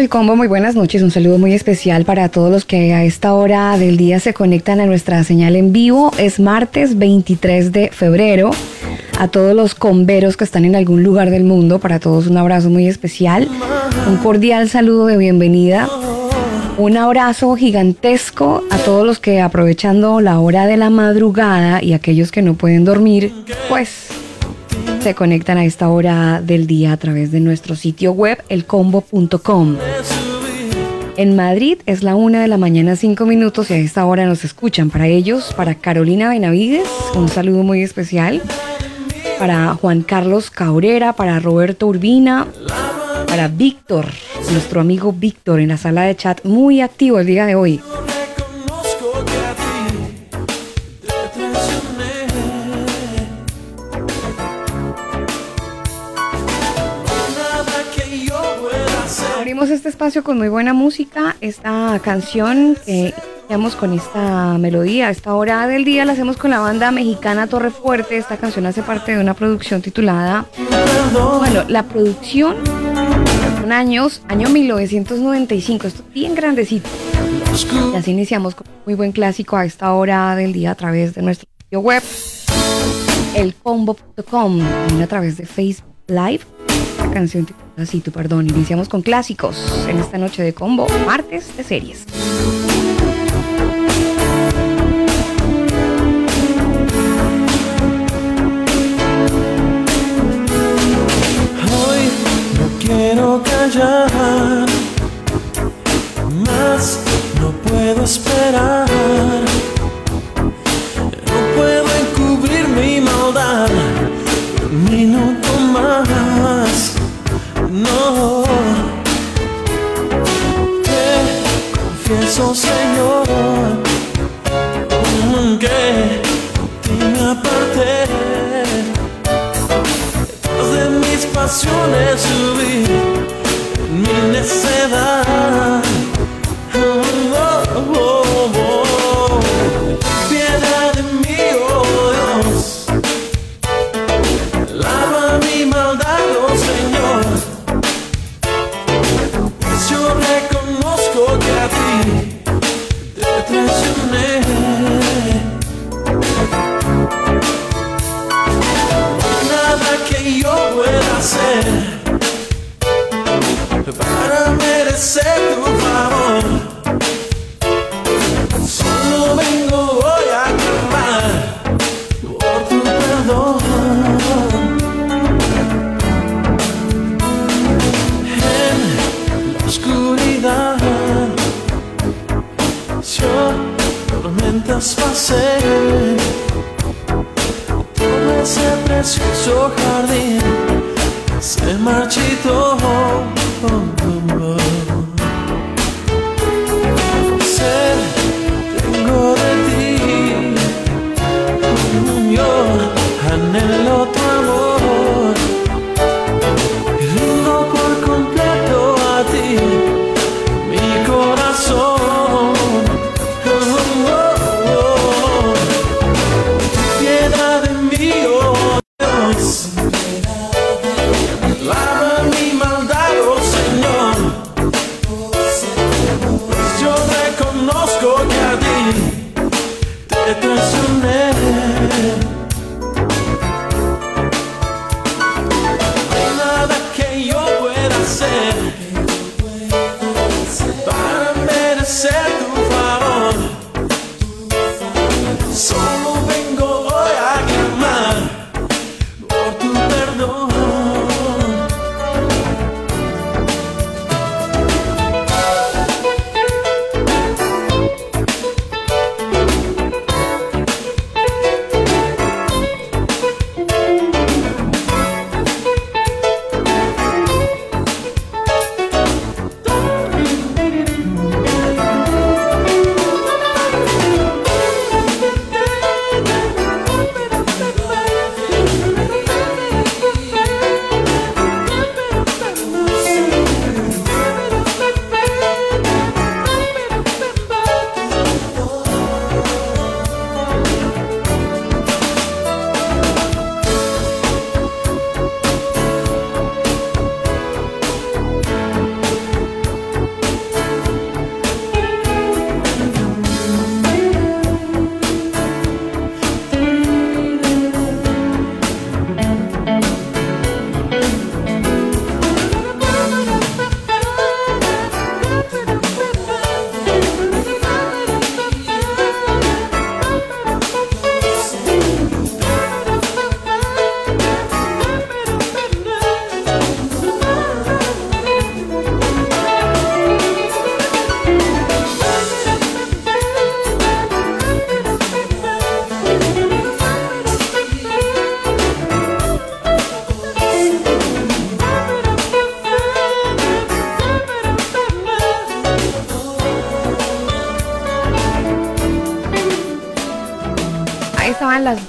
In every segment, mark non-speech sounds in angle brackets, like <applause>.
Del combo, muy buenas noches. Un saludo muy especial para todos los que a esta hora del día se conectan a nuestra señal en vivo. Es martes 23 de febrero. A todos los comberos que están en algún lugar del mundo, para todos un abrazo muy especial. Un cordial saludo de bienvenida. Un abrazo gigantesco a todos los que aprovechando la hora de la madrugada y aquellos que no pueden dormir, pues se conectan a esta hora del día a través de nuestro sitio web elcombo.com. En Madrid es la una de la mañana, cinco minutos y a esta hora nos escuchan. Para ellos, para Carolina Benavides, un saludo muy especial. Para Juan Carlos Cabrera, para Roberto Urbina, para Víctor, nuestro amigo Víctor en la sala de chat, muy activo el día de hoy. Este espacio con muy buena música. Esta canción que iniciamos con esta melodía, esta hora del día la hacemos con la banda mexicana Torre Fuerte. Esta canción hace parte de una producción titulada. Bueno, la producción son años, año 1995. Esto bien grandecito. Y así iniciamos con muy buen clásico a esta hora del día a través de nuestro sitio web, elcombo.com, también a través de Facebook Live. La canción Así, perdón. Iniciamos con clásicos en esta noche de combo, martes de series. Hoy no quiero callar, más no puedo esperar. No puedo encubrir mi maldad, un minuto más no. Te confieso, Señor, que ti me aparté. de mis pasiones subí mi necedad. Pasé todo ese precioso jardín se marchitó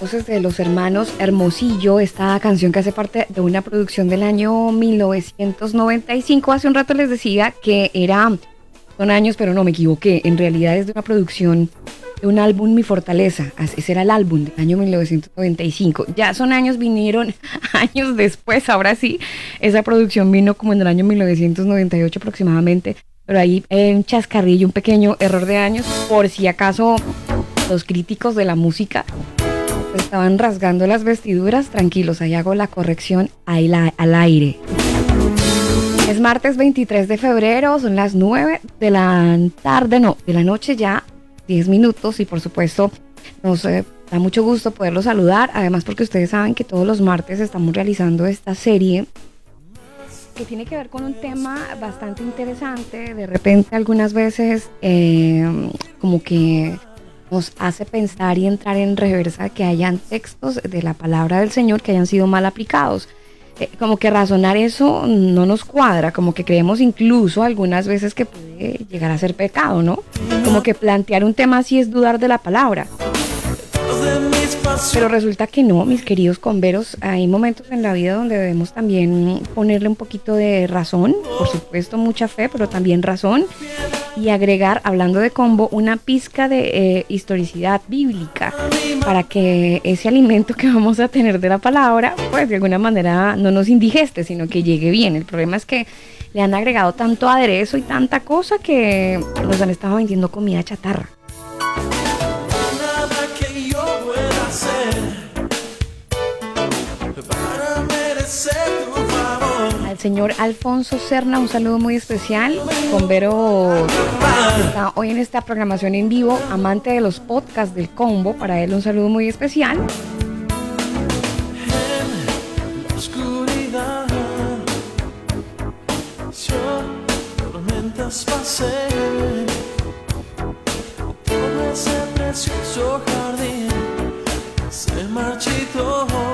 voces de los hermanos Hermosillo, esta canción que hace parte de una producción del año 1995. Hace un rato les decía que era, son años, pero no me equivoqué, en realidad es de una producción de un álbum Mi Fortaleza, ese era el álbum del año 1995. Ya son años, vinieron <laughs> años después, ahora sí, esa producción vino como en el año 1998 aproximadamente, pero ahí en chascarrillo, un pequeño error de años, por si acaso los críticos de la música estaban rasgando las vestiduras, tranquilos, ahí hago la corrección al aire. Es martes 23 de febrero, son las 9 de la tarde, no, de la noche ya, 10 minutos y por supuesto nos eh, da mucho gusto poderlos saludar, además porque ustedes saben que todos los martes estamos realizando esta serie que tiene que ver con un tema bastante interesante, de repente algunas veces eh, como que nos hace pensar y entrar en reversa que hayan textos de la palabra del Señor que hayan sido mal aplicados. Eh, como que razonar eso no nos cuadra, como que creemos incluso algunas veces que puede llegar a ser pecado, ¿no? Como que plantear un tema así es dudar de la palabra. Pero resulta que no, mis queridos converos, hay momentos en la vida donde debemos también ponerle un poquito de razón, por supuesto mucha fe, pero también razón, y agregar, hablando de combo, una pizca de eh, historicidad bíblica para que ese alimento que vamos a tener de la palabra, pues de alguna manera no nos indigeste, sino que llegue bien. El problema es que le han agregado tanto aderezo y tanta cosa que nos han estado vendiendo comida chatarra. Señor Alfonso Serna, un saludo muy especial. Bombero está hoy en esta programación en vivo, amante de los podcasts del combo. Para él un saludo muy especial. jardín se marchitó.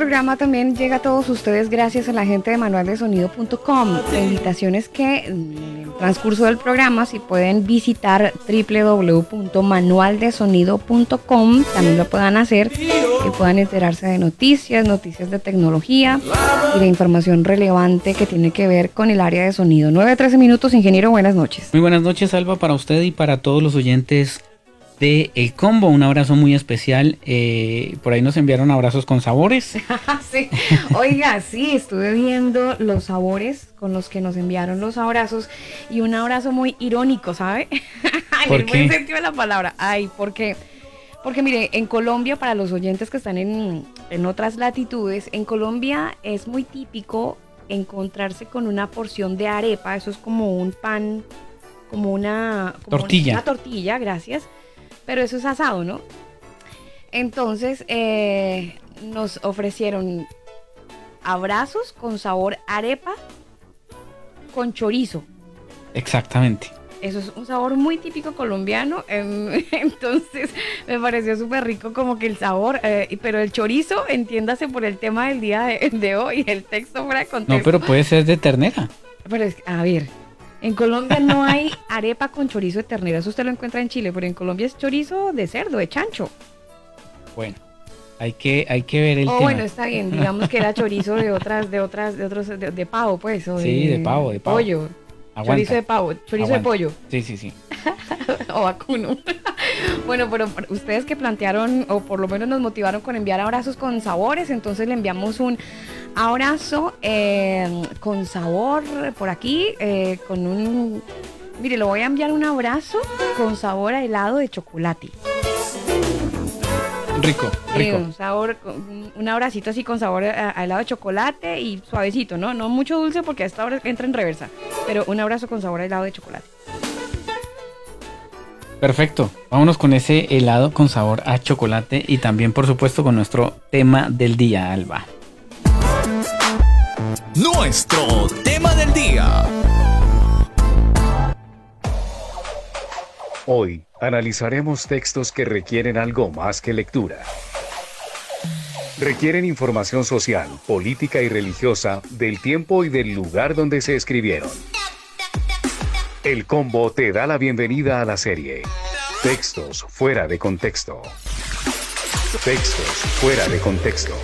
Programa también llega a todos ustedes gracias a la gente de manualdesonido.com. La invitación es que en el transcurso del programa, si pueden visitar www.manualdesonido.com, también lo puedan hacer, que puedan enterarse de noticias, noticias de tecnología y de información relevante que tiene que ver con el área de sonido. 9-13 minutos, ingeniero, buenas noches. Muy buenas noches, Alba, para usted y para todos los oyentes de El Combo. Un abrazo muy especial. Eh, por ahí nos enviaron abrazos con sabores. <laughs> sí. Oiga, sí, estuve viendo los sabores con los que nos enviaron los abrazos y un abrazo muy irónico, ¿sabe? <laughs> en el buen sentido de la palabra. Ay, porque... Porque mire, en Colombia, para los oyentes que están en, en otras latitudes, en Colombia es muy típico encontrarse con una porción de arepa, eso es como un pan, como una tortilla. Una tortilla, gracias pero eso es asado, ¿no? Entonces eh, nos ofrecieron abrazos con sabor arepa con chorizo. Exactamente. Eso es un sabor muy típico colombiano, em, <laughs> entonces me pareció súper rico como que el sabor, eh, pero el chorizo, entiéndase por el tema del día de, hoy, el texto fuera de contexto. No, pero puede ser de ternera. Pero es, a ver, en Colombia no hay <laughs> arepa con chorizo de ternera, eso usted lo encuentra en Chile, pero en Colombia es chorizo de cerdo, de chancho. Bueno, hay que, hay que ver el oh, bueno, está bien, digamos que era chorizo de otras, de otras, de otros, de, pavo, pues. O sí, de, pavo, de pavo. Pollo. Chorizo de pavo, chorizo de pollo. Sí, sí, sí. <laughs> o vacuno. <laughs> bueno, pero ustedes que plantearon, o por lo menos nos motivaron con enviar abrazos con sabores, entonces le enviamos un abrazo eh, con sabor por aquí, eh, con un... Mire, le voy a enviar un abrazo con sabor a helado de chocolate. Rico, rico. un sabor, un abracito así con sabor a, helado de chocolate y suavecito, ¿no? No mucho dulce porque a esta hora entra en reversa, pero un abrazo con sabor a helado de chocolate. Perfecto, vámonos con ese helado con sabor a chocolate y también por supuesto con nuestro tema del día, Alba. Nuestro tema del día. Hoy analizaremos textos que requieren algo más que lectura. requieren información social, política y religiosa del tiempo y del lugar donde se escribieron. El combo te da la bienvenida a la serie. Textos fuera de contexto. Textos fuera de contexto.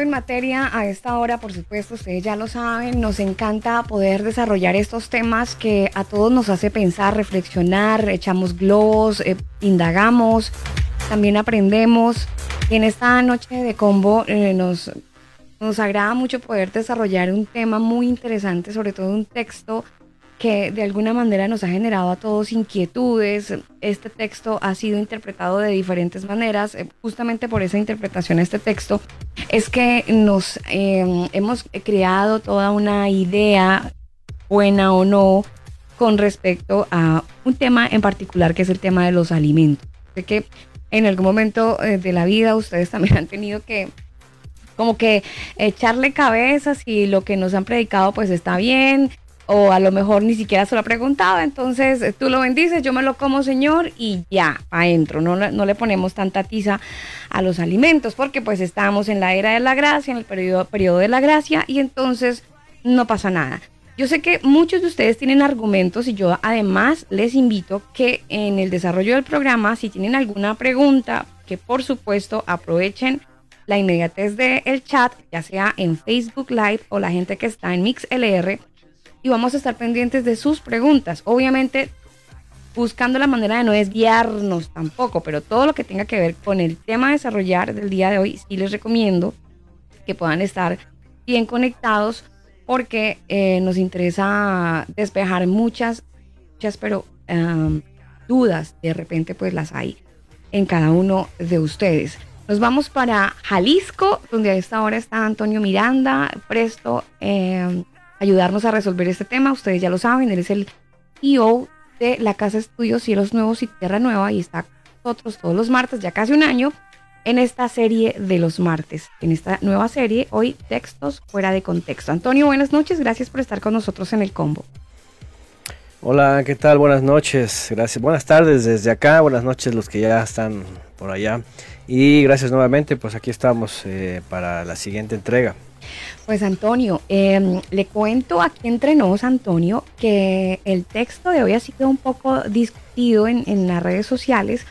En materia a esta hora, por supuesto, ustedes ya lo saben, nos encanta poder desarrollar estos temas que a todos nos hace pensar, reflexionar, echamos globos, eh, indagamos, también aprendemos. Y en esta noche de combo eh, nos, nos agrada mucho poder desarrollar un tema muy interesante, sobre todo un texto que de alguna manera nos ha generado a todos inquietudes. Este texto ha sido interpretado de diferentes maneras. Eh, justamente por esa interpretación este texto es que nos em, hemos creado toda una idea, buena o no, con respecto a un tema en particular que es el tema de los alimentos. Sé que en algún momento eh, de la vida ustedes también han tenido que como que echarle cabezas y lo que nos han predicado pues está bien, o a lo mejor ni siquiera se lo ha preguntado, entonces eh, tú lo bendices, yo me lo como Señor y ya, adentro, no, no le ponemos tanta tiza a los alimentos porque pues estamos en la era de la gracia, en el periodo, periodo de la gracia y entonces no pasa nada. Yo sé que muchos de ustedes tienen argumentos y yo además les invito que en el desarrollo del programa, si tienen alguna pregunta, que por supuesto aprovechen la inmediatez del chat, ya sea en Facebook Live o la gente que está en MixLR y vamos a estar pendientes de sus preguntas. Obviamente buscando la manera de no desviarnos tampoco, pero todo lo que tenga que ver con el tema a desarrollar del día de hoy, sí les recomiendo que puedan estar bien conectados porque eh, nos interesa despejar muchas, muchas, pero dudas, de repente pues las hay en cada uno de ustedes. Nos vamos para Jalisco, donde a esta hora está Antonio Miranda, presto eh, ayudarnos a resolver este tema. Ustedes ya lo saben, él es el EO de la Casa Estudios Cielos Nuevos y Tierra Nueva y está con nosotros todos los martes, ya casi un año, en esta serie de los martes. En esta nueva serie, hoy textos fuera de contexto. Antonio, buenas noches, gracias por estar con nosotros en el combo. Hola, ¿qué tal? Buenas noches, gracias. Buenas tardes desde acá, buenas noches los que ya están por allá. Y gracias nuevamente, pues aquí estamos eh, para la siguiente entrega. Pues Antonio, em, le cuento aquí entre nos, Antonio, que el texto de hoy ha sido un poco discutido en, las redes sociales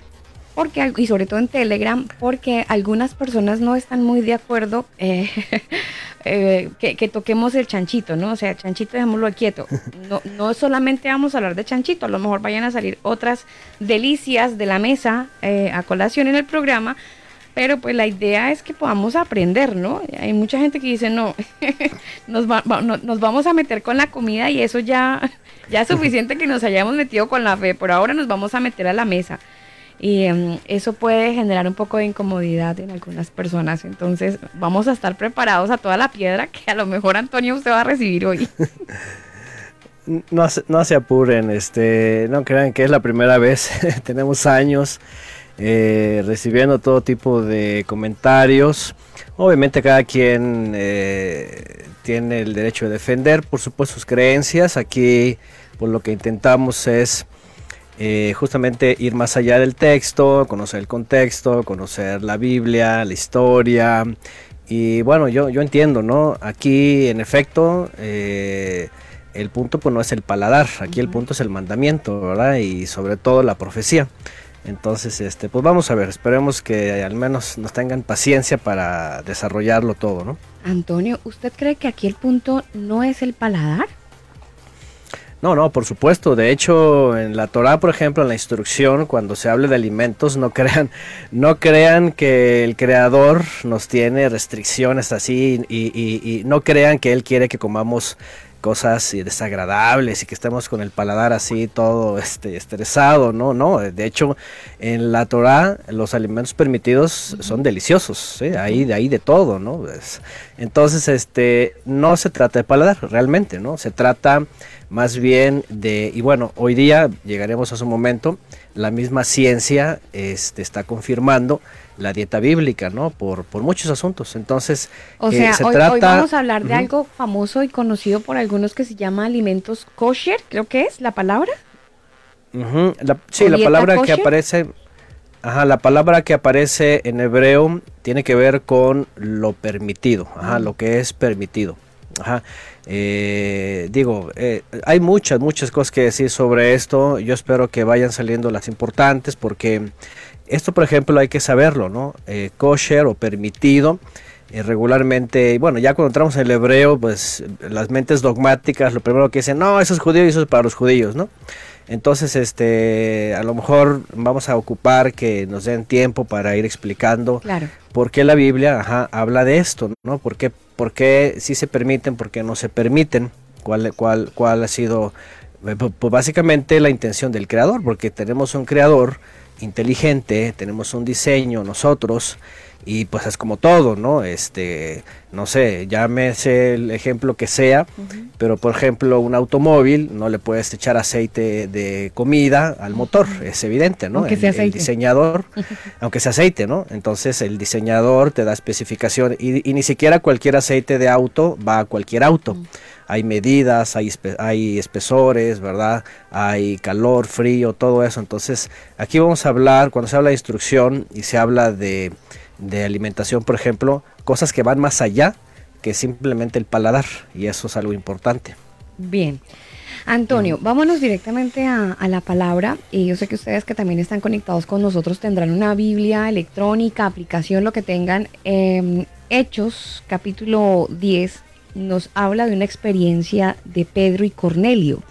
porque, y sobre todo en Telegram, porque algunas personas no están muy de acuerdo <laughs> eh, eh, que, toquemos el chanchito, ¿no? O sea, chanchito dejémoslo quieto. No, no solamente vamos a hablar de chanchito, a lo mejor vayan a salir otras delicias de la mesa eh, a colación en el programa, pero pues la idea es que podamos aprender, ¿no? Hay mucha gente que dice, no, <laughs> nos, nos vamos a meter con la comida y eso ya, <laughs> ya es suficiente que nos hayamos metido con la fe, por ahora nos vamos a meter a la mesa. Y em, eso puede generar un poco de incomodidad en algunas personas. Entonces vamos a estar preparados a toda la piedra que a lo mejor Antonio usted va a recibir hoy. <laughs> No, no se apuren, este, no crean que es la primera vez, tenemos años eh, recibiendo todo tipo de comentarios. Obviamente cada quien eh, tiene el derecho de defender, por supuesto, sus creencias. Aquí, por lo que intentamos es eh, justamente ir más allá del texto, conocer el contexto, conocer la Biblia, la historia. Y bueno, yo, yo entiendo, ¿no? Aquí, en efecto, el punto pues no es el paladar, aquí el punto es el mandamiento, ¿verdad? Y sobre todo la profecía. Entonces, este, pues vamos a ver, esperemos que al menos nos tengan paciencia para desarrollarlo todo, ¿no? Antonio, ¿usted cree que aquí el punto no es el paladar? No, no, por supuesto. De hecho, en la Torah, por ejemplo, en la instrucción, cuando se hable de alimentos, no crean, no crean que el creador nos tiene restricciones así y, y no crean que él quiere que comamos cosas desagradables y que estemos con el paladar así todo este, estresado, no, no, de hecho en la Torah los alimentos permitidos son deliciosos, hay de ahí de todo, ¿no? entonces este no se trata de paladar realmente, ¿no? Se trata más bien de y bueno, hoy día llegaremos a su momento, la misma ciencia este, está confirmando la dieta bíblica, ¿no? Por, por muchos asuntos. Entonces, o sea, se hoy, trata... hoy, vamos a hablar de algo famoso y conocido por algunos que se llama alimentos kosher, creo que es la palabra. sí, la palabra que aparece, ajá, la palabra que aparece en hebreo tiene que ver con lo permitido, ajá, lo que es permitido. Ajá. Eh, digo, eh, hay muchas, muchas cosas que decir sobre esto. Yo espero que vayan saliendo las importantes porque esto, por ejemplo, hay que saberlo, ¿no? Eh, kosher o permitido. Eh, regularmente, bueno, ya cuando entramos en el hebreo, pues las mentes dogmáticas, lo primero que dicen, no, eso es judío y eso es para los judíos, ¿no? Entonces, este, a lo mejor vamos a ocupar que nos den tiempo para ir explicando por qué la Biblia habla de esto, ¿no? ¿Por qué, por qué sí se permiten, por qué no se permiten? ¿Cuál, cuál, cuál ha sido, eh, pues básicamente la intención del creador? Porque tenemos un creador inteligente, tenemos un diseño nosotros y pues es como todo, ¿no? Este, no sé, llámese el ejemplo que sea, pero por ejemplo un automóvil no le puedes echar aceite de comida al motor, es evidente, ¿no? Aunque el, sea aceite. el diseñador, <laughs> aunque sea aceite, ¿no? Entonces el diseñador te da especificación y, y, ni siquiera cualquier aceite de auto va a cualquier auto hay medidas, hay, hay espesores, ¿verdad? Hay calor, frío, todo eso. Entonces, aquí vamos a hablar, cuando se habla de instrucción y se habla de, de alimentación, por ejemplo, cosas que van más allá que simplemente el paladar, y eso es algo importante. Bien. Antonio, vámonos directamente a, a, la palabra. Y yo sé que ustedes que también están conectados con nosotros tendrán una Biblia electrónica, aplicación, lo que tengan. Eh, Hechos, capítulo 10, nos habla de una experiencia de Pedro y Cornelio.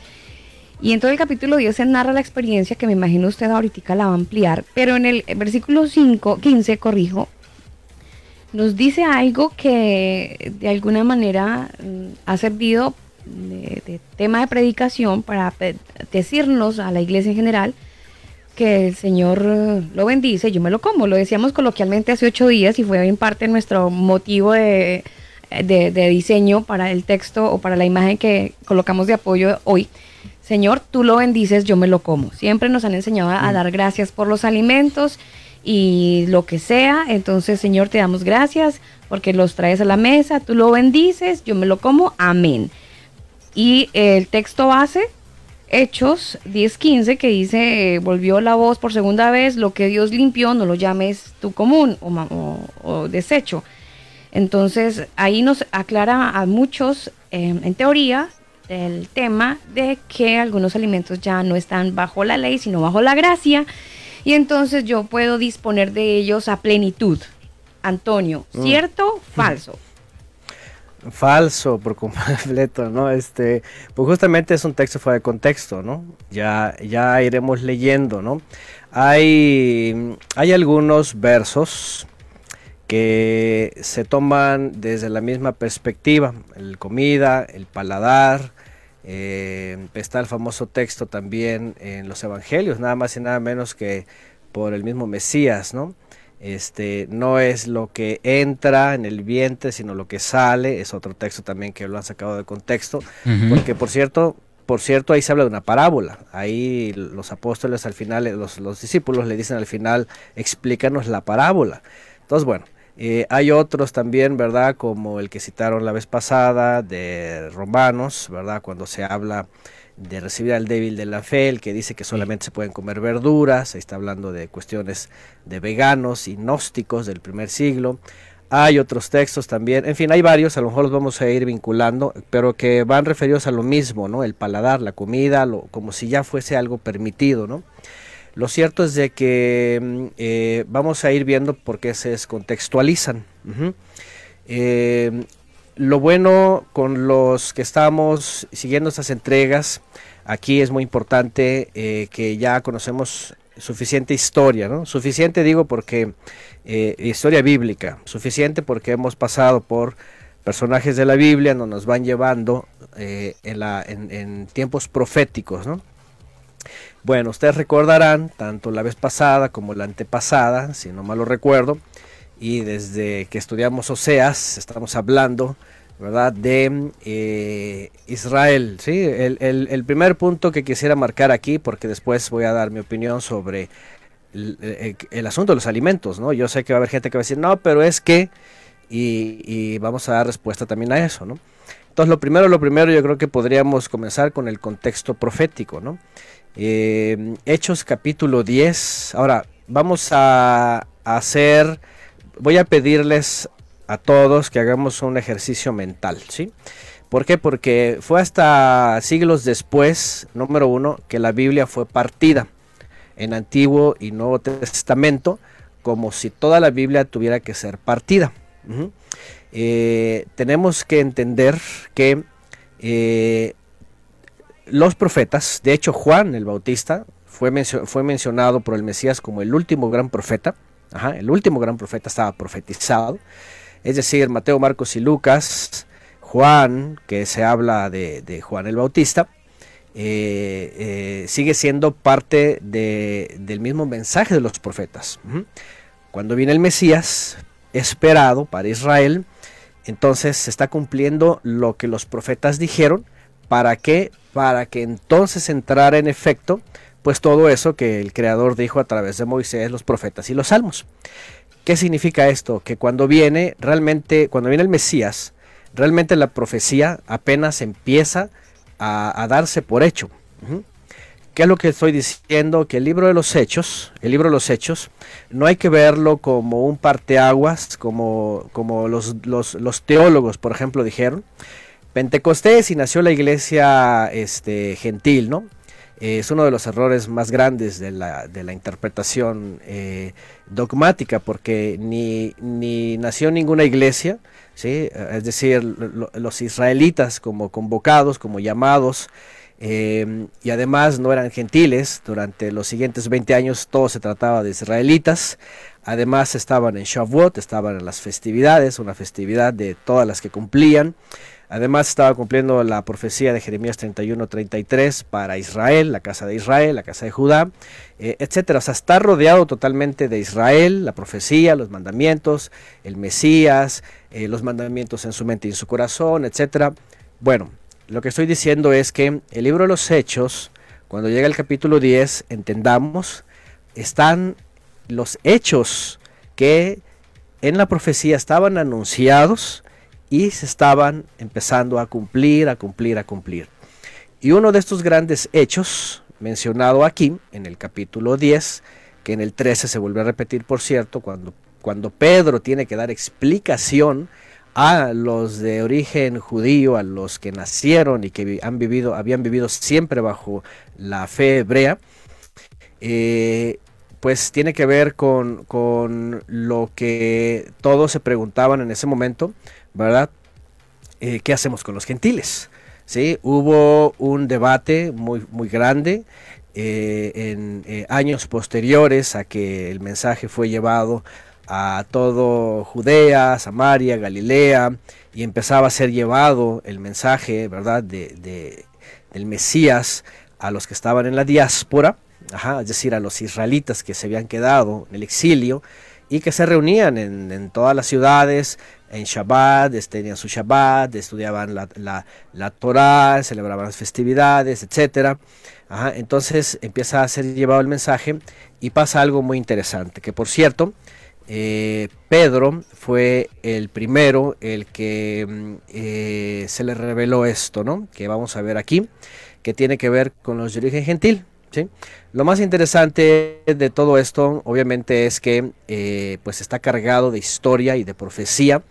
Y en todo el capítulo 10 se narra la experiencia que me imagino usted ahorita la va a ampliar, pero en el versículo 5, 15, corrijo, nos dice algo que de alguna manera mm, ha servido de, de tema de predicación para decirnos a la iglesia en general que el Señor eh, lo bendice, yo me lo como, lo decíamos coloquialmente hace ocho días y fue en parte nuestro motivo de de, diseño para el texto o para la imagen que colocamos de apoyo hoy. Señor, tú lo bendices, yo me lo como. Siempre nos han enseñado a, dar gracias por los alimentos y lo que sea. Entonces, Señor, te damos gracias porque los traes a la mesa, tú lo bendices, yo me lo como. Amén. Y el texto base, Hechos 10:15, que dice, volvió la voz por segunda vez, lo que Dios limpió, no lo llames tú común o, o desecho. Entonces ahí nos aclara a muchos, eh, en teoría, el tema de que algunos alimentos ya no están bajo la ley, sino bajo la gracia. Y entonces yo puedo disponer de ellos a plenitud. Antonio, mm. ¿cierto o <laughs> falso? Falso por completo, ¿no? Este, pues justamente es un texto fuera de contexto, ¿no? Ya, ya iremos leyendo, ¿no? Hay, hay algunos versos que se toman desde la misma perspectiva, el comida, el paladar, eh, está el famoso texto también en los evangelios, nada más y nada menos que por el mismo Mesías, ¿no? Este, no es lo que entra en el vientre, sino lo que sale, es otro texto también que lo han sacado de contexto, porque por cierto, por cierto, ahí se habla de una parábola. Ahí los apóstoles al final, los, los discípulos le dicen al final, explícanos la parábola. Entonces, bueno, eh, hay otros también, ¿verdad? Como el que citaron la vez pasada de Romanos, ¿verdad? Cuando se habla de recibir al débil de la fe, el que dice que solamente se pueden comer verduras, ahí está hablando de cuestiones de veganos y gnósticos del primer siglo. Hay otros textos también, en fin, hay varios, a lo mejor los vamos a ir vinculando, pero que van referidos a lo mismo, ¿no? El paladar, la comida, lo, como si ya fuese algo permitido, ¿no? Lo cierto es de que mm, eh, vamos a ir viendo por qué se descontextualizan. Eh, lo bueno con los que estamos siguiendo estas entregas, aquí es muy importante eh, que ya conocemos suficiente historia, ¿no? Suficiente digo porque historia bíblica, suficiente porque hemos pasado por personajes de la Biblia no nos van llevando en, en, tiempos proféticos, ¿no? Bueno, ustedes recordarán, tanto la vez pasada como la antepasada, si no mal lo recuerdo, y desde que estudiamos Oseas, estamos hablando, ¿verdad?, de eh, Israel, ¿sí? El, el, primer punto que quisiera marcar aquí, porque después voy a dar mi opinión sobre el, asunto de los alimentos, ¿no? Yo sé que va a haber gente que va a decir, no, pero es que, y, vamos a dar respuesta también a eso, ¿no? Entonces, lo primero, lo primero, yo creo que podríamos comenzar con el contexto profético, ¿no? Eh, Hechos capítulo 10. Ahora, vamos a hacer, voy a pedirles a todos que hagamos un ejercicio mental, ¿sí? ¿Por qué? Porque fue hasta siglos después, número uno, que la Biblia fue partida en Antiguo y Nuevo Testamento como si toda la Biblia tuviera que ser partida. Eh, tenemos que entender que eh, los profetas, de hecho Juan el Bautista fue, fue, mencionado por el Mesías como el último gran profeta, el último gran profeta estaba profetizado, es decir, Mateo, Marcos y Lucas, Juan, que se habla de Juan el Bautista, eh, eh, sigue siendo parte del mismo mensaje de los profetas. Cuando viene el Mesías, esperado para Israel, entonces se está cumpliendo lo que los profetas dijeron. ¿Para qué? Para que entonces entrara en efecto, pues todo eso que el Creador dijo a través de Moisés, los profetas y los salmos. ¿Qué significa esto? Que cuando viene realmente, cuando viene el Mesías, realmente la profecía apenas empieza a, darse por hecho. ¿Qué es lo que estoy diciendo? Que el libro de los hechos, el libro de los hechos, no hay que verlo como un parteaguas, como, como los, los, teólogos, por ejemplo, dijeron. Pentecostés y nació la iglesia este, gentil, ¿no? es uno de los errores más grandes de la, interpretación eh, dogmática, porque ni, ni nació ninguna iglesia, ¿sí? es decir, los israelitas como convocados, como llamados, em, y además no eran gentiles, durante los siguientes 20 años todo se trataba de israelitas, además estaban en Shavuot, estaban en las festividades, una festividad de todas las que cumplían, Además estaba cumpliendo la profecía de Jeremías 31-33 para Israel, la casa de Israel, la casa de Judá, eh, etcétera. O sea, está rodeado totalmente de Israel, la profecía, los mandamientos, el Mesías, eh, los mandamientos en su mente y en su corazón, etcétera. Bueno, lo que estoy diciendo es que el libro de los Hechos, cuando llega el capítulo 10, entendamos, están los hechos que en la profecía estaban anunciados y se estaban empezando a cumplir, a cumplir, a cumplir. Y uno de estos grandes hechos, mencionado aquí en el capítulo 10, que en el 13 se vuelve a repetir, por cierto, cuando, cuando Pedro tiene que dar explicación a los de origen judío, a los que nacieron y que han vivido, habían vivido siempre bajo la fe hebrea, eh, pues tiene que ver con, con, lo que todos se preguntaban en ese momento, ¿verdad? Eh, ¿Qué hacemos con los gentiles? ¿Sí? Hubo un debate muy, muy grande eh, en eh, años posteriores a que el mensaje fue llevado a todo Judea, Samaria, Galilea, y empezaba a ser llevado el mensaje, ¿verdad?, de, del Mesías a los que estaban en la diáspora, es decir, a los israelitas que se habían quedado en el exilio y que se reunían en, en todas las ciudades, en Shabbat, tenían su Shabbat, estudiaban la, la, Torah, celebraban las festividades, etc. entonces empieza a ser llevado el mensaje y pasa algo muy interesante, que por cierto, eh, Pedro fue el primero, el que mm, eh, se le reveló esto, ¿no? Que vamos a ver aquí, que tiene que ver con los de origen gentil. Lo más interesante de todo esto, obviamente, es que eh, pues está cargado de historia y de profecía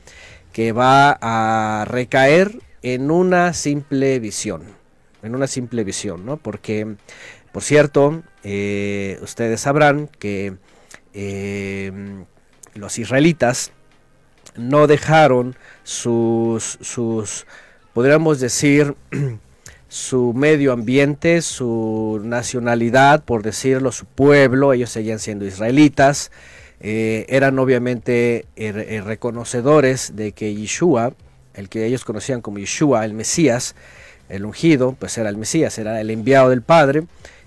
que va a recaer en una simple visión, en una simple visión, ¿no? Porque, por cierto, eh, ustedes sabrán que eh, los israelitas no dejaron sus, sus, podríamos decir, <clears throat> su medio ambiente, su nacionalidad, por decirlo, su pueblo, ellos seguían siendo israelitas, eh, eran obviamente eh, eh, reconocedores de que Yeshua el que ellos conocían como Yeshua, el Mesías, el ungido, pues era el Mesías, era el enviado del Padre,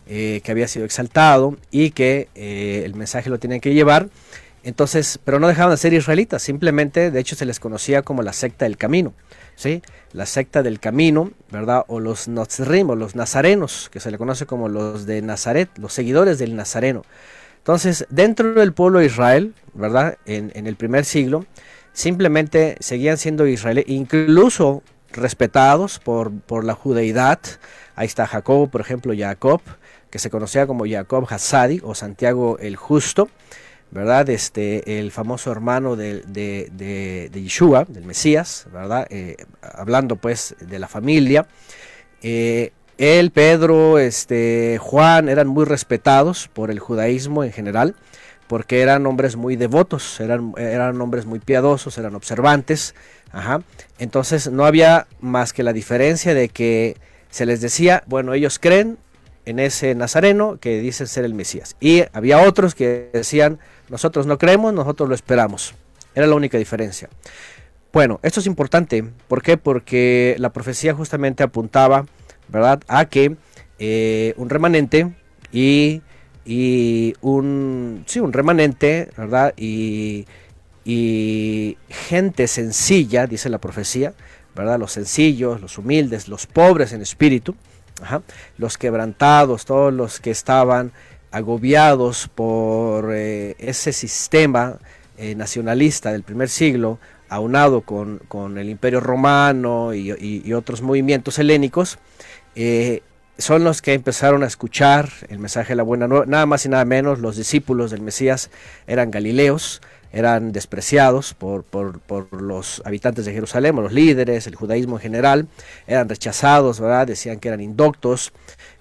eh, que había sido exaltado y que el mensaje lo tenían que llevar. Entonces, pero no dejaban de ser israelitas, simplemente, de hecho, se les conocía como la secta del camino, La secta del camino, ¿verdad? O los Nazrim, o los nazarenos, que se le conoce como los de Nazaret, los seguidores del nazareno. Entonces, dentro del pueblo de Israel, ¿verdad? En, en el primer siglo, simplemente seguían siendo israelíes, incluso respetados por, por la judeidad. Ahí está Jacob, por ejemplo, Jacob, que se conocía como Jacob Hassadi o Santiago el Justo, ¿verdad? Este, el famoso hermano de, de, Yeshua, del Mesías, ¿verdad? Eh, hablando pues de la familia. Eh, él, Pedro, este, Juan eran muy respetados por el judaísmo en general, porque eran hombres muy devotos, eran, eran hombres muy piadosos, eran observantes. Ajá. Entonces no había más que la diferencia de que se les decía, bueno, ellos creen en ese nazareno que dicen ser el Mesías. Y había otros que decían, nosotros no creemos, nosotros lo esperamos. Era la única diferencia. Bueno, esto es importante. ¿Por qué? Porque la profecía justamente apuntaba, ¿verdad?, a que eh, un remanente y, y, un, sí, un remanente, ¿verdad?, y, y gente sencilla, dice la profecía, ¿verdad?, los sencillos, los humildes, los pobres en espíritu, los quebrantados, todos los que estaban agobiados por eh, ese sistema eh, nacionalista del primer siglo, aunado con, el imperio romano y, otros movimientos helénicos, eh, son los que empezaron a escuchar el mensaje de la buena nueva, nada más y nada menos, los discípulos del Mesías eran galileos, eran despreciados por, los habitantes de Jerusalén, los líderes, el judaísmo en general, eran rechazados, ¿verdad? Decían que eran indoctos,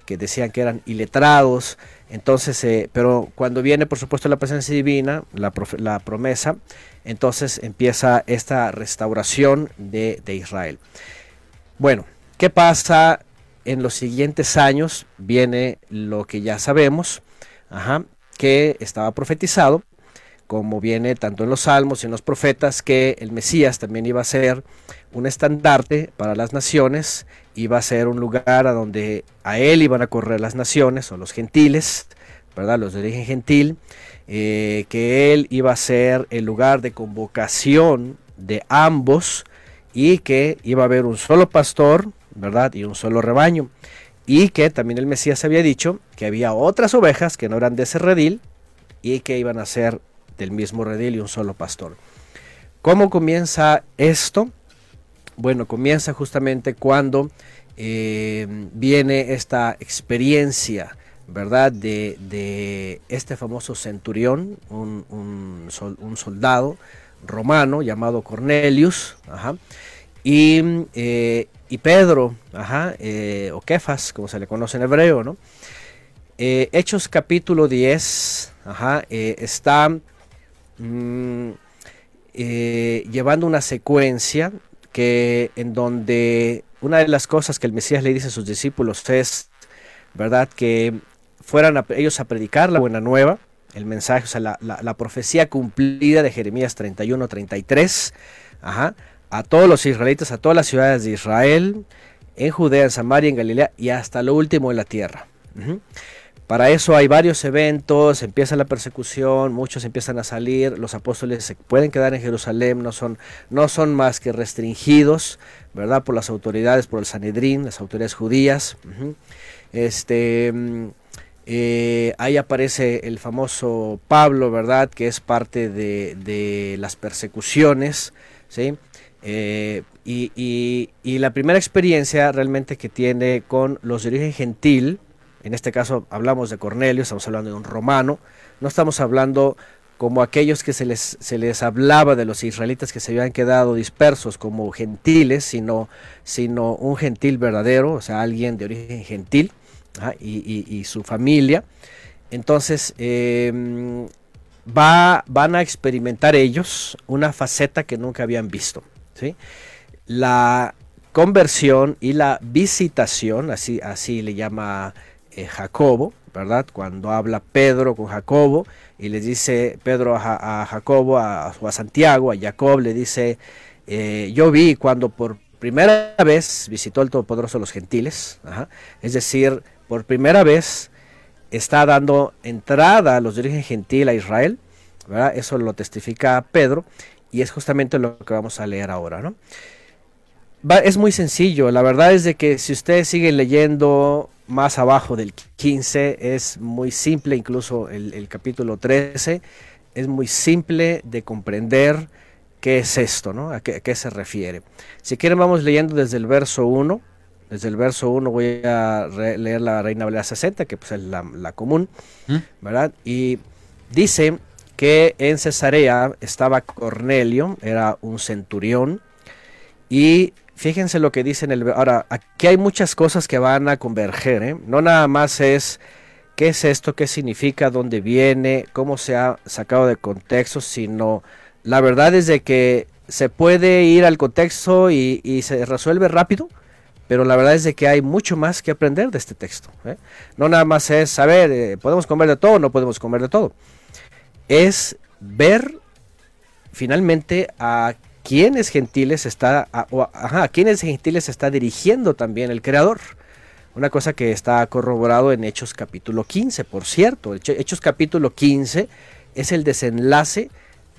que decían que eran iletrados. Entonces, eh, pero cuando viene, por supuesto, la presencia divina, la, la promesa, entonces empieza esta restauración de, Israel. Bueno, ¿qué pasa en los siguientes años? Viene lo que ya sabemos, que estaba profetizado como viene tanto en los salmos y en los profetas, que el Mesías también iba a ser un estandarte para las naciones, iba a ser un lugar a donde a él iban a correr las naciones o los gentiles, ¿verdad? Los de origen gentil, eh, que él iba a ser el lugar de convocación de ambos y que iba a haber un solo pastor, ¿verdad? Y un solo rebaño. Y que también el Mesías había dicho que había otras ovejas que no eran de ese redil y que iban a ser del mismo redil y un solo pastor. ¿Cómo comienza esto? Bueno, comienza justamente cuando eh, viene esta experiencia, ¿verdad? De, este famoso centurión, un, soldado romano llamado Cornelius, eh, y, Pedro, eh, o Kefas, como se le conoce en hebreo, ¿no? Hechos capítulo 10, está Mm, llevando una secuencia que en donde una de las cosas que el Mesías le dice a sus discípulos es, ¿verdad? Que fueran ellos a predicar la buena nueva, el mensaje, o sea, la, profecía cumplida de Jeremías 31, 33, a todos los israelitas, a todas las ciudades de Israel, en Judea, en Samaria, en Galilea y hasta lo último en la tierra. Para eso hay varios eventos, empieza la persecución, muchos empiezan a salir, los apóstoles se pueden quedar en Jerusalén, no son, no son más que restringidos, ¿verdad? Por las autoridades, por el Sanedrín, las autoridades judías. Este, mm, eh, ahí aparece el famoso Pablo, ¿verdad? Que es parte de, las persecuciones, ¿sí? Eh, y, y, la primera experiencia realmente que tiene con los de origen gentil, en este caso hablamos de Cornelio, estamos hablando de un romano, no estamos hablando como aquellos que se les, se les hablaba de los israelitas que se habían quedado dispersos como gentiles, sino, sino un gentil verdadero, o sea, alguien de origen gentil y, su familia. Entonces, em, va, van a experimentar ellos una faceta que nunca habían visto. ¿sí? La conversión y la visitación, así, así le llama eh, Jacobo, ¿verdad? Cuando habla Pedro con Jacobo y le dice Pedro a, Jacobo, a, a Santiago, a Jacob, le dice, eh, yo vi cuando por primera vez visitó el Todopoderoso los gentiles, es decir, por primera vez está dando entrada a los de origen gentil a Israel, eso lo testifica Pedro, y es justamente lo que vamos a leer ahora. ¿no? es muy sencillo, la verdad es de que si ustedes siguen leyendo más abajo del 15, es muy simple, incluso el, capítulo 13, es muy simple de comprender qué es esto, ¿no? A qué, se refiere. Si quieren vamos leyendo desde el verso 1, desde el verso 1 voy a leer la Reina Valera 60, que pues es la, común, ¿Mm? ¿verdad? Y dice que en Cesarea estaba Cornelio, era un centurión, y Fíjense lo que dice en el... Ahora, aquí hay muchas cosas que van a converger, ¿eh? No nada más es qué es esto, qué significa, dónde viene, cómo se ha sacado de contexto, sino la verdad es de que se puede ir al contexto y, se resuelve rápido, pero la verdad es de que hay mucho más que aprender de este texto. ¿eh? No nada más es saber, eh, podemos comer de todo no podemos comer de todo. Es ver finalmente a quiénes gentiles está, a, quiénes gentiles está dirigiendo también el creador. Una cosa que está corroborado en Hechos capítulo 15, por cierto. Hechos capítulo 15 es el desenlace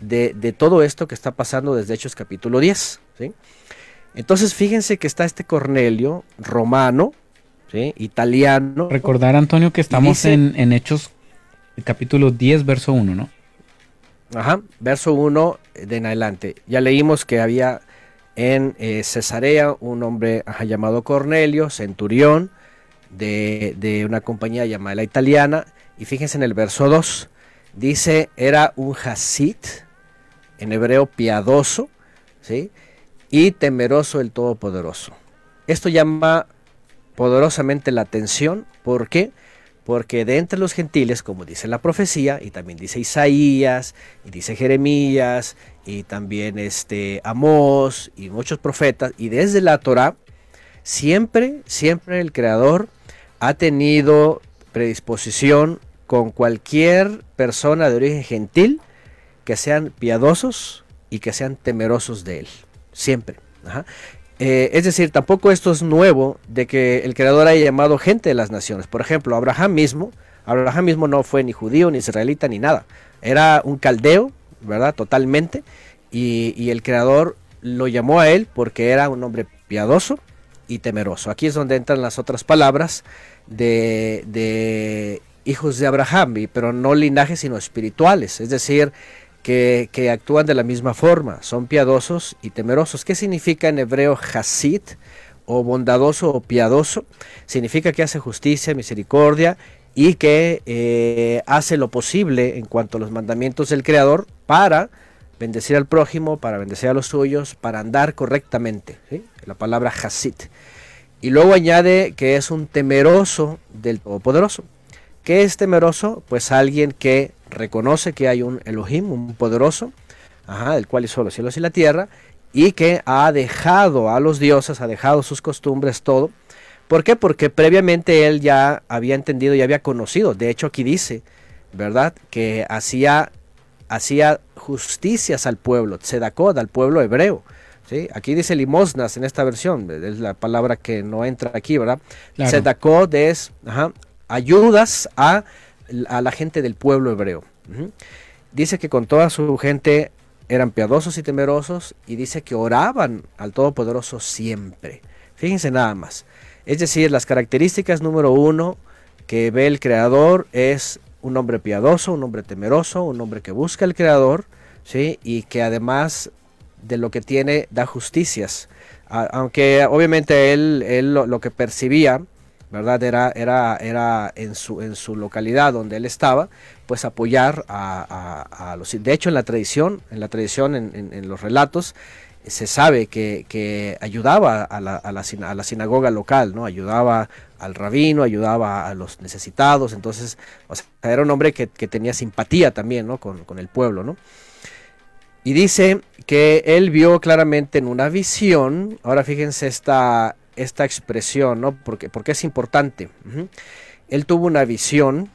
de, todo esto que está pasando desde Hechos capítulo 10. Entonces fíjense que está este Cornelio romano, italiano. Recordar, Antonio, que estamos en, en Hechos capítulo 10, verso 1, ¿no? Ajá, verso 1 de en adelante. Ya leímos que había en eh, Cesarea un hombre llamado Cornelio, centurión de, una compañía llamada la italiana. Y fíjense en el verso 2, dice, era un Hasit, en hebreo piadoso, ¿sí? y temeroso del Todopoderoso. Esto llama poderosamente la atención, ¿por qué? Porque de entre los gentiles, como dice la profecía, y también dice Isaías, y dice Jeremías, y también este Amós, y muchos profetas, y desde la Torah, siempre, siempre el Creador ha tenido predisposición con cualquier persona de origen gentil que sean piadosos y que sean temerosos de él. Siempre. Eh, es decir, tampoco esto es nuevo de que el creador haya llamado gente de las naciones. Por ejemplo, Abraham mismo, Abraham mismo no fue ni judío, ni israelita, ni nada. Era un caldeo, ¿verdad? Totalmente. Y, el creador lo llamó a él porque era un hombre piadoso y temeroso. Aquí es donde entran las otras palabras de, de hijos de Abraham, pero no linajes, sino espirituales. Es decir, que, actúan de la misma forma, son piadosos y temerosos. ¿Qué significa en hebreo hasid o bondadoso o piadoso? Significa que hace justicia, misericordia y que eh, hace lo posible en cuanto a los mandamientos del Creador para bendecir al prójimo, para bendecir a los suyos, para andar correctamente. La palabra hasid. Y luego añade que es un temeroso del Todopoderoso. ¿Qué es temeroso? Pues alguien que reconoce que hay un Elohim, un poderoso, ajá, el cual hizo los cielos y la tierra, y que ha dejado a los dioses, ha dejado sus costumbres, todo. ¿Por qué? Porque previamente él ya había entendido y había conocido. De hecho, aquí dice, ¿verdad? Que hacía, hacía justicias al pueblo, tzedakot, al pueblo hebreo. ¿sí? Aquí dice limosnas en esta versión, es la palabra que no entra aquí, ¿verdad? Tzedakot es ajá, ayudas a, la gente del pueblo hebreo. Dice que con toda su gente eran piadosos y temerosos y dice que oraban al Todopoderoso siempre. Fíjense nada más. Es decir, las características número uno que ve el Creador es un hombre piadoso, un hombre temeroso, un hombre que busca al Creador, ¿sí? y que además de lo que tiene da justicias. aunque obviamente él, él lo, que percibía ¿verdad? Era, era, era en, su, en su localidad donde él estaba, pues apoyar a, los... De hecho, en la tradición, en la tradición, en, los relatos, se sabe que, ayudaba a la, a, la, sinagoga local, ¿no? Ayudaba al rabino, ayudaba a los necesitados, entonces, era un hombre que, tenía simpatía también, ¿no? Con, con el pueblo, ¿no? Y dice que él vio claramente en una visión, ahora fíjense esta, esta expresión, ¿no? Porque, porque es importante. Él tuvo una visión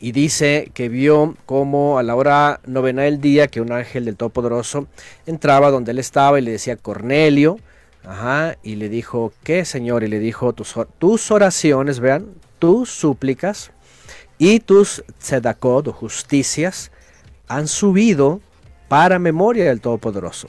y dice que vio como a la hora novena del día que un ángel del Todopoderoso entraba donde él estaba y le decía Cornelio, ajá, y le dijo, ¿qué señor? Y le dijo, tus, tus oraciones, vean, tus súplicas y tus tzedakot justicias han subido para memoria del Todopoderoso.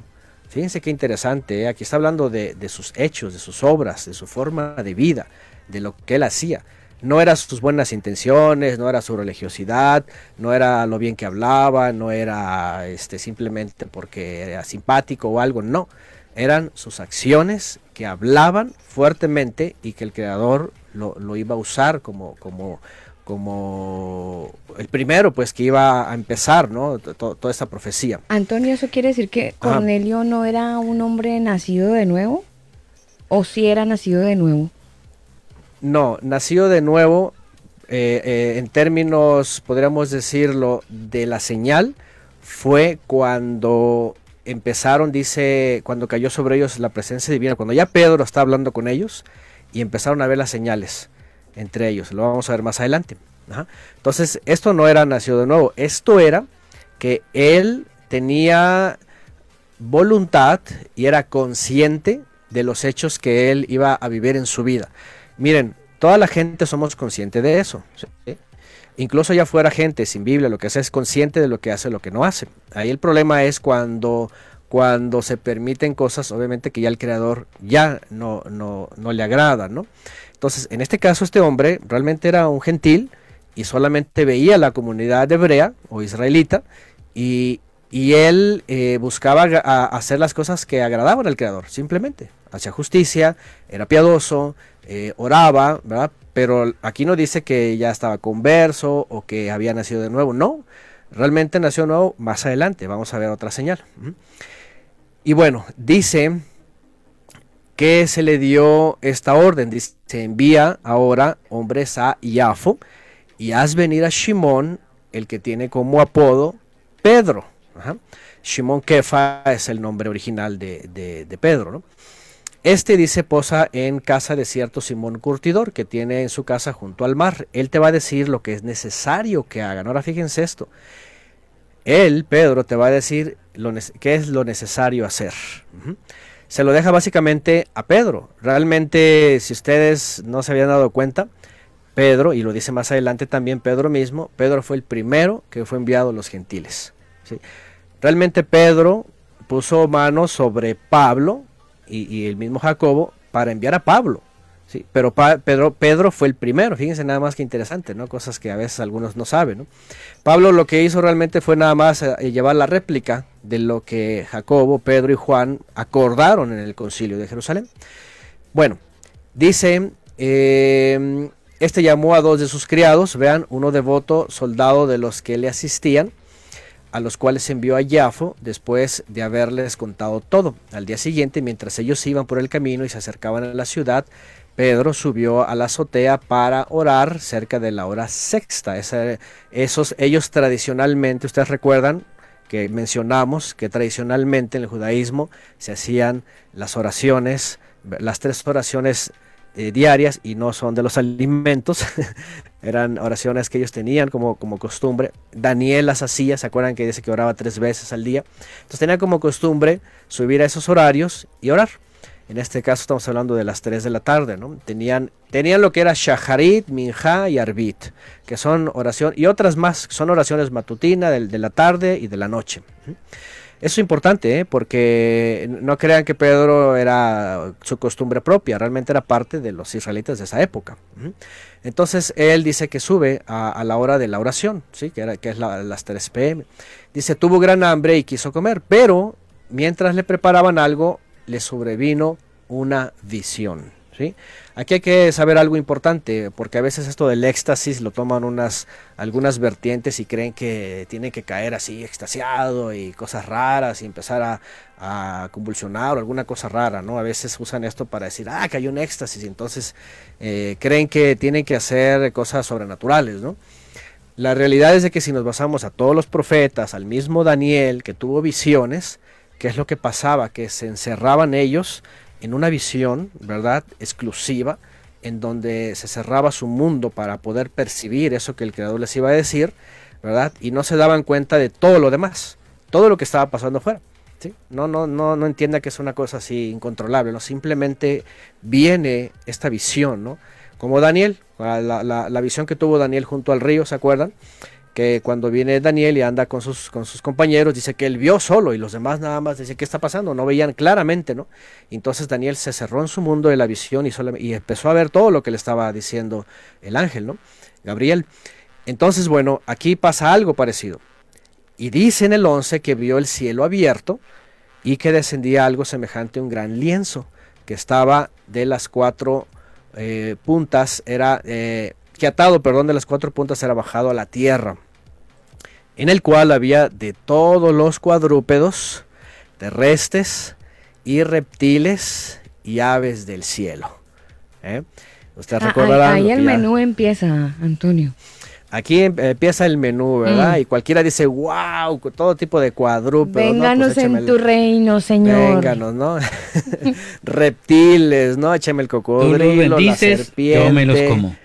Fíjense qué interesante, ¿eh? aquí está hablando de, de sus hechos, de sus obras, de su forma de vida, de lo que él hacía no eran sus buenas intenciones, no era su religiosidad, no era lo bien que hablaba, no era este, simplemente porque era simpático o algo, no. Eran sus acciones que hablaban fuertemente y que el creador lo, iba a usar como, como, como el primero pues que iba a empezar ¿no? toda esta profecía. Antonio, ¿eso quiere decir que Cornelio no era un hombre nacido de nuevo? ¿O si era nacido de nuevo? No, nació de nuevo eh, eh, en términos, podríamos decirlo, de la señal, fue cuando empezaron, dice, cuando cayó sobre ellos la presencia divina, cuando ya Pedro está hablando con ellos y empezaron a ver las señales entre ellos, lo vamos a ver más adelante. Entonces, esto no era nacido de nuevo, esto era que él tenía voluntad y era consciente de los hechos que él iba a vivir en su vida. Miren, toda la gente somos conscientes de eso. Incluso ya fuera gente sin Biblia, lo que hace es consciente de lo que hace, lo que no hace. Ahí el problema es cuando, cuando se permiten cosas, obviamente que ya el creador ya no, no, no le agrada, ¿no? Entonces, en este caso, este hombre realmente era un gentil y solamente veía la comunidad hebrea o israelita y, él eh, buscaba hacer las cosas que agradaban al creador, simplemente. Hacía justicia, era piadoso, eh, oraba, ¿verdad? Pero aquí no dice que ya estaba converso o que había nacido de nuevo, no. Realmente nació nuevo más adelante, vamos a ver otra señal. Y bueno, dice que se le dio esta orden, dice, envía ahora hombres a Iafo y haz venir a Shimón, el que tiene como apodo Pedro. Shimón Kefa es el nombre original de, de, Pedro. Este dice posa en casa de cierto Simón Curtidor que tiene en su casa junto al mar. Él te va a decir lo que es necesario que hagan. Ahora fíjense esto. Él, Pedro, te va a decir lo qué es lo necesario hacer. Se lo deja básicamente a Pedro. Realmente, si ustedes no se habían dado cuenta, Pedro, y lo dice más adelante también Pedro mismo, Pedro fue el primero que fue enviado a los gentiles. Realmente Pedro puso mano sobre Pablo y, el mismo Jacobo para enviar a Pablo. Sí, pero Pedro, Pedro fue el primero, fíjense nada más que interesante, ¿no? Cosas que a veces algunos no saben. Pablo lo que hizo realmente fue nada más eh, llevar la réplica de lo que Jacobo, Pedro y Juan acordaron en el concilio de Jerusalén. Bueno, dice, eh, este llamó a dos de sus criados, vean, uno devoto, soldado de los que le asistían, a los cuales envió a Yafo después de haberles contado todo. Al día siguiente, mientras ellos iban por el camino y se acercaban a la ciudad, Pedro subió a la azotea para orar cerca de la hora sexta. esos, ellos tradicionalmente, ustedes recuerdan que mencionamos que tradicionalmente en el judaísmo se hacían las oraciones, las tres oraciones eh, diarias y no son de los alimentos. <laughs> Eran oraciones que ellos tenían como, como costumbre. Daniel las hacía, ¿se acuerdan que dice que oraba tres veces al día? Entonces tenía como costumbre subir a esos horarios y orar. En este caso estamos hablando de las 3 de la tarde, ¿no? Tenían, tenían lo que era Shaharit, Minja y Arbit, que son oración, y otras más, son oraciones matutinas de, de la tarde y de la noche. Eso es importante, ¿eh? porque no crean que Pedro era su costumbre propia, realmente era parte de los israelitas de esa época. Entonces él dice que sube a, la hora de la oración, ¿sí? que es las 3 pm. Dice, tuvo gran hambre y quiso comer, pero mientras le preparaban algo, le sobrevino una visión. ¿sí? Aquí hay que saber algo importante, porque a veces esto del éxtasis lo toman unas algunas vertientes y creen que tienen que caer así extasiado y cosas raras y empezar a, convulsionar o alguna cosa rara, ¿no? A veces usan esto para decir, ah, que hay un éxtasis, y entonces eh, creen que tienen que hacer cosas sobrenaturales, ¿no? La realidad es de que si nos basamos a todos los profetas, al mismo Daniel que tuvo visiones, ¿qué es lo que pasaba? Que se encerraban ellos en una visión, ¿verdad? Exclusiva en donde se cerraba su mundo para poder percibir eso que el creador les iba a decir, ¿verdad? Y no se daban cuenta de todo lo demás, todo lo que estaba pasando afuera. ¿sí? No, no, no, no entienda que es una cosa así incontrolable, ¿no? Simplemente viene esta visión, ¿no? Como Daniel, la, la, la visión que tuvo Daniel junto al río, ¿se acuerdan? Que cuando viene Daniel y anda con sus, con sus compañeros, dice que él vio solo y los demás nada más dice qué está pasando, no veían claramente, ¿no? Entonces Daniel se cerró en su mundo de la visión y, y empezó a ver todo lo que le estaba diciendo el ángel, ¿no? Gabriel. Entonces, bueno, aquí pasa algo parecido. Y dice en el 11 que vio el cielo abierto y que descendía algo semejante a un gran lienzo que estaba de las cuatro eh, puntas, era... Eh, que atado, perdón, de las cuatro puntas era bajado a la tierra, en el cual había de todos los cuadrúpedos, terrestres y reptiles y aves del cielo. ¿eh? Usted ah, recordará. Ahí, el menú empieza, Antonio. Aquí em, empieza el menú, ¿verdad? Mm. Y cualquiera dice, wow, todo tipo de cuadrúpedos. Pues Vénganos en tu reino, Señor. Vénganos, ¿no? <laughs> Reptiles, ¿no? Écheme el cocodrilo, la serpiente. Yo me los como.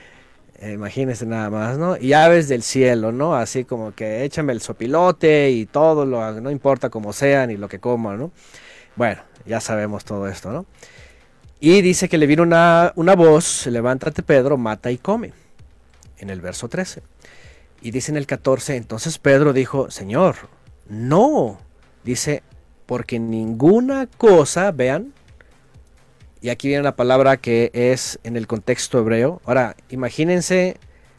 Eh, imagínense nada más, ¿no? Y aves del cielo, ¿no? Así como que échame el sopilote y todo, lo, no importa cómo sean y lo que coman, ¿no? Bueno, ya sabemos todo esto, ¿no? Y dice que le vino una, una voz, levántate Pedro, mata y come, en el verso 13. Y dice en el 14, entonces Pedro dijo, Señor, no, dice, porque ninguna cosa, vean, y aquí viene la palabra que es en el contexto hebreo. Ahora, imagínense,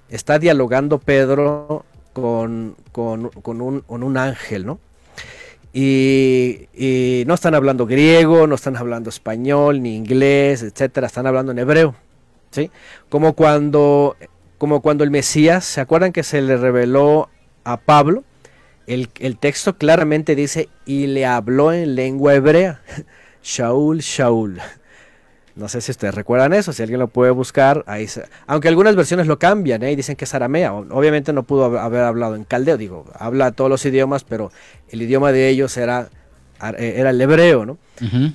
está dialogando Pedro con, un, ángel, ¿no? Y, no están hablando griego, no están hablando español, ni inglés, etcétera, están hablando en hebreo, ¿sí? Como cuando, como cuando el Mesías, ¿se acuerdan que se le reveló a Pablo? El, el texto claramente dice, y le habló en lengua hebrea, <laughs> Shaul, Shaul. No sé si ustedes recuerdan eso, si alguien lo puede buscar, ahí aunque algunas versiones lo cambian ¿eh? y dicen que es aramea, obviamente no pudo haber hablado en caldeo, digo, habla todos los idiomas, pero el idioma de ellos era, eh, era el hebreo, ¿no?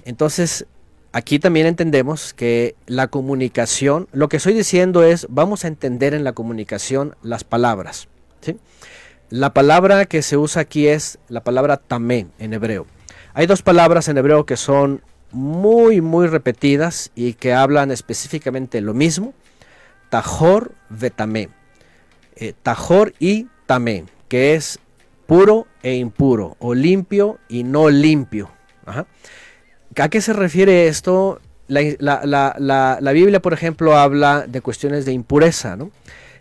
Entonces, aquí también entendemos que la comunicación, lo que estoy diciendo es, vamos a entender en la comunicación las palabras, ¿sí? La palabra que se usa aquí es la palabra tamé en hebreo. Hay dos palabras en hebreo que son muy, muy repetidas y que hablan específicamente lo mismo. Tajor vetamé. Eh, tajor y tamé, que es puro e impuro, o limpio y no limpio. ¿A qué se refiere esto? La, Biblia, por ejemplo, habla de cuestiones de impureza,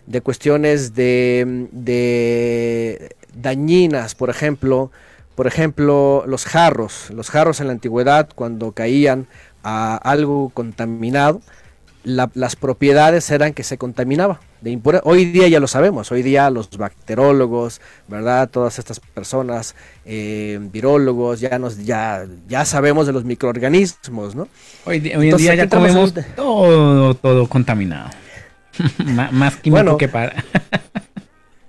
de cuestiones de, de dañinas, por ejemplo, por ejemplo, los jarros. Los jarros en la antigüedad, cuando caían a algo contaminado, las propiedades eran que se contaminaba de Hoy día ya lo sabemos, hoy día los bacterólogos, ¿verdad? Todas estas personas, eh, virólogos, ya nos ya, ya sabemos de los microorganismos, ¿no? Hoy, en día ya comemos todo, todo contaminado. <laughs> más químico que para.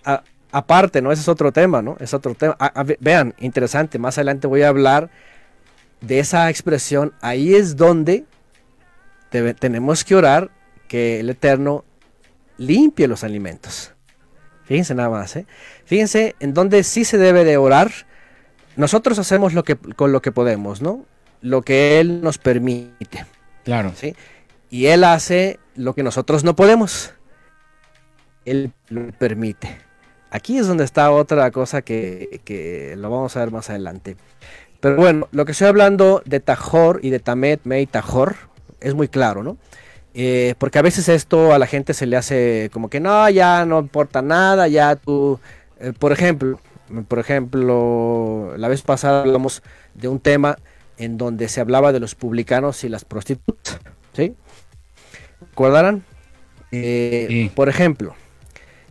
<laughs> aparte, ¿no? Ese es otro tema, ¿no? Es otro tema. vean, interesante, más adelante voy a hablar de esa expresión. Ahí es donde tenemos que orar que el Eterno limpie los alimentos. Fíjense nada más, ¿eh? Fíjense en donde sí se debe de orar. Nosotros hacemos lo que, con lo que podemos, ¿no? Lo que Él nos permite. Claro. ¿sí? Y Él hace lo que nosotros no podemos. Él lo permite. Aquí es donde está otra cosa que, lo vamos a ver más adelante. Pero bueno, lo que estoy hablando de Tajor y de Tamet, Mei Tajor, es muy claro, ¿no? Eh, porque a veces esto a la gente se le hace como que no, ya no importa nada, ya tú, eh, por ejemplo, por ejemplo, la vez pasada hablamos de un tema en donde se hablaba de los publicanos y las prostitutas, ¿sí? ¿Recordarán? Eh, por ejemplo,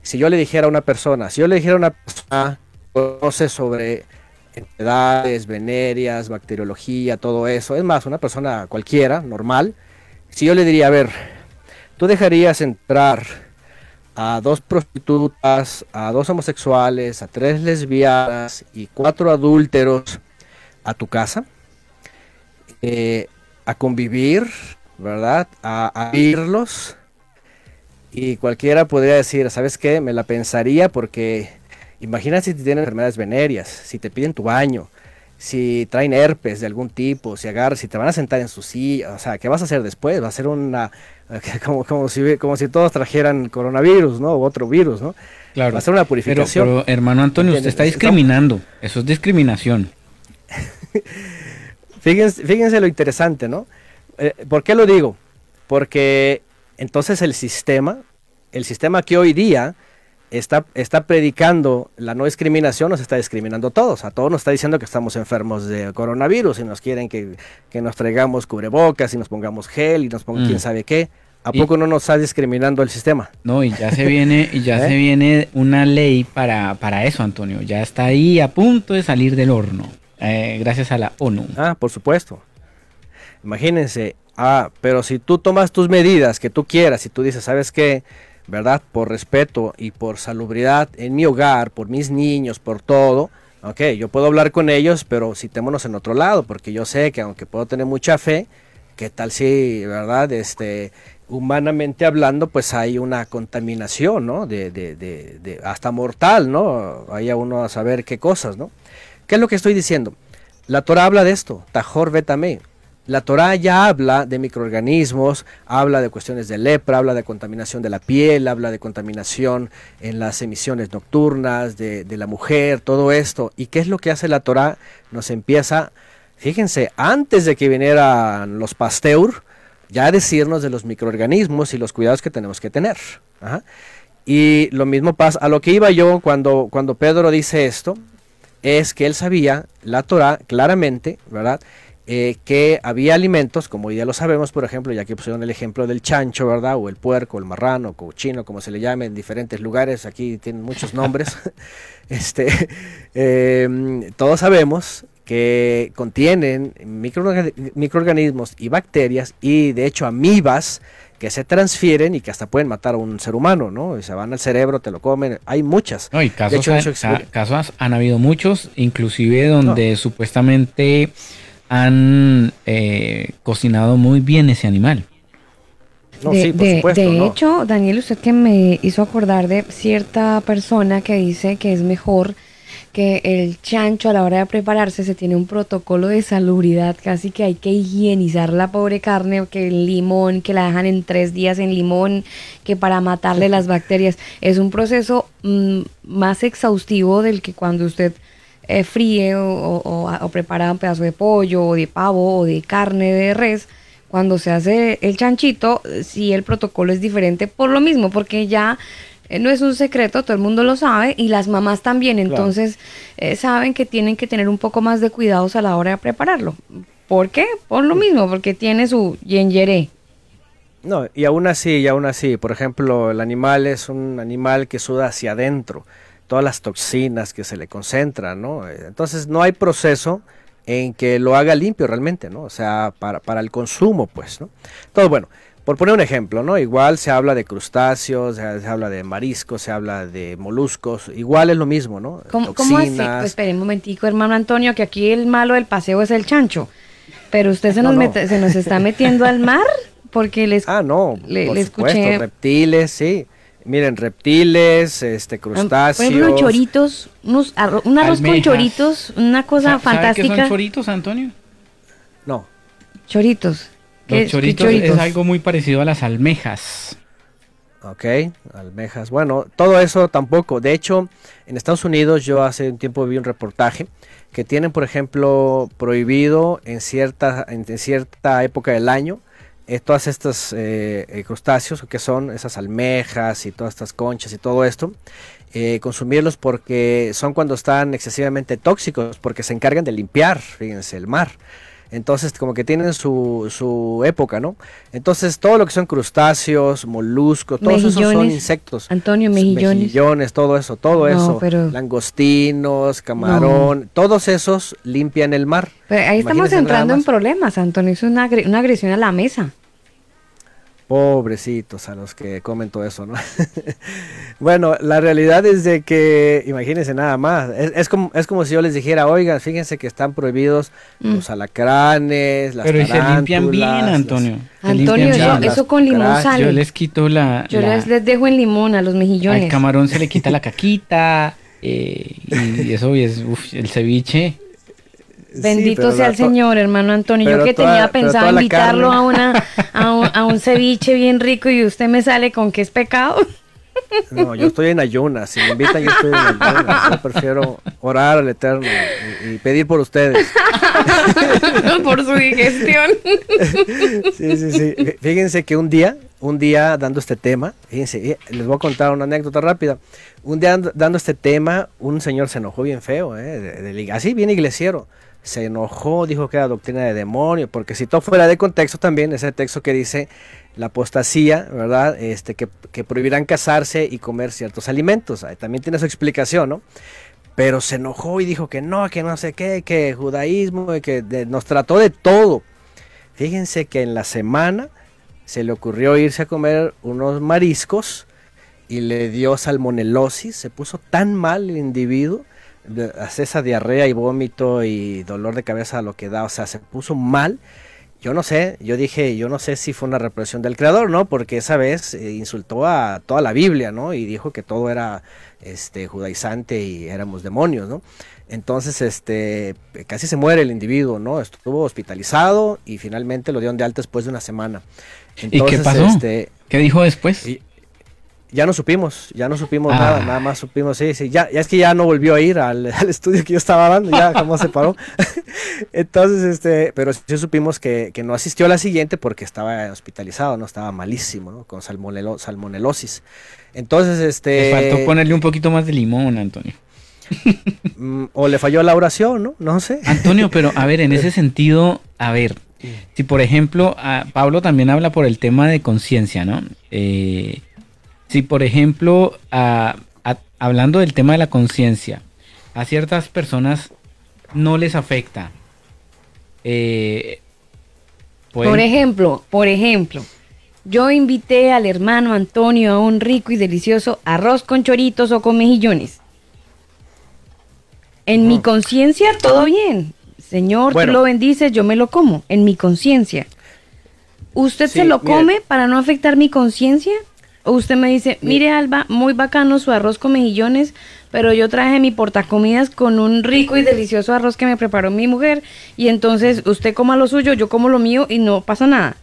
si yo le dijera a una persona, si yo le dijera a una persona, conoce sobre enfermedades venéreas, bacteriología, todo eso, es más, una persona cualquiera, normal, si yo le diría, a ver, tú dejarías entrar a dos prostitutas, a dos homosexuales, a tres lesbianas y cuatro adúlteros a tu casa, eh, a convivir, ¿verdad? A, a irlos, Y cualquiera podría decir, ¿sabes qué? Me la pensaría porque imagínate si tienen enfermedades venéreas, si te piden tu baño, si traen herpes de algún tipo, si agarras, si te van a sentar en su silla, o sea, ¿qué vas a hacer después? Va a ser una, <laughs> como, como, si, como si todos trajeran coronavirus, ¿no? O otro virus, ¿no? Claro. Va a ser una purificación. Pero, hermano Antonio, usted está discriminando. Eso es discriminación. <laughs> fíjense, fíjense lo interesante, ¿no? Eh, ¿Por qué lo digo? Porque entonces el sistema, el sistema que hoy día está, está predicando la no discriminación, nos está discriminando a todos. A todos nos está diciendo que estamos enfermos de coronavirus y nos quieren que, que nos traigamos cubrebocas y nos pongamos gel y nos pongamos quién sabe qué. ¿A poco no nos está discriminando el sistema? No, y ya se viene, y ya <laughs> ¿Eh? se viene una ley para, para eso, Antonio. Ya está ahí a punto de salir del horno. Eh, gracias a la ONU. Ah, por supuesto. Imagínense, ah, pero si tú tomas tus medidas que tú quieras y tú dices, ¿sabes qué? ¿Verdad? Por respeto y por salubridad en mi hogar, por mis niños, por todo, ok, yo puedo hablar con ellos, pero citémonos en otro lado, porque yo sé que aunque puedo tener mucha fe, ¿qué tal si, verdad? Este, humanamente hablando, pues hay una contaminación, ¿no? De, de, de, de hasta mortal, ¿no? Vaya uno a saber qué cosas, ¿no? ¿Qué es lo que estoy diciendo? La Torah habla de esto, Tajor Betame. La Torah ya habla de microorganismos, habla de cuestiones de lepra, habla de contaminación de la piel, habla de contaminación en las emisiones nocturnas de, la mujer, todo esto. ¿Y qué es lo que hace la Torah? Nos empieza, fíjense, antes de que vinieran los Pasteur, ya a decirnos de los microorganismos y los cuidados que tenemos que tener. Y lo mismo pasa, a lo que iba yo cuando, cuando Pedro dice esto, es que él sabía, la Torah claramente, ¿verdad? Eh, que había alimentos, como ya lo sabemos, por ejemplo, ya que pusieron el ejemplo del chancho, ¿verdad? O el puerco, el marrano, cochino, como se le llame en diferentes lugares, aquí tienen muchos nombres. <laughs> este, <laughs> eh, todos sabemos que contienen microorganismos y bacterias y de hecho amibas que se transfieren y que hasta pueden matar a un ser humano, ¿no? Y se van al cerebro, te lo comen, hay muchas. No, y casos, de hecho, han, casos han habido muchos, inclusive donde no. supuestamente han eh, cocinado muy bien ese animal. No, de, sí, de, supuesto, de no. hecho, Daniel, usted que me hizo acordar de cierta persona que dice que es mejor que el chancho a la hora de prepararse se tiene un protocolo de salubridad, casi que hay que higienizar la pobre carne, que el limón, que la dejan en tres días en limón, que para matarle las bacterias. Es un proceso mmm, más exhaustivo del que cuando usted eh, fríe o, o, o, prepara un pedazo de pollo o de pavo o de carne de res. Cuando se hace el chanchito, sí el protocolo es diferente por lo mismo, porque ya eh, no es un secreto, todo el mundo lo sabe y las mamás también, entonces claro. eh, saben que tienen que tener un poco más de cuidados a la hora de prepararlo. ¿Por qué? Por lo mismo, porque tiene su yengeré. No, y aún así, y aún así, por ejemplo, el animal es un animal que suda hacia adentro, todas las toxinas que se le concentran, ¿no? Entonces no hay proceso en que lo haga limpio realmente, ¿no? O sea, para, para el consumo, pues, ¿no? Todo bueno. Por poner un ejemplo, ¿no? Igual se habla de crustáceos, se, se, habla de mariscos, se habla de moluscos, igual es lo mismo, ¿no? ¿Cómo, ¿cómo así? Pues espere un momentico, hermano Antonio, que aquí el malo del paseo es el chancho. Pero usted se nos, no, no. Mete, se nos está metiendo al mar porque les Ah, no, le, por le supuesto, escuché reptiles, sí. Miren, reptiles, este crustáceos. Por ejemplo, choritos, unos arro un arroz Almejas. con choritos, una cosa ¿Sabe fantástica. ¿Qué son choritos, Antonio? No. Choritos. Los choritos, choritos, es algo muy parecido a las almejas. Ok, almejas. Bueno, todo eso tampoco. De hecho, en Estados Unidos yo hace un tiempo vi un reportaje que tienen, por ejemplo, prohibido en cierta, en, cierta época del año eh, todas estas eh, crustáceos, que son esas almejas y todas estas conchas y todo esto, eh, consumirlos porque son cuando están excesivamente tóxicos, porque se encargan de limpiar, fíjense, el mar. Entonces, como que tienen su, su época, ¿no? Entonces, todo lo que son crustáceos, moluscos, todos mejillones, esos son insectos. Antonio, mejillones. Mejillones, todo eso, todo no, eso. Pero... Langostinos, camarón, no. todos esos limpian el mar. Pero ahí estamos entrando en problemas, Antonio. Es una, una agresión a la mesa. Pobrecitos a los que comen todo eso, ¿no? <laughs> bueno, la realidad es de que, imagínense nada más, es, como, es como si yo les dijera, oigan, fíjense que están prohibidos mm. los alacranes, las Pero se limpian bien, Antonio. Antonio, eso con limón sale. Yo les quito la... Yo Les, les, dejo en limón a los mejillones. Al camarón se le quita la <laughs> caquita, eh, y eso es, uf, el ceviche... Bendito sea el Señor, hermano Antonio. Yo que tenía pensado invitarlo a, una, a un, ceviche bien rico y usted me sale con que es pecado. No, yo estoy en ayunas. Si me invitan, yo estoy en ayunas. Yo prefiero orar al Eterno y, pedir por ustedes. <laughs> por su digestión. Sí, sí, sí. Fíjense que un día, un día dando este tema, fíjense, eh, les voy a contar una anécdota rápida. Un día dando este tema, un señor se enojó bien feo, eh, así bien iglesiero se enojó, dijo que era doctrina de demonio, porque si todo fuera de contexto también, ese texto que dice la apostasía, ¿verdad? Este, que, prohibirán casarse y comer ciertos alimentos, también tiene su explicación, ¿no? Pero se enojó y dijo que no, que no sé qué, que judaísmo, que nos trató de todo. Fíjense que en la semana se le ocurrió irse a comer unos mariscos y le dio salmonelosis, se puso tan mal el individuo hace esa diarrea y vómito y dolor de cabeza lo que da, o sea, se puso mal. Yo no sé, yo dije, yo no sé si fue una represión del creador, ¿no? Porque esa vez eh, insultó a toda la Biblia, ¿no? Y dijo que todo era este judaizante y éramos demonios, ¿no? Entonces, este, casi se muere el individuo, ¿no? Estuvo hospitalizado y finalmente lo dieron de alta después de una semana. ¿Y qué pasó? Este, ¿Qué dijo después? Ya no supimos, ya no supimos nada, ah. nada más supimos, sí, sí, ya, ya es que ya no volvió a ir al, <laughs> estudio que yo estaba dando, ya como se paró. <laughs> Entonces, este, pero sí supimos que, que, no asistió a la siguiente porque estaba hospitalizado, no estaba malísimo, ¿no? Con salmonelo, salmonelosis. Entonces, este... Le faltó ponerle un poquito más de limón, Antonio. Mm, o le falló la oración, ¿no? No sé. Antonio, pero a ver, en ese <laughs> sentido, a ver, si por ejemplo, Pablo también habla por el tema de conciencia, ¿no? Eh, si, por ejemplo, hablando del tema de la conciencia, a ciertas personas no les afecta. Eh, por ejemplo, por ejemplo, yo invité al hermano Antonio a un rico y delicioso arroz con choritos o con mejillones. En mi conciencia todo bien. Señor, tú lo bendices, yo me lo como. En mi conciencia. ¿Usted se lo come para no afectar mi conciencia? Usted me dice, mire Alba, muy bacano su arroz con mejillones, pero yo traje mi portacomidas con un rico y delicioso arroz que me preparó mi mujer y entonces usted coma lo suyo, yo como lo mío y no pasa nada.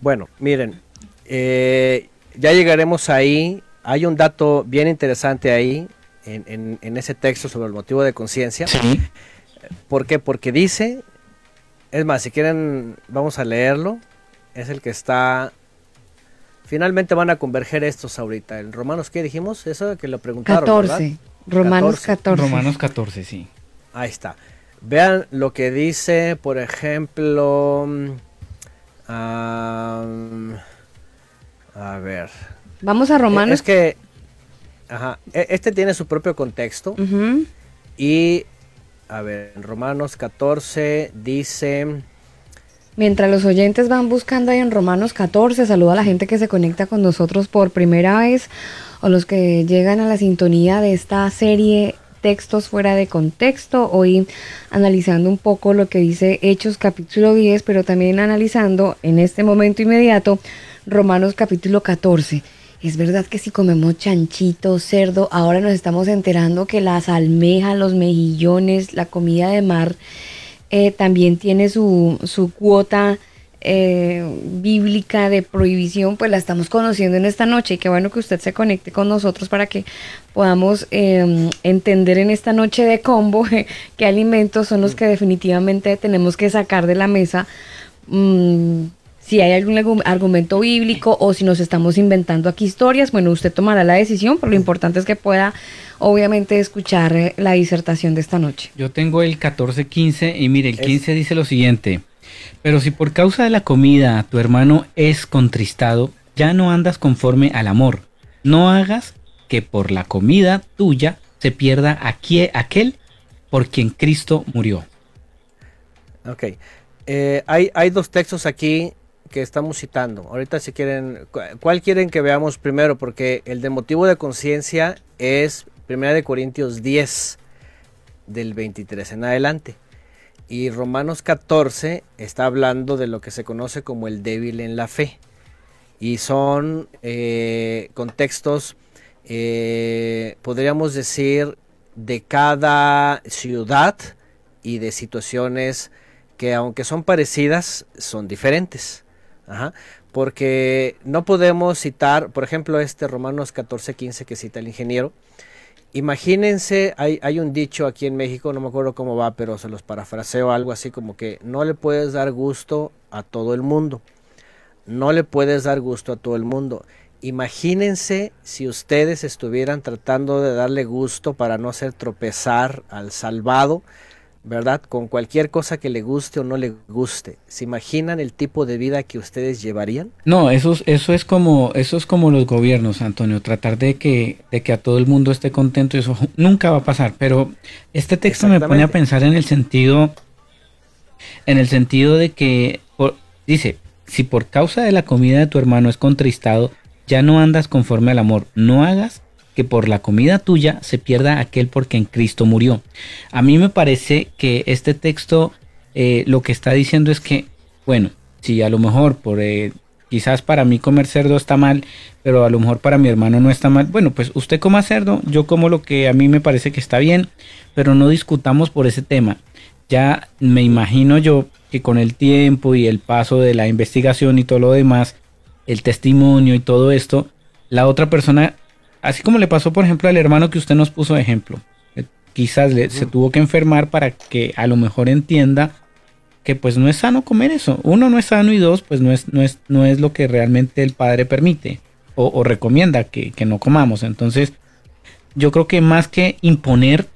Bueno, miren, eh, ya llegaremos ahí. Hay un dato bien interesante ahí en, en ese texto sobre el motivo de conciencia. Sí. ¿Por qué? Porque dice, es más, si quieren, vamos a leerlo. Es el que está Finalmente van a converger estos ahorita. ¿En Romanos qué dijimos? Eso que lo preguntaron. 14. Romanos 14. Romanos 14, sí. Ahí está. Vean lo que dice, por ejemplo. a ver. Vamos a Romanos. Es que. Ajá. E, este tiene su propio contexto. Y. A ver, en Romanos 14 dice. Mientras los oyentes van buscando ahí en Romanos 14, saludo a la gente que se conecta con nosotros por primera vez o los que llegan a la sintonía de esta serie textos fuera de contexto, hoy analizando un poco lo que dice Hechos capítulo 10, pero también analizando en este momento inmediato Romanos capítulo 14. Es verdad que si comemos chanchito, cerdo, ahora nos estamos enterando que las almejas, los mejillones, la comida de mar, eh, también tiene su, su cuota eh, bíblica de prohibición, pues la estamos conociendo en esta noche y qué bueno que usted se conecte con nosotros para que podamos em, entender en esta noche de combo <laughs> qué alimentos son los que definitivamente tenemos que sacar de la mesa. Mm, si hay algún argumento bíblico o si nos estamos inventando aquí historias, bueno, usted tomará la decisión, pero lo importante es que pueda obviamente escuchar eh, la disertación de esta noche. Yo tengo el 14-15 y mire, el 15 dice lo siguiente, pero si por causa de la comida tu hermano es contristado, ya no andas conforme al amor. No hagas que por la comida tuya se pierda aquel por quien Cristo murió. Ok. Eh, hay, hay dos textos aquí que estamos citando? Ahorita si quieren, ¿cuál quieren que veamos primero? Porque el de motivo de conciencia es 1 de Corintios 10 del 23 en adelante. Y Romanos 14 está hablando de lo que se conoce como el débil en la fe. Y son eh, contextos, eh, podríamos decir, de cada ciudad y de situaciones que aunque son parecidas, son diferentes. Porque no podemos citar, por ejemplo, este Romanos 14, 15 que cita el ingeniero, Imagínense, hay, hay, un dicho aquí en México, no me acuerdo cómo va, pero se los parafraseo algo así como que no le puedes dar gusto a todo el mundo. No le puedes dar gusto a todo el mundo. Imagínense si ustedes estuvieran tratando de darle gusto para no hacer tropezar al salvado ¿verdad? Con cualquier cosa que le guste o no le guste. ¿Se imaginan el tipo de vida que ustedes llevarían? No, eso, eso es como eso es como los gobiernos, Antonio, tratar de que, de que a todo el mundo esté contento, eso nunca va a pasar. Pero este texto me pone a pensar en el sentido, en el sentido de que dice, si por causa de la comida de tu hermano es contristado, ya no andas conforme al amor, no hagas que por la comida tuya se pierda aquel porque en Cristo murió. A mí me parece que este texto eh, lo que está diciendo es que, bueno, si a lo mejor por eh, quizás para mí comer cerdo está mal, pero a lo mejor para mi hermano no está mal. Bueno, pues usted coma cerdo, yo como lo que a mí me parece que está bien, pero no discutamos por ese tema. Ya me imagino yo que con el tiempo y el paso de la investigación y todo lo demás, el testimonio y todo esto, la otra persona Así como le pasó, por ejemplo, al hermano que usted nos puso de ejemplo. Eh, quizás se tuvo que enfermar para que a lo mejor entienda que pues no es sano comer eso. Uno no es sano y dos pues no es, no es, no es lo que realmente el padre permite o, recomienda que, que, no comamos. Entonces yo creo que más que imponer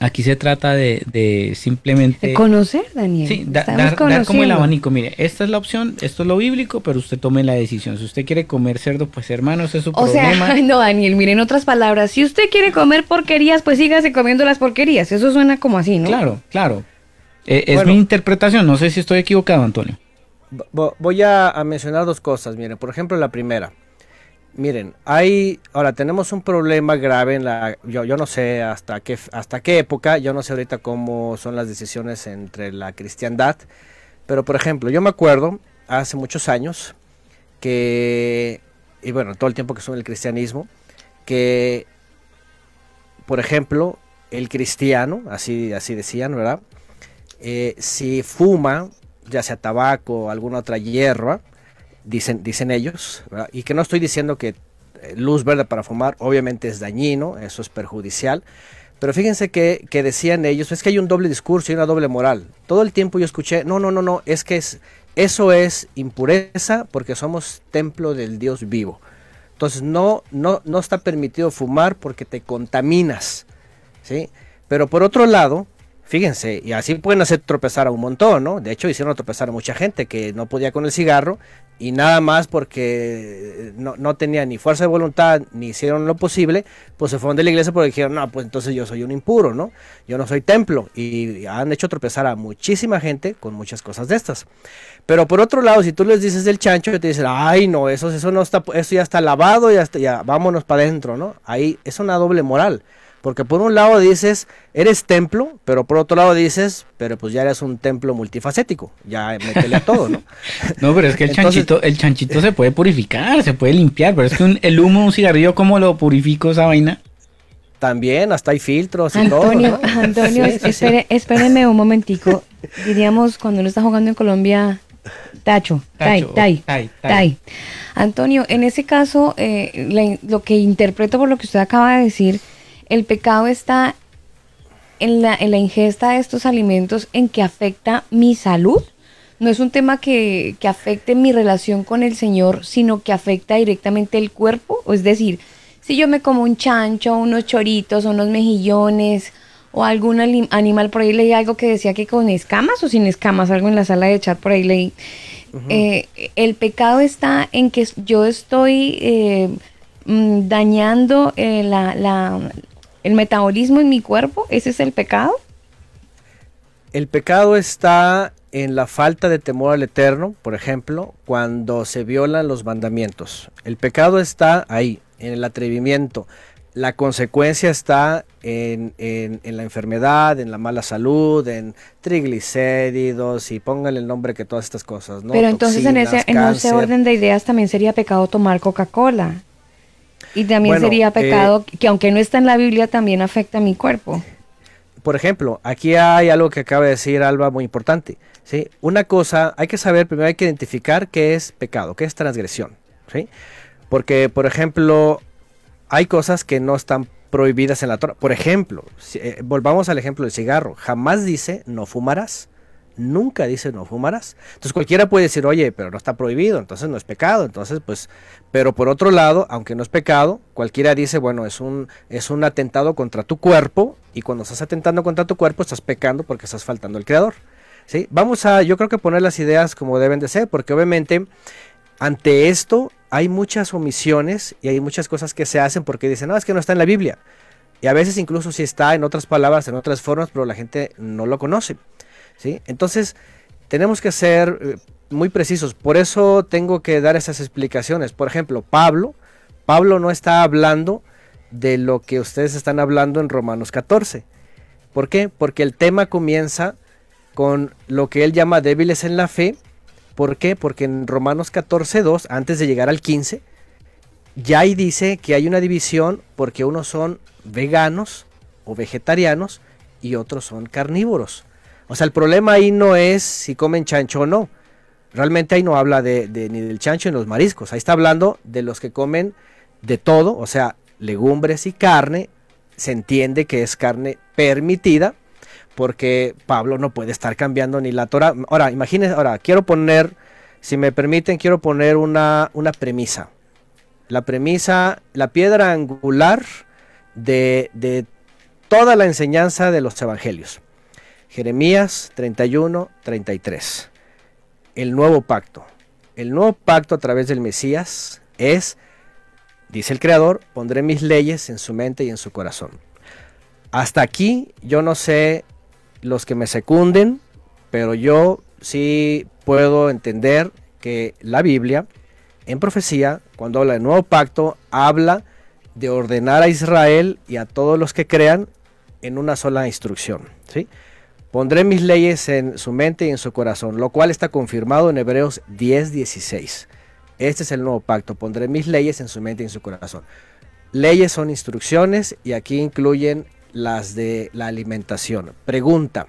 Aquí se trata de, simplemente... conocer, Daniel. Sí, dar, como el abanico. Mire, esta es la opción, esto es lo bíblico, pero usted tome la decisión. Si usted quiere comer cerdo, pues hermano, ese es su problema. O sea, <laughs> no, Daniel, mire, en otras palabras, si usted quiere comer porquerías, pues sígase comiendo las porquerías. Eso suena como así, ¿no? Claro, claro. Eh, es mi interpretación, no sé si estoy equivocado, Antonio. Voy a, a mencionar dos cosas, mire. Por ejemplo, la primera. Miren, hay, ahora tenemos un problema grave en la, yo, yo no sé hasta qué, hasta qué época, yo no sé ahorita cómo son las decisiones entre la cristiandad, pero por ejemplo, yo me acuerdo hace muchos años que, y bueno, todo el tiempo que son el cristianismo, que, por ejemplo, el cristiano, así, así decían, ¿verdad? Eh, si fuma, ya sea tabaco o alguna otra hierba, dicen, dicen ellos, y que no estoy diciendo que eh, luz verde para fumar obviamente es dañino, eso es perjudicial, pero fíjense que, decían ellos, es que hay un doble discurso y una doble moral. Todo el tiempo yo escuché, no, no, no, no, es que es, eso es impureza porque somos templo del Dios vivo. Entonces no, no, no está permitido fumar porque te contaminas. ¿sí? Pero por otro lado, Fíjense, y así pueden hacer tropezar a un montón, ¿no? De hecho, hicieron tropezar a mucha gente que no podía con el cigarro y nada más porque no, no tenía ni fuerza de voluntad ni hicieron lo posible, pues se fueron de la iglesia porque dijeron, no, pues entonces yo soy un impuro, ¿no? Yo no soy templo. Y han hecho tropezar a muchísima gente con muchas cosas de estas. Pero por otro lado, si tú les dices del chancho, te dicen, ay, no, eso, eso no está, eso ya está lavado, ya, está, ya vámonos para adentro, ¿no? Ahí es una doble moral. Porque por un lado dices, eres templo, pero por otro lado dices, pero pues ya eres un templo multifacético, ya métele a todo, ¿no? <laughs> no, pero es que el chanchito, el chanchito se puede purificar, se puede limpiar, pero es que el humo, un cigarrillo, ¿cómo lo purifico esa vaina? También, hasta hay filtros y Antonio, todo. Antonio, espéreme un momentico. Diríamos, cuando uno está jugando en Colombia, tacho, tai, tai, tai, Antonio, en ese caso, eh, lo que interpreto por lo que usted acaba de decir, el pecado está en la, en la ingesta de estos alimentos en que afecta mi salud. No es un tema que, que afecte mi relación con el Señor, sino que afecta directamente el cuerpo. Es decir, si yo me como un chancho, unos choritos, unos mejillones o algún animal, por ahí leí algo que decía que con escamas o sin escamas, algo en la sala de chat por ahí leí. Eh, el pecado está en que yo estoy eh, mm, dañando eh, la, el metabolismo en mi cuerpo, ese es el pecado. El pecado está en la falta de temor al eterno, por ejemplo, cuando se violan los mandamientos. El pecado está ahí, en el atrevimiento. La consecuencia está en, la enfermedad, en la mala salud, en triglicéridos y pónganle el nombre que todas estas cosas. ¿no? Pero entonces en ese, en ese orden de ideas también sería pecado tomar Coca-Cola. Y también sería pecado eh, que aunque no está en la Biblia también afecta a mi cuerpo. Por ejemplo, aquí hay algo que acaba de decir Alba muy importante. ¿sí? Una cosa, hay que saber, primero hay que identificar qué es pecado, qué es transgresión. ¿sí? Porque, por ejemplo, hay cosas que no están prohibidas en la Torah. Por ejemplo, eh, volvamos al ejemplo del cigarro. Jamás dice no fumarás. Nunca dice no fumarás. Entonces cualquiera puede decir, oye, pero no está prohibido, entonces no es pecado. Entonces, pues, pero por otro lado, aunque no es pecado, cualquiera dice, bueno, es un, es un atentado contra tu cuerpo y cuando estás atentando contra tu cuerpo estás pecando porque estás faltando al Creador. ¿sí? Vamos a, yo creo que poner las ideas como deben de ser, porque obviamente ante esto hay muchas omisiones y hay muchas cosas que se hacen porque dicen, no, es que no está en la Biblia. Y a veces incluso si está en otras palabras, en otras formas, pero la gente no lo conoce. Entonces, tenemos que ser eh, muy precisos. Por eso tengo que dar esas explicaciones. Por ejemplo, Pablo, Pablo no está hablando de lo que ustedes están hablando en Romanos 14. ¿Por qué? Porque el tema comienza con lo que él llama débiles en la fe ¿Por qué? Porque en Romanos 14, 2, antes de llegar al 15, ya ahí dice que hay una división porque unos son veganos o vegetarianos y otros son carnívoros. O sea, el problema ahí no es si comen chancho o no. Realmente ahí no habla de, ni del chancho ni los mariscos. Ahí está hablando de los que comen de todo, o sea, legumbres y carne. Se entiende que es carne permitida, porque Pablo no puede estar cambiando ni la Torah. Ahora, imagínense, ahora quiero poner, si me permiten, quiero poner una, una premisa. La premisa, la piedra angular de, de toda la enseñanza de los evangelios. Jeremías 31, 33. El nuevo pacto. El nuevo pacto a través del Mesías es, dice el Creador, pondré mis leyes en su mente y en su corazón. Hasta aquí yo no sé los que me secunden, pero yo sí puedo entender que la Biblia, en profecía, cuando habla del nuevo pacto, habla de ordenar a Israel y a todos los que crean en una sola instrucción. ¿sí? Pondré mis leyes en su mente y en su corazón, lo cual está confirmado en Hebreos 10:16. Este es el nuevo pacto, pondré mis leyes en su mente y en su corazón. Leyes son instrucciones y aquí incluyen las de la alimentación. Pregunta,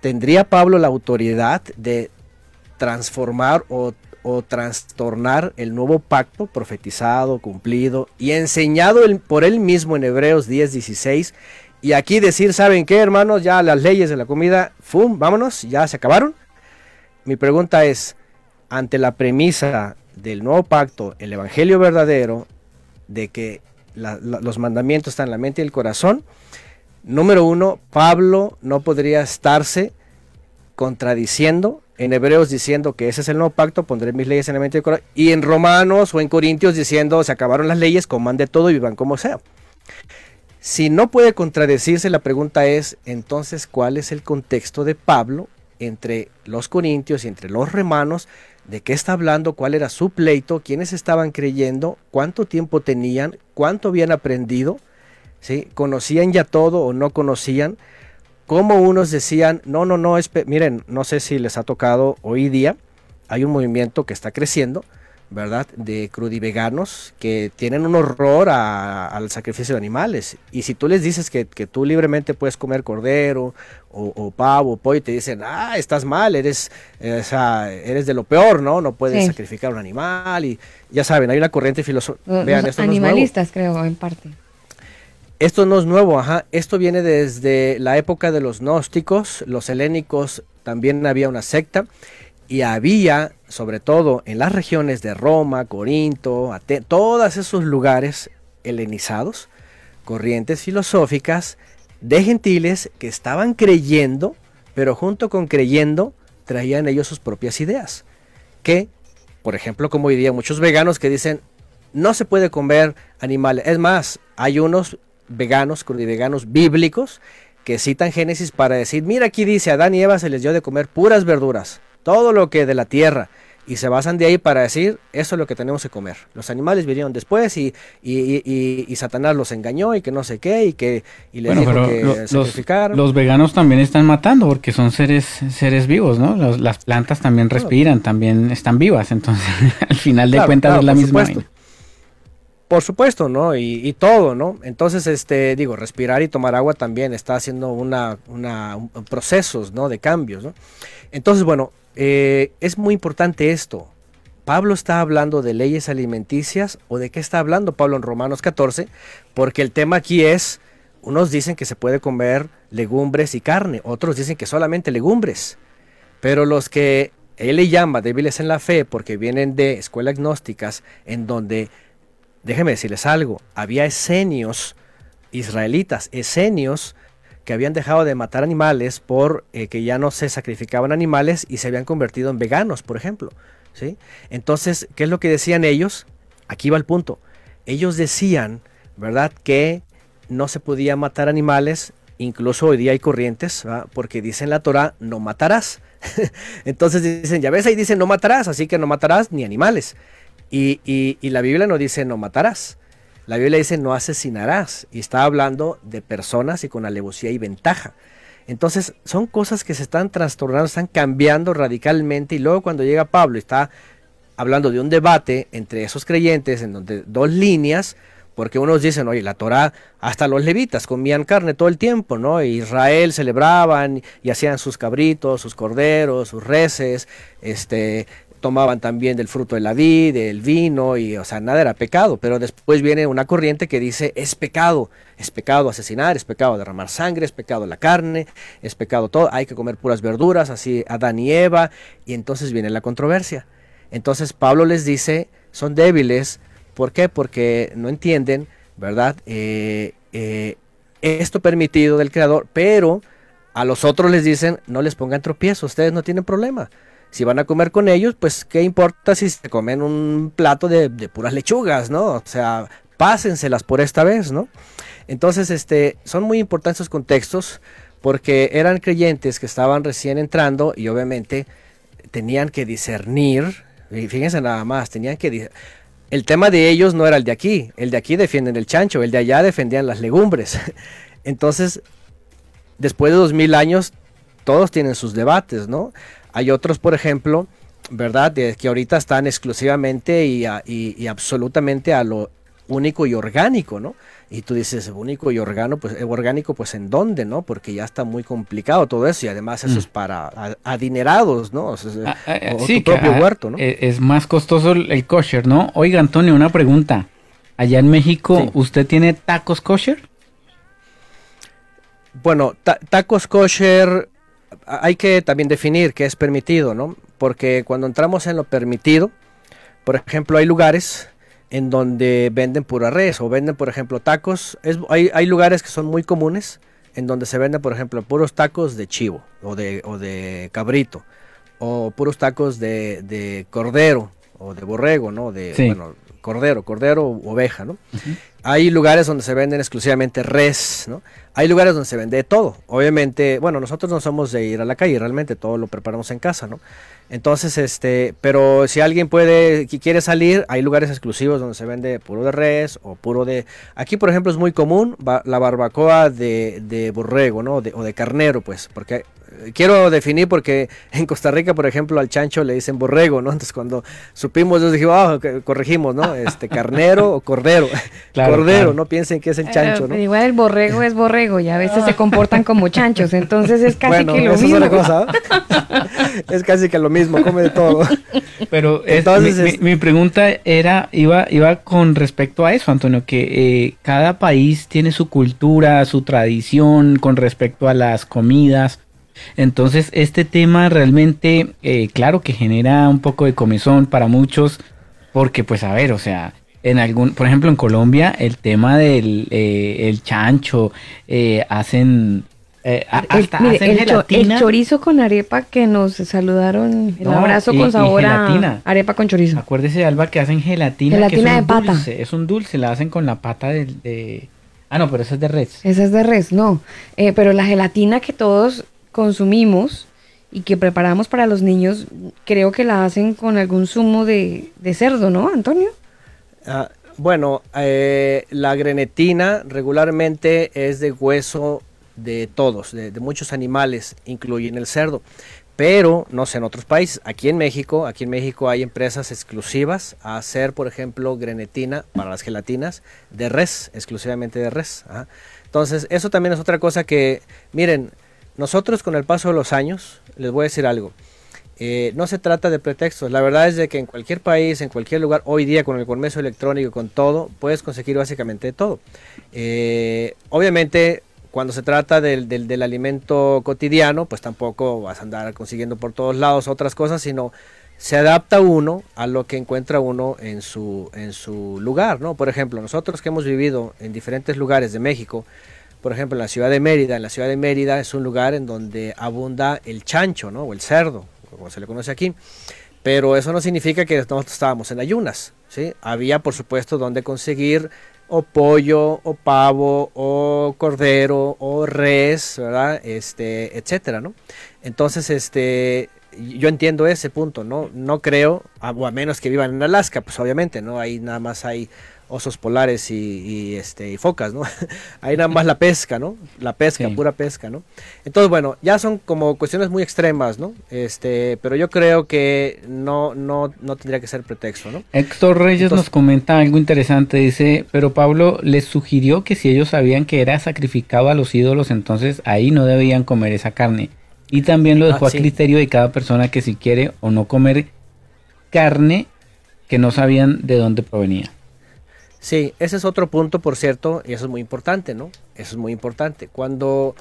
¿tendría Pablo la autoridad de transformar o, trastornar el nuevo pacto profetizado, cumplido y enseñado por él mismo en Hebreos 10, 16? Y aquí decir, ¿saben qué, hermanos? Ya las leyes de la comida, ¡fum! Vámonos, ya se acabaron. Mi pregunta es, ante la premisa del nuevo pacto, el evangelio verdadero, de que los mandamientos están en la mente y el corazón. Número uno, Pablo no podría estarse contradiciendo en Hebreos diciendo que ese es el nuevo pacto, pondré mis leyes en la mente y el corazón. Y en Romanos o en Corintios diciendo se acabaron las leyes, coman de todo y vivan como sea. Si no puede contradecirse, la pregunta es entonces cuál es el contexto de Pablo entre los corintios y entre los romanos de qué está hablando, cuál era su pleito, quiénes estaban creyendo, cuánto tiempo tenían, cuánto habían aprendido, ¿sí? conocían ya todo o no conocían, cómo unos decían, no, no, no, miren, no sé si les ha tocado hoy día, hay un movimiento que está creciendo, ¿verdad? De crudiveganos que tienen un horror al sacrificio de animales. Y si tú les dices que, tú libremente puedes comer cordero o, pavo o pollo, te dicen, ah, estás mal, eres, eh, eres de lo peor, ¿no? No puedes sacrificar un animal. Y ya saben, hay una corriente filosófica. Vean, esto animalistas, creo, en parte. Esto no es nuevo, ajá. Esto viene desde la época de los gnósticos, los helénicos también había una secta y había, sobre todo en las regiones de Roma, Corinto, Aten todos esos lugares helenizados, corrientes filosóficas de gentiles que estaban creyendo, pero junto con creyendo traían ellos sus propias ideas. Que, por ejemplo, como hoy día muchos veganos que dicen, no se puede comer animales. Es más, hay unos veganos, veganos bíblicos, que citan Génesis para decir, mira aquí dice, a Adán y Eva se les dio de comer puras verduras, todo lo que de la tierra. Y se basan de ahí para decir, eso es lo que tenemos que comer. Los animales vinieron después y, y, Satanás los engañó y que no sé qué y que y les dijo que los, los, veganos también están matando porque son seres seres vivos, ¿no? las plantas también respiran, también están vivas, entonces <laughs> al final de cuentas es la misma. Por supuesto, ¿no? Y, todo, ¿no? Entonces, este, digo, respirar y tomar agua también está haciendo una, una procesos, ¿no? De cambios, ¿no? Entonces, bueno, eh, es muy importante esto. Pablo está hablando de leyes alimenticias o de qué está hablando Pablo en Romanos 14, porque el tema aquí es, unos dicen que se puede comer legumbres y carne, otros dicen que solamente legumbres, pero los que él le llama débiles en la fe porque vienen de escuelas gnósticas en donde déjeme decirles algo, había esenios israelitas, esenios que habían dejado de matar animales por eh, que ya no se sacrificaban animales y se habían convertido en veganos, por ejemplo. ¿sí? Entonces, ¿qué es lo que decían ellos? Aquí va el punto. Ellos decían, ¿verdad?, que no se podía matar animales, incluso hoy día hay corrientes, porque dice en la Torah, no matarás. <laughs> Entonces dicen, ya ves, ahí dicen no matarás, así que no matarás ni animales. Y, la Biblia no dice no matarás. La Biblia dice no asesinarás. Y está hablando de personas y con alevosía y ventaja. Entonces son cosas que se están trastornando, están cambiando radicalmente. Y luego cuando llega Pablo está hablando de un debate entre esos creyentes en donde dos líneas, porque unos dicen, oye, la Torah, hasta los levitas comían carne todo el tiempo, ¿no? Israel celebraban y hacían sus cabritos, sus corderos, sus reses, este, tomaban también del fruto de la vid, del vino, y o sea, nada era pecado, pero después viene una corriente que dice, es pecado, es pecado asesinar, es pecado derramar sangre, es pecado la carne, es pecado todo, hay que comer puras verduras, así Adán y Eva, y entonces viene la controversia. Entonces Pablo les dice, son débiles, ¿por qué? Porque no entienden, ¿verdad? Eh, eh, esto permitido del Creador, pero a los otros les dicen, no les pongan tropiezo, ustedes no tienen problema. Si van a comer con ellos, pues qué importa si se comen un plato de, puras lechugas, ¿no? O sea, pásenselas por esta vez, ¿no? Entonces, este, son muy importantes esos contextos porque eran creyentes que estaban recién entrando y obviamente tenían que discernir, fíjense nada más, tenían que... El tema de ellos no era el de aquí, el de aquí defienden el chancho, el de allá defendían las legumbres. <laughs> Entonces, después de dos mil años, todos tienen sus debates, ¿no? Hay otros, por ejemplo, ¿verdad? que ahorita están exclusivamente y, y, absolutamente a lo único y orgánico, ¿no? Y tú dices, único y orgánico, pues, eh, orgánico, pues ¿en dónde, no? Porque ya está muy complicado todo eso y además eso es mm. para adinerados, ¿no? O, ah, ah, sí, propio huerto, ¿no? E, es más costoso el kosher, ¿no? Oiga, Antonio, una pregunta. Allá en México, ¿usted tiene tacos kosher? Bueno, tacos kosher hay que también definir qué es permitido, ¿no? Porque cuando entramos en lo permitido, por ejemplo, hay lugares en donde venden pura res o venden, por ejemplo, tacos. hay, lugares que son muy comunes en donde se venden, por ejemplo, puros tacos de chivo o de, o de cabrito o puros tacos de, cordero o de borrego, ¿no? De, bueno, cordero, cordero oveja, ¿no? Hay lugares donde se venden exclusivamente res, ¿no? Hay lugares donde se vende todo. Obviamente, bueno, nosotros no somos de ir a la calle, realmente todo lo preparamos en casa, ¿no? Entonces, este, pero si alguien puede, quiere salir, hay lugares exclusivos donde se vende puro de res o puro de... Aquí, por ejemplo, es muy común la barbacoa de, de borrego, ¿no? o de carnero, pues, porque quiero definir porque <laughs> en Costa Rica, por ejemplo, al chancho le dicen borrego, ¿no? Entonces cuando supimos, nos dijimos, ah, corregimos, ¿no? Este, <laughs> carnero o cordero. <laughs> cordero, no piensen que es el chancho, ¿no? igual el borrego es borrego y a veces se comportan como chanchos, entonces es casi que lo mismo. Es, cosa, es casi que lo mismo, come de todo. Pero entonces, mi, pregunta era, iba, iba con respecto a eso, Antonio, que eh, cada país tiene su cultura, su tradición con respecto a las comidas. Entonces, este tema realmente, eh, claro que genera un poco de comezón para muchos, porque pues a ver, o sea, en algún, por ejemplo, en Colombia, el tema del eh, el chancho, eh, hacen... hasta hacen el, chorizo con arepa que nos saludaron, el abrazo con sabor a arepa con chorizo. Acuérdese, Alba, que hacen gelatina. Gelatina que de pata. es un dulce, la hacen con la pata de, Ah, no, pero esa es de res. Esa es de res, no. Eh, pero la gelatina que todos consumimos y que preparamos para los niños, creo que la hacen con algún zumo de, de cerdo, ¿no, Antonio? Ah, bueno, eh, la grenetina regularmente es de hueso de todos, de, muchos animales, incluyen el cerdo pero no sé en otros países. Aquí en México, aquí en México hay empresas exclusivas a hacer, por ejemplo, grenetina para las gelatinas de res, exclusivamente de res. Entonces, eso también es otra cosa que, miren, nosotros con el paso de los años, les voy a decir algo. Eh, no se trata de pretextos. La verdad es de que en cualquier país, en cualquier lugar, hoy día con el comercio electrónico, con todo, puedes conseguir básicamente todo. Eh, obviamente cuando se trata del, del, alimento cotidiano, pues tampoco vas a andar consiguiendo por todos lados otras cosas, sino se adapta uno a lo que encuentra uno en su, en su lugar, ¿no? Por ejemplo, nosotros que hemos vivido en diferentes lugares de México, por ejemplo, en la ciudad de Mérida, en la ciudad de Mérida es un lugar en donde abunda el chancho, ¿no? O el cerdo, como se le conoce aquí. Pero eso no significa que nosotros estábamos en ayunas, ¿sí? Había, por supuesto, donde conseguir o pollo, o pavo, o cordero, o res, ¿verdad? Este, etcétera, ¿no? Entonces, este, yo entiendo ese punto, ¿no? No creo, o a menos que vivan en Alaska, pues obviamente, ¿no? Ahí nada más hay osos polares y, este, y focas, ¿no? <laughs> Ahí nada más la pesca, ¿no? La pesca, pura pesca, ¿no? Entonces, bueno, ya son como cuestiones muy extremas, ¿no? Este, pero yo creo que no, no, no tendría que ser pretexto, ¿no? Héctor Reyes nos comenta algo interesante, dice, pero Pablo les sugirió que si ellos sabían que era sacrificado a los ídolos, entonces ahí no debían comer esa carne. Y también lo dejó ah, a criterio de cada persona que si quiere o no comer carne que no sabían de dónde provenía. Sí, ese es otro punto, por cierto, y eso es muy importante, ¿no? Eso es muy importante. Cuando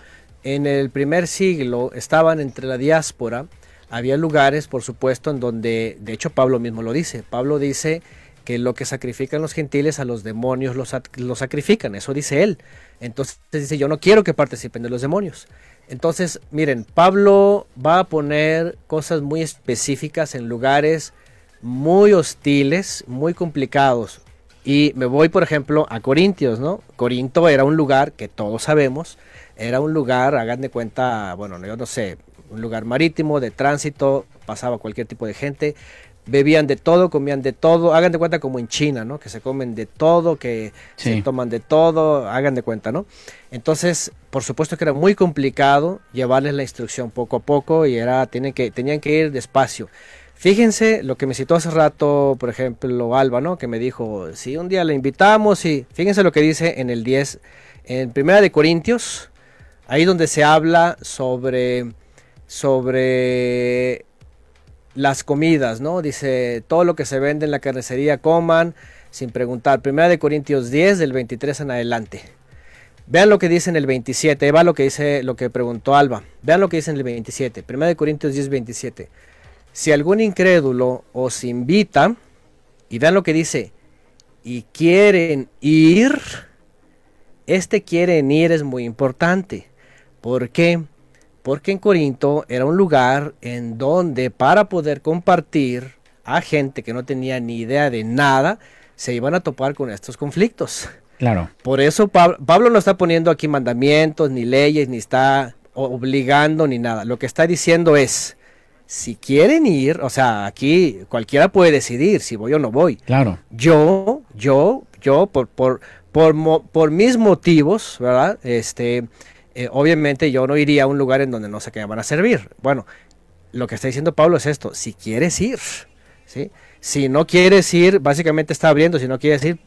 en el primer siglo estaban entre la diáspora, había lugares, por supuesto, en donde, de hecho Pablo mismo lo dice, Pablo dice que lo que sacrifican los gentiles a los demonios los, sacrifican, eso dice él. Entonces dice, yo no quiero que participen de los demonios. Entonces, miren, Pablo va a poner cosas muy específicas en lugares muy hostiles, muy complicados. Y me voy, por ejemplo, a Corintios, ¿no? Corinto era un lugar que todos sabemos, era un lugar, hagan de cuenta, bueno, yo no sé, un lugar marítimo, de tránsito, pasaba cualquier tipo de gente, bebían de todo, comían de todo, hagan de cuenta como en China, ¿no? Que se comen de todo, que se toman de todo, hagan de cuenta, ¿no? Entonces, por supuesto que era muy complicado llevarles la instrucción poco a poco y era, tienen que, tenían que ir despacio. Fíjense lo que me citó hace rato, por ejemplo, Alba, ¿no? Que me dijo, si un día la invitamos y fíjense lo que dice en el 10, en Primera de Corintios, ahí donde se habla sobre, sobre las comidas, ¿no? Dice, todo lo que se vende en la carnicería coman sin preguntar. Primera de Corintios 10, del 23 en adelante. Vean lo que dice en el 27, ahí va lo que dice, lo que preguntó Alba. Vean lo que dice en el 27, Primera de Corintios 10, 27. Si algún incrédulo os invita, y vean lo que dice, y quieren ir, este quieren ir es muy importante. ¿Por qué? Porque en Corinto era un lugar en donde para poder compartir a gente que no tenía ni idea de nada, se iban a topar con estos conflictos. Claro. Por eso Pablo, Pablo no está poniendo aquí mandamientos, ni leyes, ni está obligando, ni nada. Lo que está diciendo es, si quieren ir, o sea, aquí cualquiera puede decidir si voy o no voy. Claro. Yo, yo, yo, por, por, por, por mis motivos, ¿verdad? Este, eh, obviamente yo no iría a un lugar en donde no sé qué me van a servir. Bueno, lo que está diciendo Pablo es esto, si quieres ir, ¿sí? Si no quieres ir, básicamente está abriendo, si no quieres ir,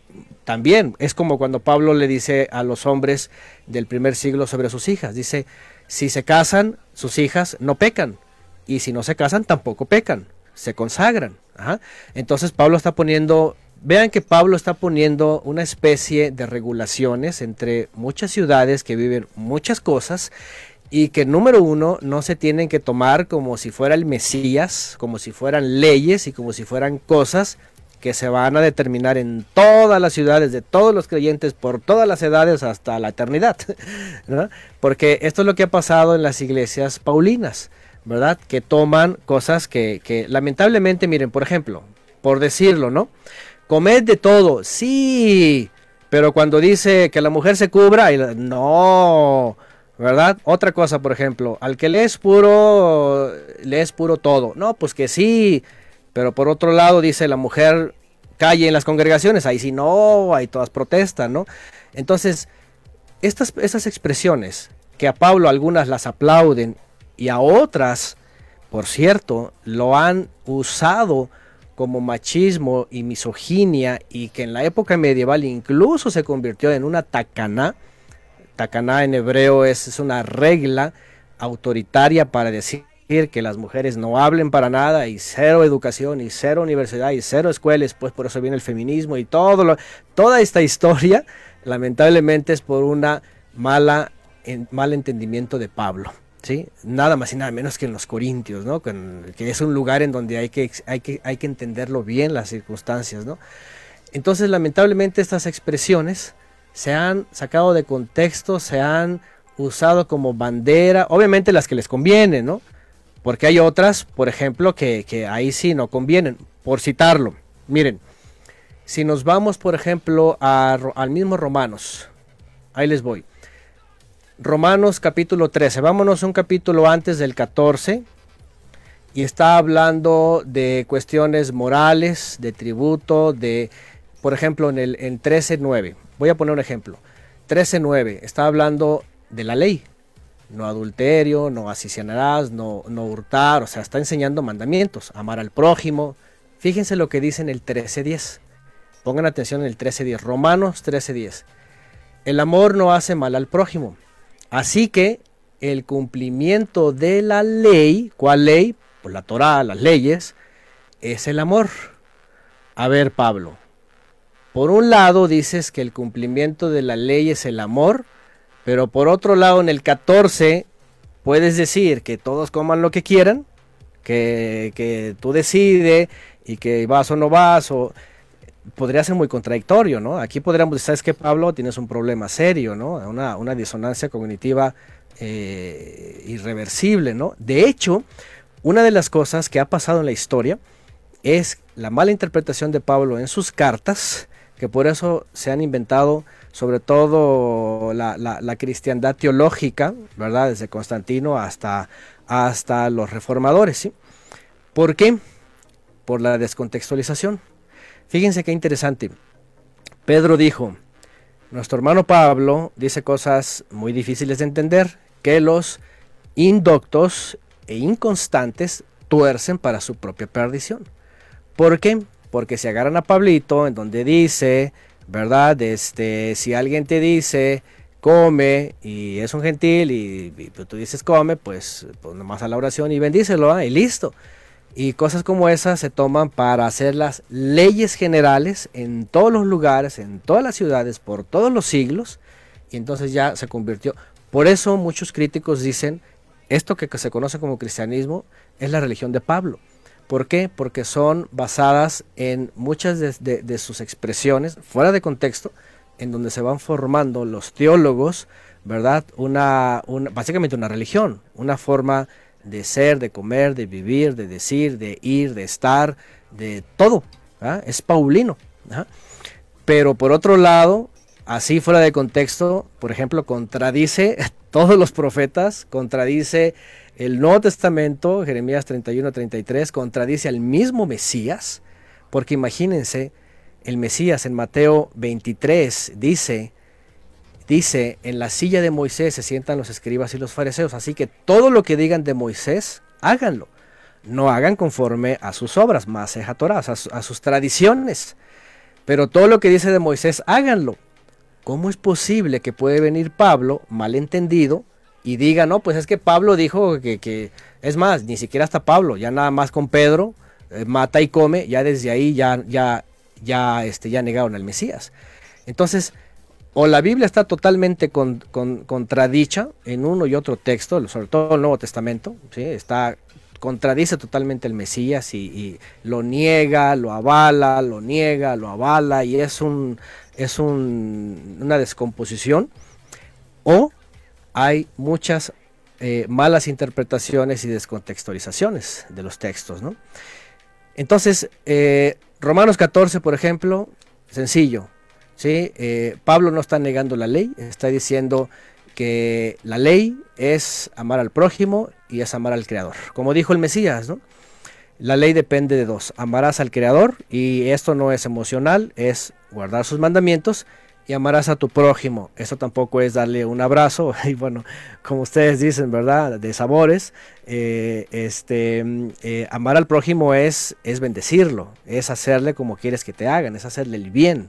también. Es como cuando Pablo le dice a los hombres del primer siglo sobre sus hijas, dice, si se casan, sus hijas no pecan y si no se casan tampoco pecan, se consagran. Entonces Pablo está poniendo, vean que Pablo está poniendo una especie de regulaciones entre muchas ciudades que viven muchas cosas y que número uno no se tienen que tomar como si fuera el Mesías, como si fueran leyes y como si fueran cosas que se van a determinar en todas las ciudades de todos los creyentes por todas las edades hasta la eternidad. <laughs> Porque esto es lo que ha pasado en las iglesias paulinas. ¿Verdad? Que toman cosas que, lamentablemente, miren, por ejemplo, por decirlo, ¿no? Comed de todo, sí, Pero cuando dice que la mujer se cubra, no, ¿verdad? Otra cosa, por ejemplo, al que le es puro, le es puro todo. No, pues que sí, pero por otro lado dice la mujer calle en las congregaciones, ahí sí no, ahí todas protestan, ¿no? Entonces, estas, estas expresiones, que a Pablo algunas las aplauden y a otras, por cierto, lo han usado como machismo y misoginia y que en la época medieval incluso se convirtió en una tacaná. Tacaná en hebreo es, es una regla autoritaria para decir que las mujeres no hablen para nada y cero educación y cero universidad y cero escuelas, pues por eso viene el feminismo y todo lo, toda esta historia lamentablemente es por una mala mal entendimiento de Pablo. Nada más y nada menos que en los Corintios, que es un lugar en donde hay que, hay que, entenderlo bien las circunstancias. Entonces, lamentablemente, estas expresiones se han sacado de contexto, se han usado como bandera, obviamente las que les convienen. Porque hay otras, por ejemplo, que, ahí sí no convienen. Por citarlo, miren, si nos vamos, por ejemplo, al mismo Romanos, ahí les voy. Romanos capítulo 13. Vámonos un capítulo antes del 14. Y está hablando de cuestiones morales, de tributo, de, por ejemplo, en el en 13.9. Voy a poner un ejemplo. 13.9 está hablando de la ley. No adulterio, no asesinar, no, no hurtar. O sea, está enseñando mandamientos. Amar al prójimo. Fíjense lo que dice en el 13.10. Pongan atención en el 13.10. Romanos 13.10. El amor no hace mal al prójimo Así que el cumplimiento de la ley, ¿cuál ley? Pues la Torah, las leyes, es el amor. A ver, Pablo, por un lado dices que el cumplimiento de la ley es el amor, pero por otro lado en el 14 puedes decir que todos coman lo que quieran, que, que tú decides y que vas o no vas, o podría ser muy contradictorio, ¿no? Aquí podríamos decir, ¿sabes qué, Pablo? Tienes un problema serio, ¿no? Una, una disonancia cognitiva eh, irreversible, ¿no? De hecho, una de las cosas que ha pasado en la historia es la mala interpretación de Pablo en sus cartas, que por eso se han inventado sobre todo la, la, cristiandad teológica, ¿verdad? Desde Constantino hasta, hasta los reformadores, ¿sí? ¿Por qué? Por la descontextualización. Fíjense qué interesante. Pedro dijo, nuestro hermano Pablo dice cosas muy difíciles de entender, que los indoctos e inconstantes tuercen para su propia perdición. ¿Por qué? Porque si agarran a Pablito en donde dice, ¿verdad? Este, si alguien te dice, come y es un gentil y, tú dices come, pues, pues nomás a la oración y bendícelo ¿ah? y listo. Y cosas como esas se toman para hacer las leyes generales en todos los lugares, en todas las ciudades, por todos los siglos. Y entonces ya se convirtió. Por eso muchos críticos dicen, esto que se conoce como cristianismo es la religión de Pablo. ¿Por qué? Porque son basadas en muchas de, sus expresiones, fuera de contexto, en donde se van formando los teólogos, ¿verdad? Una, una, básicamente una religión, una forma de ser, de comer, de vivir, de decir, de ir, de estar, de todo. ¿ah? Es paulino. ¿ah? Pero por otro lado, así fuera de contexto, por ejemplo, contradice <laughs> todos los profetas, contradice el Nuevo Testamento, Jeremías 31, 33, contradice al mismo Mesías, porque imagínense, el Mesías en Mateo 23 dice, dice, en la silla de Moisés se sientan los escribas y los fariseos, así que todo lo que digan de Moisés, háganlo. No hagan conforme a sus obras, más Torah, a, a sus tradiciones. Pero todo lo que dice de Moisés, háganlo. ¿Cómo es posible que puede venir Pablo, malentendido, y diga, no, pues es que Pablo dijo que, que es más, ni siquiera hasta Pablo, ya nada más con Pedro, eh, mata y come, ya desde ahí ya, ya, ya, este, ya negaron al Mesías. Entonces, o la Biblia está totalmente contradicha en uno y otro texto, sobre todo el Nuevo Testamento, ¿sí? está contradice totalmente el Mesías y, lo niega, lo avala, lo niega, lo avala y es un es una descomposición o hay muchas eh, malas interpretaciones y descontextualizaciones de los textos, ¿no? Entonces, eh, Romanos 14, por ejemplo, sencillo, ¿sí? Eh, Pablo no está negando la ley, está diciendo que la ley es amar al prójimo y es amar al Creador. Como dijo el Mesías, ¿no? La ley depende de dos, amarás al Creador y esto no es emocional, es guardar sus mandamientos y amarás a tu prójimo. Eso tampoco es darle un abrazo <laughs> y bueno, como ustedes dicen, ¿verdad? De sabores. Eh, este, eh, amar al prójimo es, es bendecirlo, es hacerle como quieres que te hagan, es hacerle el bien,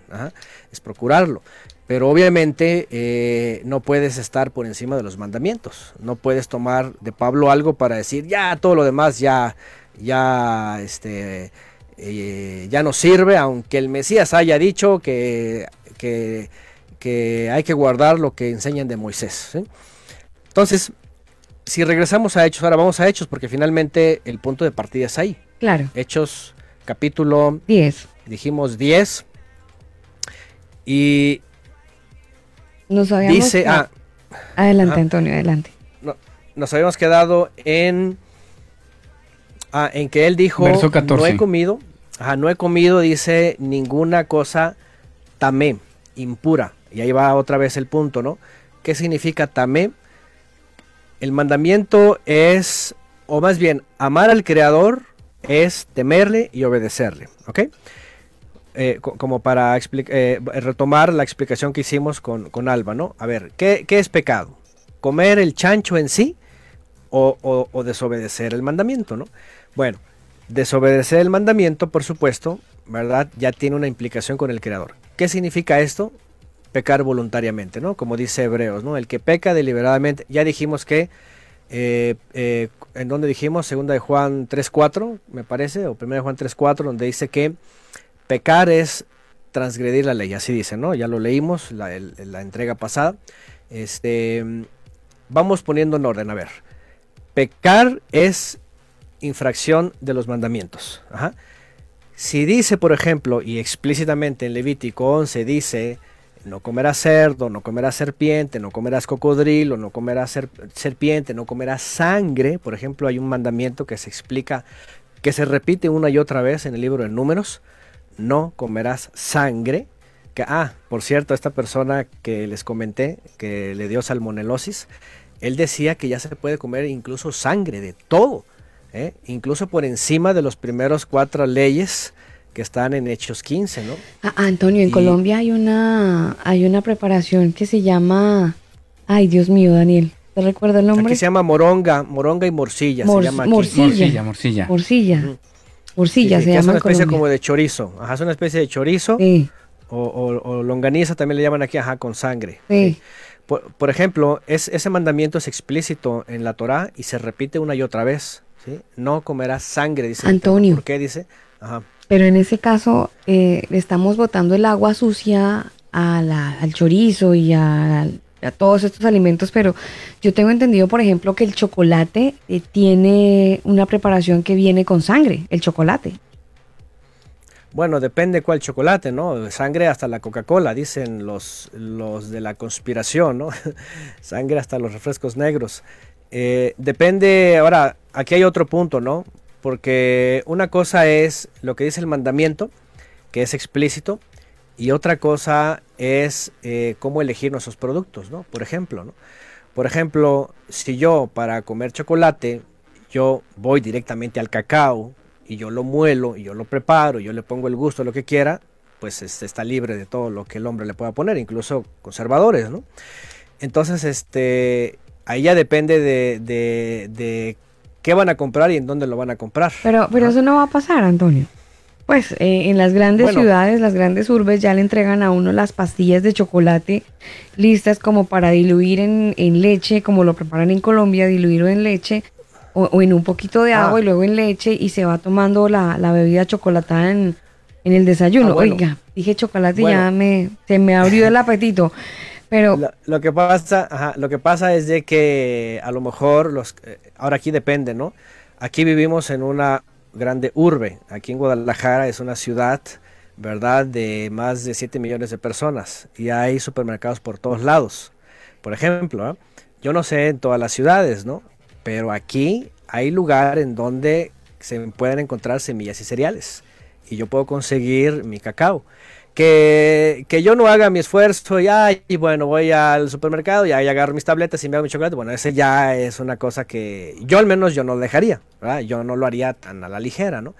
es procurarlo. Pero obviamente eh, no puedes estar por encima de los mandamientos. No puedes tomar de Pablo algo para decir, ya todo lo demás ya, ya, este, ya no sirve, aunque el Mesías haya dicho que, que, hay que guardar lo que enseñan de Moisés. Entonces, si regresamos a Hechos, ahora vamos a Hechos, porque finalmente el punto de partida es ahí. Claro. Hechos, capítulo 10. Dijimos 10. Y nos Dice, ah, adelante, Antonio, adelante. nos habíamos quedado en, ah, en que él dijo, no he comido, no he comido, dice, ninguna cosa tamé, impura. Y ahí va otra vez el punto, ¿no? ¿Qué significa tamé? El mandamiento es, o más bien, amar al Creador es temerle y obedecerle, ¿ok? Eh, como para eh, retomar la explicación que hicimos con, Alba, ¿no? A ver, ¿qué, es pecado? ¿Comer el chancho en sí o, desobedecer el mandamiento, ¿no? Bueno, desobedecer el mandamiento, por supuesto, ¿verdad? Ya tiene una implicación con el Creador. ¿Qué significa esto? Pecar voluntariamente, ¿no? Como dice Hebreos, ¿no? El que peca deliberadamente, ya dijimos que, eh, ¿en donde dijimos? Segunda de Juan 3.4, me parece, o primera de Juan 3.4, donde dice que Pecar es transgredir la ley, así dice, ¿no? Ya lo leímos, la, la entrega pasada. Este, vamos poniendo en orden, a ver. Pecar es infracción de los mandamientos. Si dice, por ejemplo, y explícitamente en Levítico 11 dice, no comerás cerdo, no comerás serpiente, no comerás cocodrilo, no comerás serpiente, no comerás sangre, por ejemplo, hay un mandamiento que se explica, que se repite una y otra vez en el libro de números, no comerás sangre. Que, ah, por cierto, esta persona que les comenté, que le dio salmonelosis, él decía que ya se puede comer incluso sangre de todo, ¿eh? incluso por encima de los primeros cuatro leyes que están en Hechos 15, ¿no? Ah, Antonio, en Colombia hay una, hay una preparación que se llama, ay Dios mío, Daniel, ¿te recuerda el nombre? Aquí se llama moronga, moronga y morcilla, se llama Morcilla, morcilla. morcilla. Morcilla se llama. Es una especie como de chorizo. Ajá, es una especie de chorizo. O, longaniza también le llaman aquí, ajá, con sangre. Sí. Por, ejemplo, es, ese mandamiento es explícito en la Torá y se repite una y otra vez. ¿Sí? No comerás sangre, dice. Antonio. ¿Por qué dice? Ajá. Pero en ese caso, eh, estamos botando el agua sucia al chorizo y a todos estos alimentos, pero yo tengo entendido, por ejemplo, que el chocolate eh, tiene una preparación que viene con sangre, el chocolate. Bueno, depende cuál chocolate, ¿no? Sangre hasta la Coca-Cola, dicen los, los de la conspiración, ¿no? <laughs> Sangre hasta los refrescos negros. Eh, depende, ahora, aquí hay otro punto, ¿no? Porque una cosa es lo que dice el mandamiento, que es explícito, y otra cosa es eh, cómo elegir nuestros productos, ¿no? Por ejemplo, ¿no? Por ejemplo, si yo para comer chocolate, yo voy directamente al cacao y yo lo muelo y yo lo preparo, yo le pongo el gusto, lo que quiera, pues este, está libre de todo lo que el hombre le pueda poner, incluso conservadores, ¿no? Entonces, este, ahí ya depende de, de, qué van a comprar y en dónde lo van a comprar. Pero, pero eso no va a pasar, Antonio. Pues eh, en las grandes ciudades, las grandes urbes ya le entregan a uno las pastillas de chocolate listas como para diluir en, leche, como lo preparan en Colombia, diluirlo en leche o, en un poquito de agua ah. y luego en leche y se va tomando la, bebida chocolatada en, el desayuno. Ah, Oiga, dije chocolate y ya me, se me abrió el apetito. <laughs> Pero lo, que pasa, lo que pasa es de que a lo mejor los, eh, ahora aquí depende, ¿no? Aquí vivimos en una grande urbe. Aquí en Guadalajara es una ciudad, ¿verdad?, de más de 7 millones de personas y hay supermercados por todos lados. Por ejemplo, ¿eh? yo no sé en todas las ciudades, ¿no? Pero aquí hay lugar en donde se pueden encontrar semillas y cereales y yo puedo conseguir mi cacao. Que, que yo no haga mi esfuerzo y, y bueno, voy al supermercado y ahí agarro mis tabletas y me hago mi chocolate. Bueno, ese ya es una cosa que yo al menos yo no dejaría, ¿verdad? Yo no lo haría tan a la ligera, ¿no?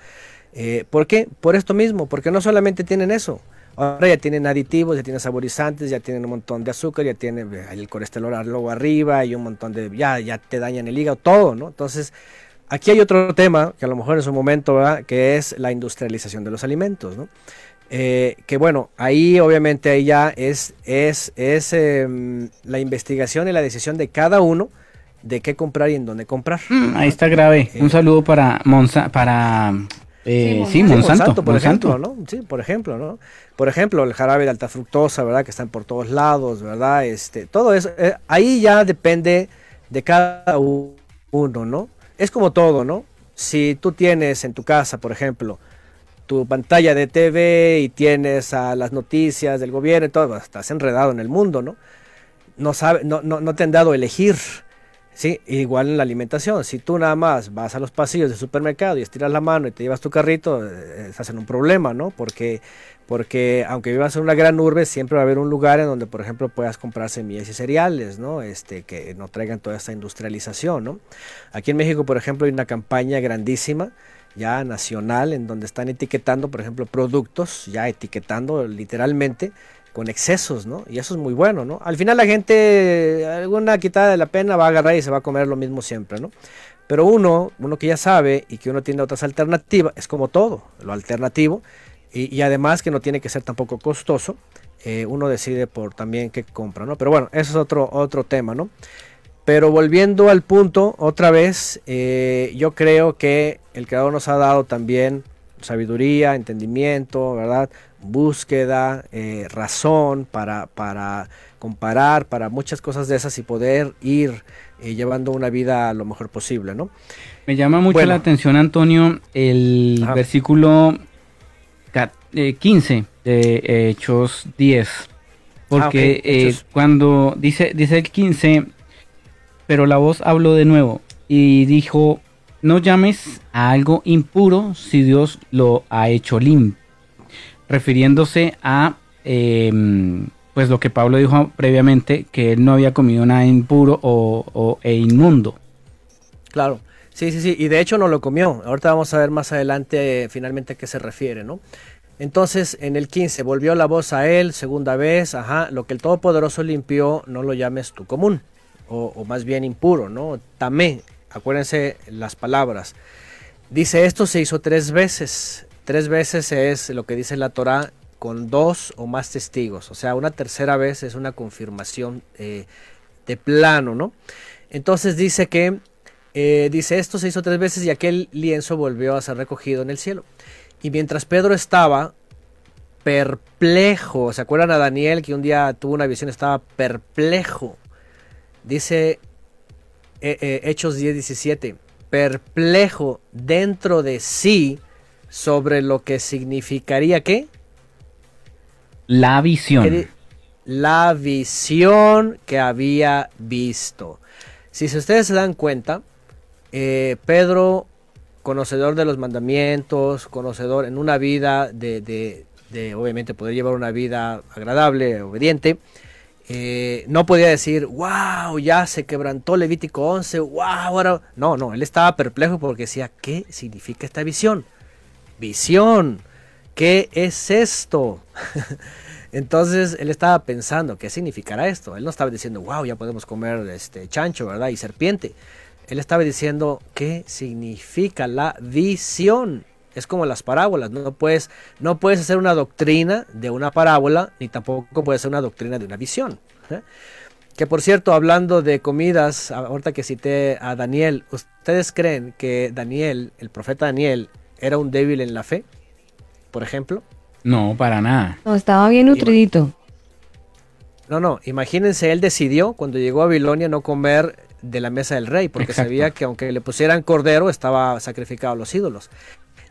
Eh, ¿Por qué? Por esto mismo, porque no solamente tienen eso. Ahora ya tienen aditivos, ya tienen saborizantes, ya tienen un montón de azúcar, ya tienen eh, el colesterol arriba y un montón de... Ya, ya te dañan el hígado, todo, ¿no? Entonces, aquí hay otro tema que a lo mejor en su momento, ¿verdad? Que es la industrialización de los alimentos, ¿no? Eh, que bueno, ahí obviamente ahí ya es, es, es em, la investigación y la decisión de cada uno de qué comprar y en dónde comprar. Mm, ahí está grave. Un saludo para Monza, para eh, sí, Monsanto, por ejemplo, ¿no? Sí, por ejemplo, ¿no? Por ejemplo, el jarabe de alta fructosa, ¿verdad? Que están por todos lados, ¿verdad? Este, todo eso, eh, ahí ya depende de cada uno, ¿no? Es como todo, ¿no? Si tú tienes en tu casa, por ejemplo, tu pantalla de TV y tienes a las noticias del gobierno y todo, estás enredado en el mundo, ¿no? No, sabe, no, no, no te han dado a elegir Sí, igual en la alimentación. Si tú nada más vas a los pasillos del supermercado y estiras la mano y te llevas tu carrito, eh, estás en un problema, ¿no? Porque, porque aunque vivas en una gran urbe, siempre va a haber un lugar en donde, por ejemplo, puedas comprar semillas y cereales, ¿no? Este, que no traigan toda esta industrialización, ¿no? Aquí en México, por ejemplo, hay una campaña grandísima ya nacional en donde están etiquetando, por ejemplo, productos, ya etiquetando literalmente con excesos, ¿no? Y eso es muy bueno, ¿no? Al final la gente, alguna quitada de la pena va a agarrar y se va a comer lo mismo siempre, ¿no? Pero uno, uno que ya sabe y que uno tiene otras alternativas, es como todo, lo alternativo, y, además que no tiene que ser tampoco costoso, eh, uno decide por también qué compra, ¿no? Pero bueno, eso es otro, otro tema, ¿no? Pero volviendo al punto, otra vez, eh, yo creo que el creador nos ha dado también sabiduría, entendimiento, ¿verdad? búsqueda, eh, razón para, para comparar, para muchas cosas de esas y poder ir eh, llevando una vida lo mejor posible, ¿no? Me llama mucho la atención, Antonio, el versículo 15 eh, de Hechos 10, porque ah, cuando dice, dice el 15, pero la voz habló de nuevo y dijo, no llames a algo impuro si Dios lo ha hecho limpio refiriéndose a em, pues lo que Pablo dijo previamente, que él no había comido nada impuro o, e inmundo. Claro, sí, sí, sí, y de hecho no lo comió. Ahorita vamos a ver más adelante finalmente a qué se refiere, ¿no? Entonces, en el 15, volvió la voz a él, segunda vez, ajá, lo que el Todopoderoso limpió, no lo llames tú común, o, más bien impuro, ¿no? Tamé, acuérdense las palabras. Dice, esto se hizo tres veces. Tres veces es lo que dice la Torah con dos o más testigos. O sea, una tercera vez es una confirmación eh, de plano, ¿no? Entonces dice que, eh, dice, esto se hizo tres veces y aquel lienzo volvió a ser recogido en el cielo. Y mientras Pedro estaba perplejo, ¿se acuerdan a Daniel que un día tuvo una visión, estaba perplejo? Dice eh, Hechos 10, 17, perplejo dentro de sí sobre lo que significaría qué? La visión. La visión que había visto. Si ustedes se dan cuenta, eh, Pedro, conocedor de los mandamientos, conocedor en una vida de, obviamente poder llevar una vida agradable, obediente, eh, no podía decir, wow, ya se quebrantó Levítico 11, wow, ahora... No, no, él estaba perplejo porque decía, ¿qué significa esta visión? visión. ¿Qué es esto? <laughs> Entonces él estaba pensando, ¿qué significará esto? Él no estaba diciendo, wow, ya podemos comer este chancho, ¿verdad? Y serpiente. Él estaba diciendo, ¿qué significa la visión? Es como las parábolas, no puedes, no puedes hacer una doctrina de una parábola, ni tampoco puedes hacer una doctrina de una visión. ¿eh? Que por cierto, hablando de comidas, ahorita que cité a Daniel, ¿ustedes creen que Daniel, el profeta Daniel, era un débil en la fe, por ejemplo. No, para nada. No, estaba bien nutridito. No, no, imagínense, él decidió cuando llegó a Babilonia no comer de la mesa del rey, porque sabía que aunque le pusieran cordero, estaba sacrificado a los ídolos.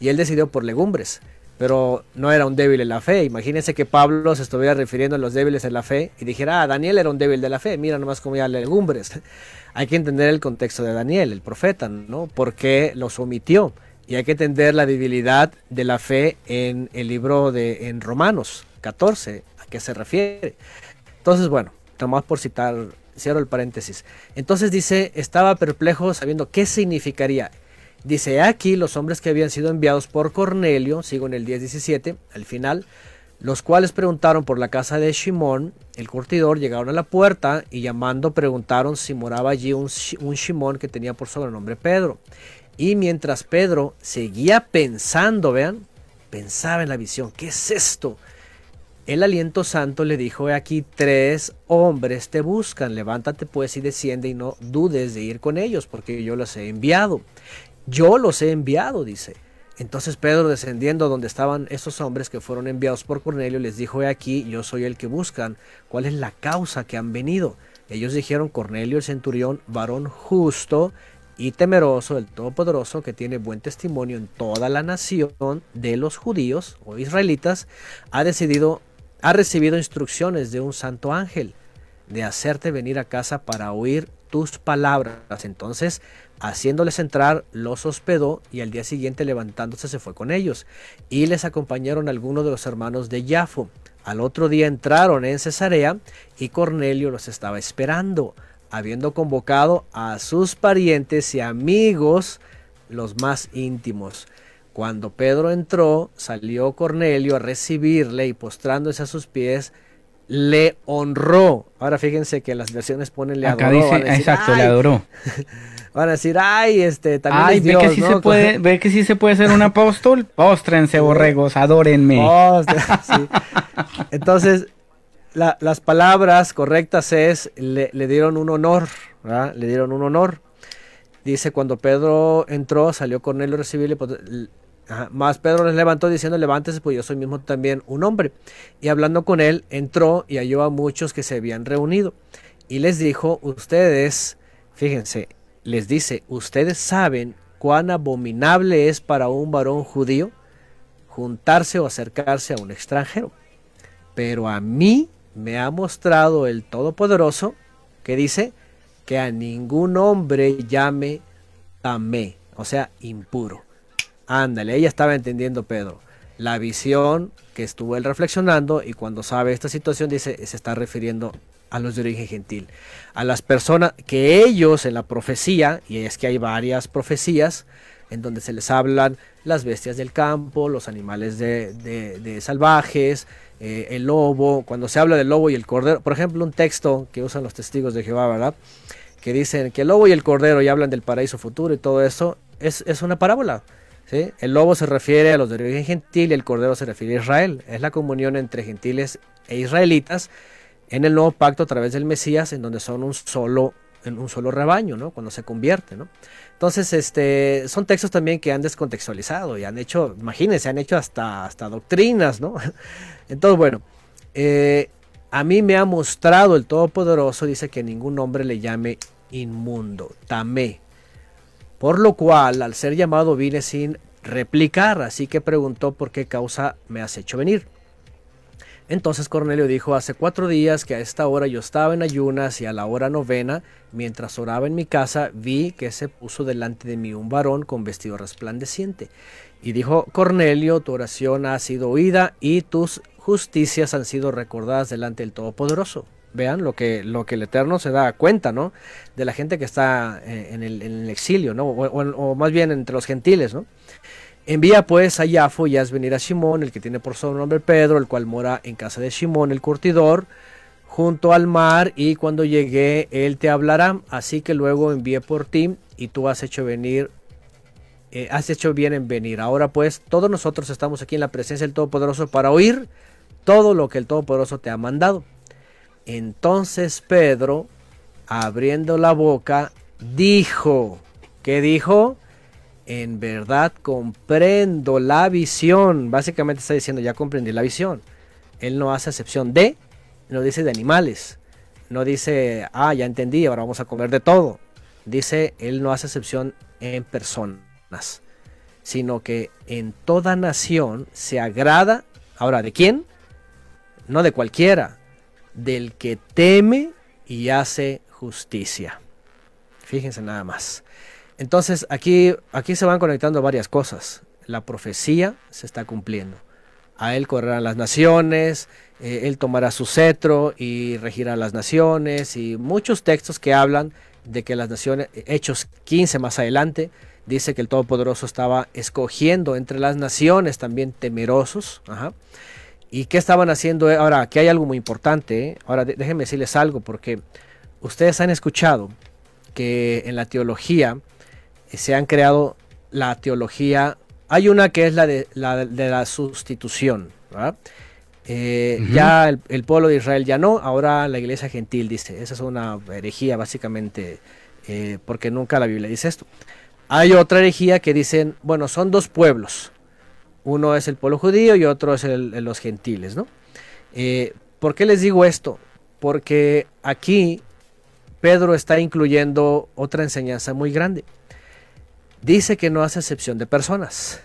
Y él decidió por legumbres, pero no era un débil en la fe. Imagínense que Pablo se estuviera refiriendo a los débiles en la fe y dijera, ah, Daniel era un débil de la fe, mira nomás comía legumbres. <laughs> Hay que entender el contexto de Daniel, el profeta, ¿no? Porque los omitió. Y hay que entender la debilidad de la fe en el libro de en Romanos, 14, ¿a qué se refiere? Entonces, bueno, nomás por citar, cierro el paréntesis. Entonces dice, estaba perplejo sabiendo qué significaría. Dice, aquí los hombres que habían sido enviados por Cornelio, sigo en el 10-17, al final, los cuales preguntaron por la casa de Shimón, el curtidor, llegaron a la puerta y llamando preguntaron si moraba allí un, un Shimón que tenía por sobrenombre Pedro. Y mientras Pedro seguía pensando, vean, pensaba en la visión, ¿qué es esto? El aliento santo le dijo, he aquí tres hombres te buscan, levántate pues y desciende y no dudes de ir con ellos, porque yo los he enviado. Yo los he enviado, dice. Entonces Pedro, descendiendo donde estaban esos hombres que fueron enviados por Cornelio, les dijo, he aquí, yo soy el que buscan, ¿cuál es la causa que han venido? Ellos dijeron, Cornelio el centurión, varón justo y temeroso del Todopoderoso, que tiene buen testimonio en toda la nación de los judíos o israelitas, ha decidido ha recibido instrucciones de un santo ángel de hacerte venir a casa para oír tus palabras. Entonces, haciéndoles entrar, los hospedó y al día siguiente levantándose se fue con ellos. Y les acompañaron algunos de los hermanos de Jafo. Al otro día entraron en Cesarea y Cornelio los estaba esperando, habiendo convocado a sus parientes y amigos los más íntimos. Cuando Pedro entró, salió Cornelio a recibirle y postrándose a sus pies, le honró. Ahora fíjense que las versiones ponen le Acá Dice, exacto, le adoró. <laughs> Van a decir, ay, este, también ay, es Dios, ve que sí ¿no? se puede, ve que sí se puede ser un apóstol. <laughs> Póstrense, borregos, adórenme. <laughs> sí. Entonces, la, las palabras correctas es, le, le dieron un honor, ¿verdad? Le dieron un honor. Dice, cuando Pedro entró, salió Cornelio a recibirle, pues, Ajá. Más Pedro les levantó diciendo, levántese, pues yo soy mismo también un hombre. Y hablando con él, entró y halló a muchos que se habían reunido. Y les dijo, ustedes, fíjense, les dice, ustedes saben cuán abominable es para un varón judío juntarse o acercarse a un extranjero. Pero a mí me ha mostrado el Todopoderoso que dice que a ningún hombre llame tamé, o sea, impuro. Ándale, ella estaba entendiendo Pedro. La visión que estuvo él reflexionando y cuando sabe esta situación dice, se está refiriendo a los de origen gentil. A las personas que ellos en la profecía, y es que hay varias profecías, en donde se les hablan las bestias del campo, los animales de, de, salvajes, eh, el lobo, cuando se habla del lobo y el cordero, por ejemplo, un texto que usan los testigos de Jehová, ¿verdad? Que dicen que el lobo y el cordero y hablan del paraíso futuro y todo eso, es, es una parábola. ¿sí? El lobo se refiere a los de origen gentil y el cordero se refiere a Israel. Es la comunión entre gentiles e israelitas en el nuevo pacto a través del Mesías, en donde son un solo, en un solo rebaño, ¿no? Cuando se convierte, ¿no? Entonces, este, son textos también que han descontextualizado y han hecho, imagínense, han hecho hasta, hasta doctrinas, ¿no? <laughs> Entonces, bueno, eh, a mí me ha mostrado el Todopoderoso, dice que ningún hombre le llame inmundo, tamé. Por lo cual, al ser llamado, vine sin replicar, así que preguntó por qué causa me has hecho venir. Entonces Cornelio dijo, hace cuatro días que a esta hora yo estaba en ayunas y a la hora novena, mientras oraba en mi casa, vi que se puso delante de mí un varón con vestido resplandeciente. Y dijo, Cornelio, tu oración ha sido oída y tus justicias han sido recordadas delante del Todopoderoso. Vean lo que, lo que el Eterno se da cuenta, ¿no? De la gente que está eh, en el, exilio, ¿no? O más bien entre los gentiles, ¿no? Envía pues a Yafo y haz venir a Simón, el que tiene por sobrenombre Pedro, el cual mora en casa de Simón, el curtidor, junto al mar, y cuando llegue él te hablará. Así que luego envié por ti, y tú has hecho venir, eh, has hecho bien en venir. Ahora pues, todos nosotros estamos aquí en la presencia del Todopoderoso para oír todo lo que el Todopoderoso te ha mandado. Entonces Pedro, abriendo la boca, dijo, ¿qué dijo? En verdad comprendo la visión. Básicamente está diciendo, ya comprendí la visión. Él no hace excepción de, no dice de animales. No dice, ah, ya entendí, ahora vamos a comer de todo. Dice, él no hace excepción en personas, sino que en toda nación se agrada. Ahora, ¿de quién? No de cualquiera, del que teme y hace justicia. Fíjense nada más. Entonces aquí, aquí se van conectando varias cosas. La profecía se está cumpliendo. a él correrán las naciones, eh, él tomará su cetro y regirá las naciones, y muchos textos que hablan de que las naciones, Hechos 15 más adelante, dice que el Todopoderoso estaba escogiendo entre las naciones también temerosos. ¿Y qué estaban haciendo? Ahora, aquí hay algo muy importante. ¿eh? Ahora, déjenme decirles algo, porque ustedes han escuchado que en la teología se han creado la teología. Hay una que es la de la, de la sustitución. Eh, ya el, pueblo de Israel ya no, ahora la iglesia gentil dice. Esa es una herejía, básicamente, porque nunca la Biblia dice esto. Hay otra herejía que dicen, bueno, son dos pueblos. Uno es el pueblo judío y otro es el, los gentiles, ¿no? Eh, ¿Por qué les digo esto? Porque aquí Pedro está incluyendo otra enseñanza muy grande. Dice que no hace excepción de personas,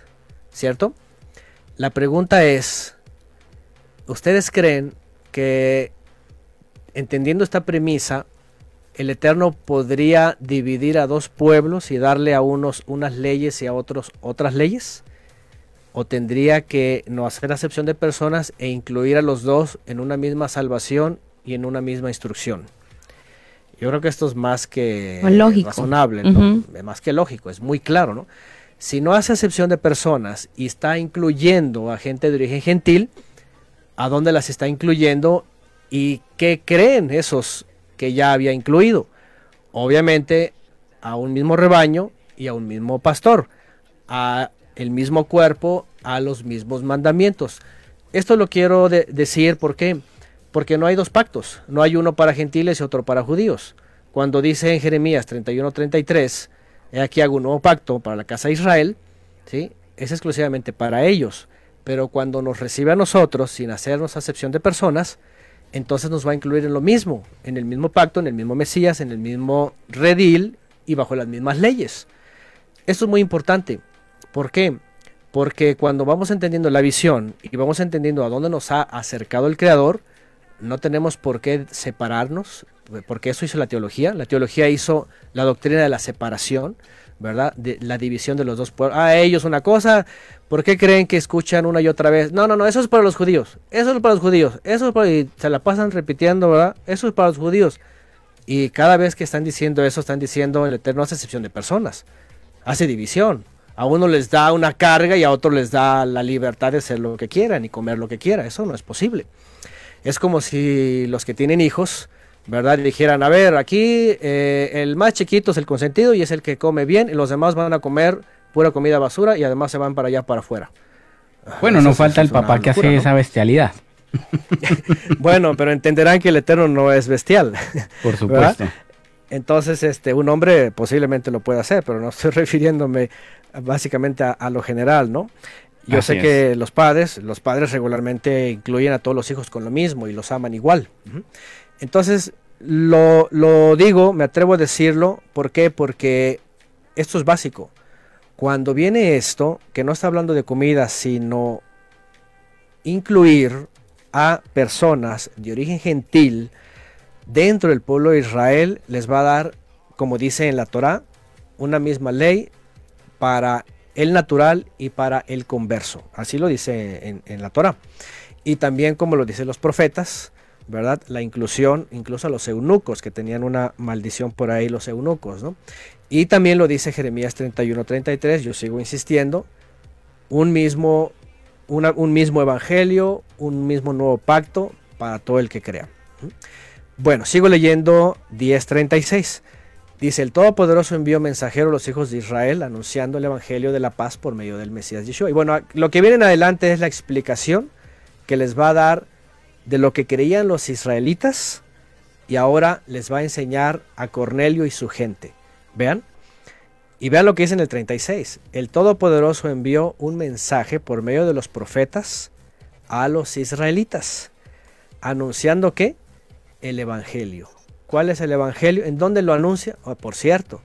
¿cierto? La pregunta es, ¿ustedes creen que entendiendo esta premisa, el Eterno podría dividir a dos pueblos y darle a unos unas leyes y a otros otras leyes? ¿O tendría que no hacer acepción de personas e incluir a los dos en una misma salvación y en una misma instrucción? Yo creo que esto es más que razonable, más que lógico, es muy claro, ¿no? Si no hace acepción de personas y está incluyendo a gente de origen gentil, ¿a dónde las está incluyendo y qué creen esos que ya había incluido. Obviamente a un mismo rebaño y a un mismo pastor, a el mismo cuerpo, a los mismos mandamientos. Esto lo quiero decir porque porque no hay dos pactos, no hay uno para gentiles y otro para judíos. Cuando dice en Jeremías 31:33, aquí hago un nuevo pacto para la casa de Israel, ¿sí? es exclusivamente para ellos. Pero cuando nos recibe a nosotros, sin hacernos acepción de personas, entonces nos va a incluir en lo mismo, en el mismo pacto, en el mismo Mesías, en el mismo redil y bajo las mismas leyes. Esto es muy importante. ¿Por qué? Porque cuando vamos entendiendo la visión y vamos entendiendo a dónde nos ha acercado el Creador, no tenemos por qué separarnos, porque eso hizo la teología. La teología hizo la doctrina de la separación, ¿verdad? De la división de los dos pueblos. Ah, ellos una cosa, ¿por qué creen que escuchan una y otra vez? No, no, no, eso es para los judíos, eso es para los judíos, eso es para... Y se la pasan repitiendo, ¿verdad? Eso es para los judíos. Y cada vez que están diciendo eso, están diciendo el Eterno hace excepción de personas, hace división. A uno les da una carga y a otro les da la libertad de hacer lo que quieran y comer lo que quieran. Eso no es posible. Es como si los que tienen hijos ¿verdad? dijeran, a ver, aquí eh, el más chiquito es el consentido y es el que come bien, y los demás van a comer pura comida basura y además se van para allá para afuera. Bueno, no falta el papá que hace esa bestialidad. <laughs> bueno, pero entenderán que el Eterno no es bestial. <laughs> Por supuesto. Entonces, este, un hombre posiblemente lo puede hacer, pero no estoy <laughs> refiriéndome básicamente a, lo general, ¿no? Yo sé que los padres, los padres regularmente incluyen a todos los hijos con lo mismo y los aman igual. Entonces, lo, digo, me atrevo a decirlo, ¿por qué? Porque esto es básico. Cuando viene esto, que no está hablando de comida, sino incluir a personas de origen gentil dentro del pueblo de Israel, les va a dar, como dice en la Torah, una misma ley para el natural y para el converso. Así lo dice en, la Torah. Y también como lo dicen los profetas, ¿verdad? La inclusión, incluso a los eunucos, que tenían una maldición por ahí los eunucos, ¿no? Y también lo dice Jeremías 31-33, yo sigo insistiendo, un mismo, un mismo evangelio, un mismo nuevo pacto para todo el que crea. Bueno, sigo leyendo 10.36. Dice, el Todopoderoso envió mensajero a los hijos de Israel anunciando el Evangelio de la paz por medio del Mesías Yeshua. Y bueno, lo que viene en adelante es la explicación que les va a dar de lo que creían los israelitas y ahora les va a enseñar a Cornelio y su gente. Vean. Y vean lo que dice en el 36. El Todopoderoso envió un mensaje por medio de los profetas a los israelitas, anunciando que el Evangelio. ¿Cuál es el Evangelio? ¿En dónde lo anuncia? Oh, por cierto,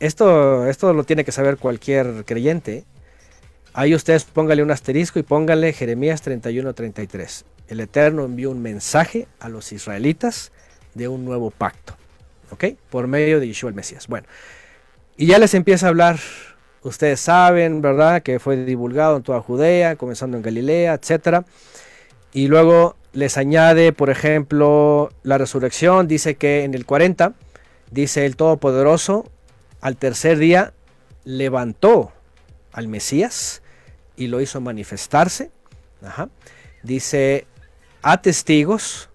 esto, esto lo tiene que saber cualquier creyente. Ahí ustedes póngale un asterisco y póngale Jeremías 31-33 el Eterno envió un mensaje a los israelitas de un nuevo pacto, ¿ok? Por medio de Yeshua el Mesías. Bueno, y ya les empieza a hablar, ustedes saben, ¿verdad? Que fue divulgado en toda Judea, comenzando en Galilea, etc. Y luego les añade, por ejemplo, la resurrección, dice que en el 40, dice el Todopoderoso, al tercer día levantó al Mesías y lo hizo manifestarse. Dice, a testigos,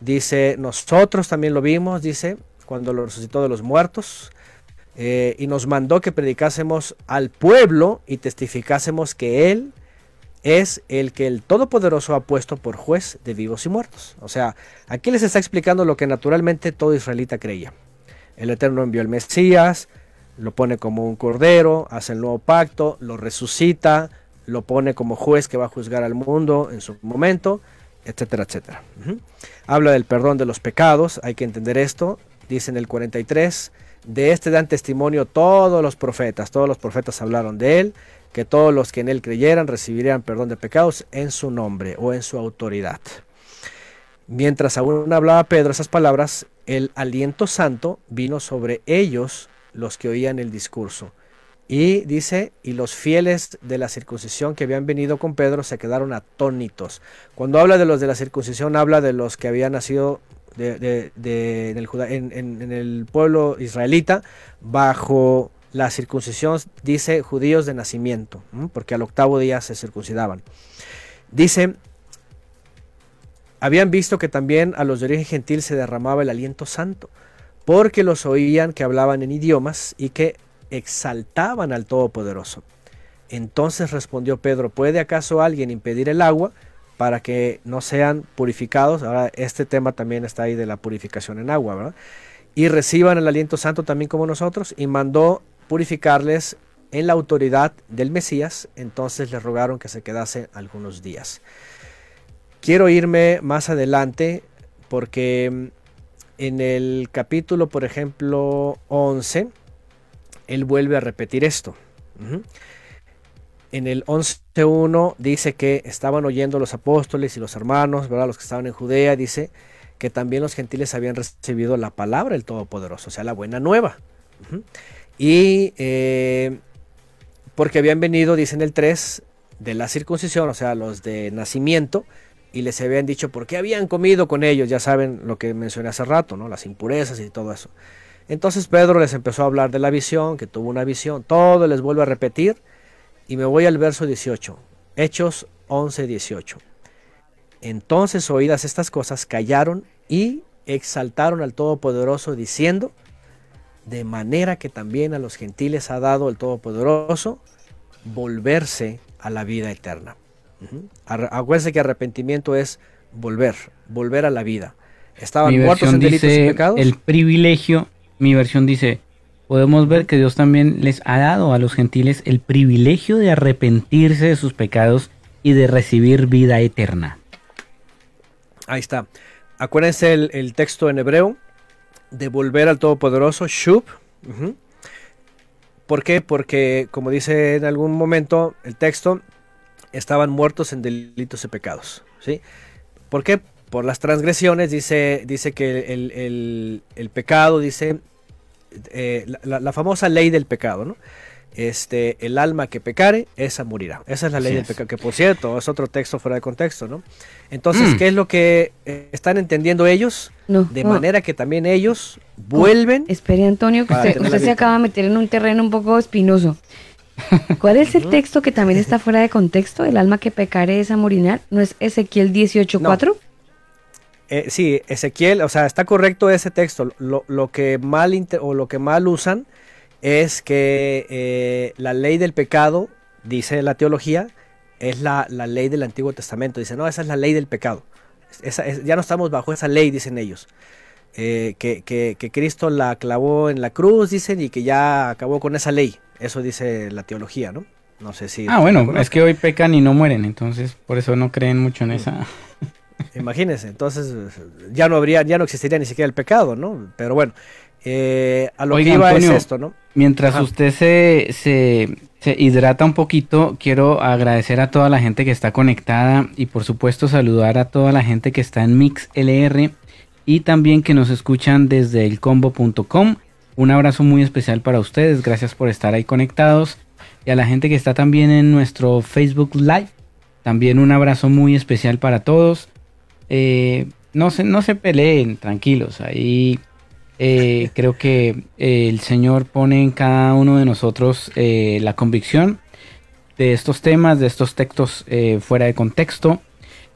dice, nosotros también lo vimos, dice, cuando lo resucitó de los muertos. Eh, y nos mandó que predicásemos al pueblo y testificásemos que Él es el que el Todopoderoso ha puesto por juez de vivos y muertos. O sea, aquí les está explicando lo que naturalmente todo israelita creía. El Eterno envió al Mesías, lo pone como un cordero, hace el nuevo pacto, lo resucita, lo pone como juez que va a juzgar al mundo en su momento, etcétera, etcétera. Habla del perdón de los pecados, hay que entender esto, dice en el 43, de este dan testimonio todos los profetas, todos los profetas hablaron de él, que todos los que en él creyeran recibirían perdón de pecados en su nombre o en su autoridad. Mientras aún hablaba Pedro esas palabras, el aliento santo vino sobre ellos los que oían el discurso. Y dice, y los fieles de la circuncisión que habían venido con Pedro se quedaron atónitos. Cuando habla de los de la circuncisión, habla de los que habían nacido de, en, el, pueblo israelita bajo la circuncisión, dice judíos de nacimiento, porque al octavo día se circuncidaban. Dice, habían visto que también a los de origen gentil se derramaba el aliento santo, porque los oían que hablaban en idiomas y que exaltaban al Todopoderoso. Entonces respondió Pedro, ¿puede acaso alguien impedir el agua para que no sean purificados? Ahora este tema también está ahí de la purificación en agua, ¿verdad? Y reciban el aliento santo también como nosotros y mandó purificarles en la autoridad del Mesías, entonces le rogaron que se quedase algunos días. Quiero irme más adelante porque mm, en el capítulo, por ejemplo, 11, él vuelve a repetir esto. En el 11.1 dice que estaban oyendo los apóstoles y los hermanos, ¿verdad? los que estaban en Judea, dice que también los gentiles habían recibido la palabra del Todopoderoso, o sea, la buena nueva. Y eh, porque habían venido, dice en el 3, de la circuncisión, o sea, los de nacimiento, y les habían dicho por qué habían comido con ellos, ya saben lo que mencioné hace rato, ¿no? Las impurezas y todo eso. Entonces Pedro les empezó a hablar de la visión, que tuvo una visión, todo les vuelvo a repetir y me voy al verso 18, Hechos 11, 18. Entonces oídas estas cosas, callaron y exaltaron al Todopoderoso diciendo, de manera que también a los gentiles ha dado el Todopoderoso volverse a la vida eterna. Acuérdense que arrepentimiento es volver, volver a la vida. Estaban muertos en delitos y pecados. El privilegio mi versión dice, podemos ver que Dios también les ha dado a los gentiles el privilegio de arrepentirse de sus pecados y de recibir vida eterna. Ahí está. Acuérdense el, texto en hebreo, de volver al Todopoderoso, Shub. ¿Por qué? Porque, como dice en algún momento el texto, estaban muertos en delitos y pecados. ¿sí? ¿Por qué? por las transgresiones, dice, dice que el, pecado, dice eh, la, famosa ley del pecado, ¿no? Este, el alma que pecare, esa morirá. Esa es la ley del pecado, que por cierto, es otro texto fuera de contexto, ¿no? Entonces, mm. ¿qué es lo que eh, están entendiendo ellos? de manera que también ellos vuelven. espere, Antonio, que usted, se acaba de meter en un terreno un poco espinoso. <laughs> ¿Cuál es el texto que también está fuera de contexto? El alma que pecare, esa morirá. ¿No es Ezequiel 18.4? Eh, sí, Ezequiel, o sea, está correcto ese texto. Lo, que, mal o lo que mal usan es que eh, la ley del pecado, dice la teología, es la, ley del Antiguo Testamento. Dice, no, esa es la ley del pecado. ya no estamos bajo esa ley, dicen ellos. Eh, que, que, Cristo la clavó en la cruz, dicen, y que ya acabó con esa ley. Eso dice la teología, ¿no? No sé si... Ah, bueno, es que hoy pecan y no mueren, entonces por eso no creen mucho en esa... <laughs> Imagínense, entonces ya no habría, ya no existiría ni siquiera el pecado, ¿no? Pero bueno, eh, a lo que iba es esto, ¿no? Mientras usted se, se, hidrata un poquito, quiero agradecer a toda la gente que está conectada y por supuesto saludar a toda la gente que está en MixLR y también que nos escuchan desde elcombo.com. Un abrazo muy especial para ustedes, gracias por estar ahí conectados. y a la gente que está también en nuestro Facebook Live. También un abrazo muy especial para todos. Eh, no, se, no se peleen, tranquilos. Ahí eh, creo que eh, el Señor pone en cada uno de nosotros la convicción de estos temas, de estos textos fuera de contexto.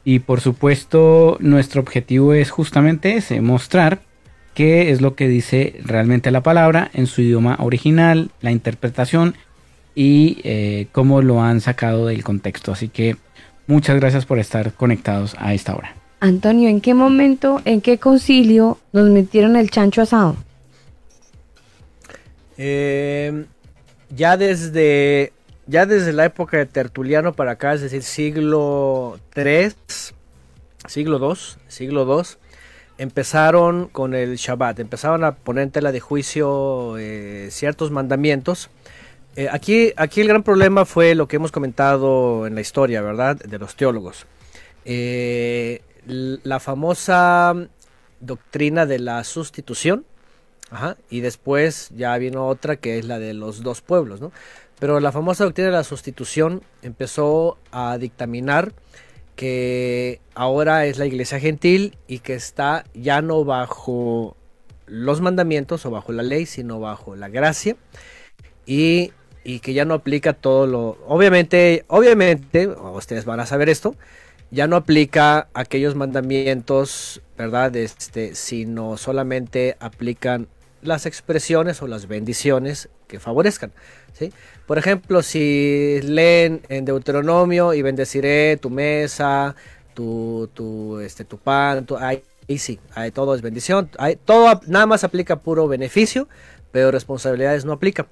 Y por supuesto, nuestro objetivo es justamente ese, mostrar qué es lo que dice realmente la palabra en su idioma original, la interpretación y cómo lo han sacado del contexto. Así que muchas gracias por estar conectados a esta hora. Antonio, ¿en qué momento, en qué concilio nos metieron el chancho asado? Eh, ya desde ya desde la época de Tertuliano para acá, es decir, siglo III, siglo II, siglo II, empezaron con el Shabbat, empezaron a poner en tela de juicio eh, ciertos mandamientos. Eh, aquí, aquí el gran problema fue lo que hemos comentado en la historia, ¿verdad? De los teólogos la famosa doctrina de la sustitución, y después ya vino otra que es la de los dos pueblos, ¿no? Pero la famosa doctrina de la sustitución empezó a dictaminar que ahora es la iglesia gentil y que está ya no bajo los mandamientos o bajo la ley, sino bajo la gracia y, y que ya no aplica todo lo... Obviamente, obviamente, ustedes van a saber esto, ya no aplica aquellos mandamientos, ¿verdad? Este, sino solamente aplican las expresiones o las bendiciones que favorezcan, ¿sí? Por ejemplo, si leen en Deuteronomio y bendeciré tu mesa, tu, tu, este, tu pan, tu, ahí, sí, ahí todo es bendición, ahí, todo nada más aplica puro beneficio, pero responsabilidades no aplica.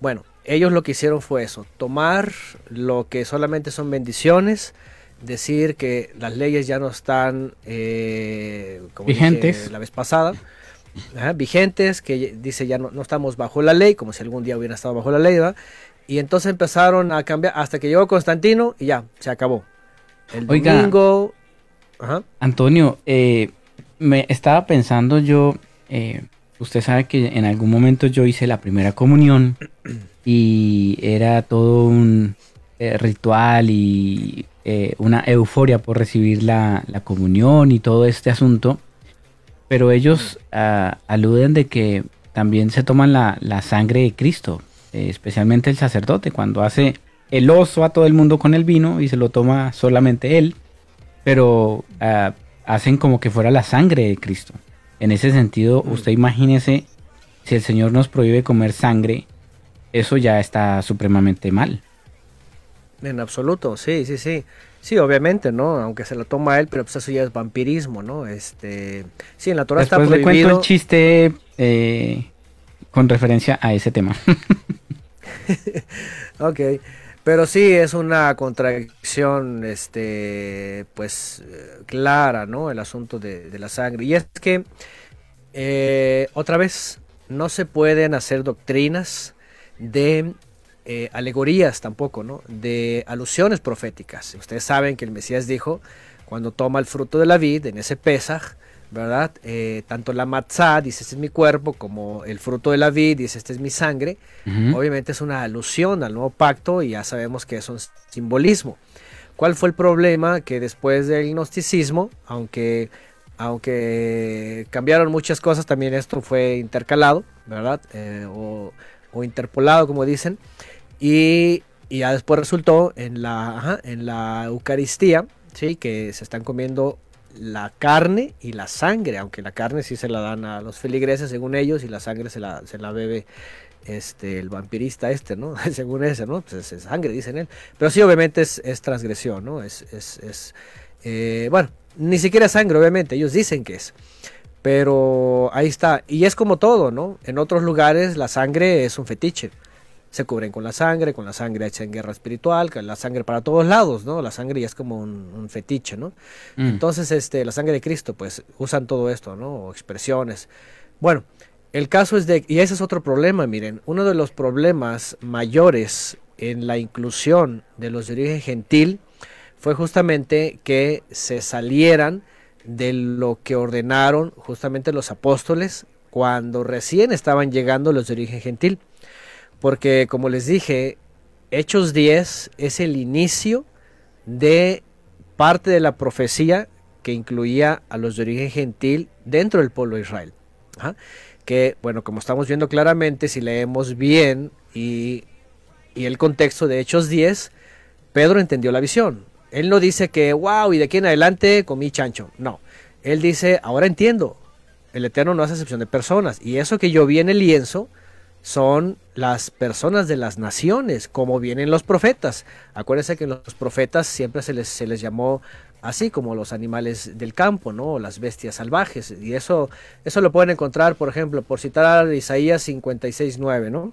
Bueno, ellos lo que hicieron fue eso, tomar lo que solamente son bendiciones, decir que las leyes ya no están eh, vigentes. la vez pasada vigentes que dice ya no, no, estamos bajo la ley como si algún día hubiera estado bajo la ley y entonces empezaron a cambiar hasta que llegó Constantino y ya se acabó. El domingo Antonio eh, me estaba pensando yo eh, usted sabe que en algún momento yo hice la primera comunión y era todo un ritual y eh, una euforia por recibir la, comunión y todo este asunto, pero ellos ah, aluden de que también se toman la, sangre de Cristo, eh, especialmente el sacerdote, cuando hace el oso a todo el mundo con el vino y se lo toma solamente él, pero ah, hacen como que fuera la sangre de Cristo. En ese sentido, mm. usted imagínese si el Señor nos prohíbe comer sangre, eso ya está supremamente mal. En absoluto, sí, sí, sí. Sí, obviamente, ¿no? Aunque se lo toma él, pero pues eso ya es vampirismo, ¿no? Este, sí, en la Torah está prohibido. le cuento el chiste eh, con referencia a ese tema. <laughs> ok, pero sí es una contradicción, este, pues clara, ¿no? El asunto de, la sangre. Y es que, eh, otra vez, no se pueden hacer doctrinas de eh, alegorías tampoco, ¿no? De alusiones proféticas. Ustedes saben que el Mesías dijo, cuando toma el fruto de la vid, en ese Pesaj, ¿verdad? Eh, tanto la matzah, dice, este es mi cuerpo, como el fruto de la vid, dice, este es mi sangre. Obviamente es una alusión al nuevo pacto y ya sabemos que es un simbolismo. ¿Cuál fue el problema? Que después del gnosticismo, aunque, aunque cambiaron muchas cosas, también esto fue intercalado, ¿verdad? Eh, o, o interpolado, como dicen. Y, ya después resultó en la, en la Eucaristía, ¿sí? que se están comiendo la carne y la sangre, aunque la carne sí se la dan a los feligreses según ellos y la sangre se la, se la bebe este, el vampirista este, ¿no? <laughs> según ese, ¿no? Pues es, sangre, dicen él. Pero sí, obviamente es, transgresión, ¿no? Es, es, eh, bueno, ni siquiera sangre, obviamente, ellos dicen que es. Pero ahí está. Y es como todo, ¿no? En otros lugares la sangre es un fetiche se cubren con la sangre, con la sangre hecha en guerra espiritual, con la sangre para todos lados, ¿no? La sangre ya es como un, fetiche, ¿no? Mm. Entonces, este, la sangre de Cristo, pues usan todo esto, ¿no? O expresiones. Bueno, el caso es de, y ese es otro problema, miren, uno de los problemas mayores en la inclusión de los de origen gentil fue justamente que se salieran de lo que ordenaron justamente los apóstoles cuando recién estaban llegando los de origen gentil. Porque como les dije, Hechos 10 es el inicio de parte de la profecía que incluía a los de origen gentil dentro del pueblo de Israel. Que, bueno, como estamos viendo claramente, si leemos bien y, y el contexto de Hechos 10, Pedro entendió la visión. Él no dice que, wow, y de aquí en adelante comí chancho. No. Él dice, ahora entiendo. El Eterno no hace excepción de personas. Y eso que yo vi en el lienzo son las personas de las naciones, como vienen los profetas. Acuérdense que los profetas siempre se les, se les llamó así como los animales del campo, ¿no? las bestias salvajes. Y eso, eso lo pueden encontrar, por ejemplo, por citar Isaías 56.9, ¿no?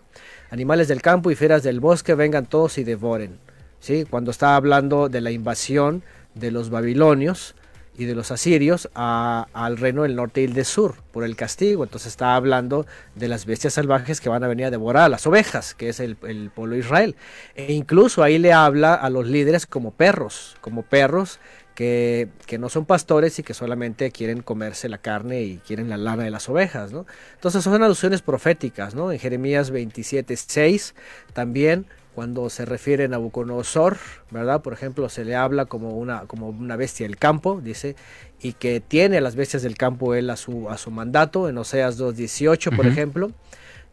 Animales del campo y fieras del bosque vengan todos y devoren. ¿sí? Cuando está hablando de la invasión de los babilonios y de los asirios al reino del norte y el del sur por el castigo. Entonces está hablando de las bestias salvajes que van a venir a devorar a las ovejas, que es el, el pueblo de Israel. E incluso ahí le habla a los líderes como perros, como perros que, que, no son pastores y que solamente quieren comerse la carne y quieren la lana de las ovejas, ¿no? Entonces son alusiones proféticas, ¿no? En Jeremías 27, 6 también cuando se refiere a Nabucodonosor, ¿verdad? Por ejemplo, se le habla como una, como una bestia del campo, dice, y que tiene a las bestias del campo él a su, a su mandato, en Oseas 2.18, por ejemplo.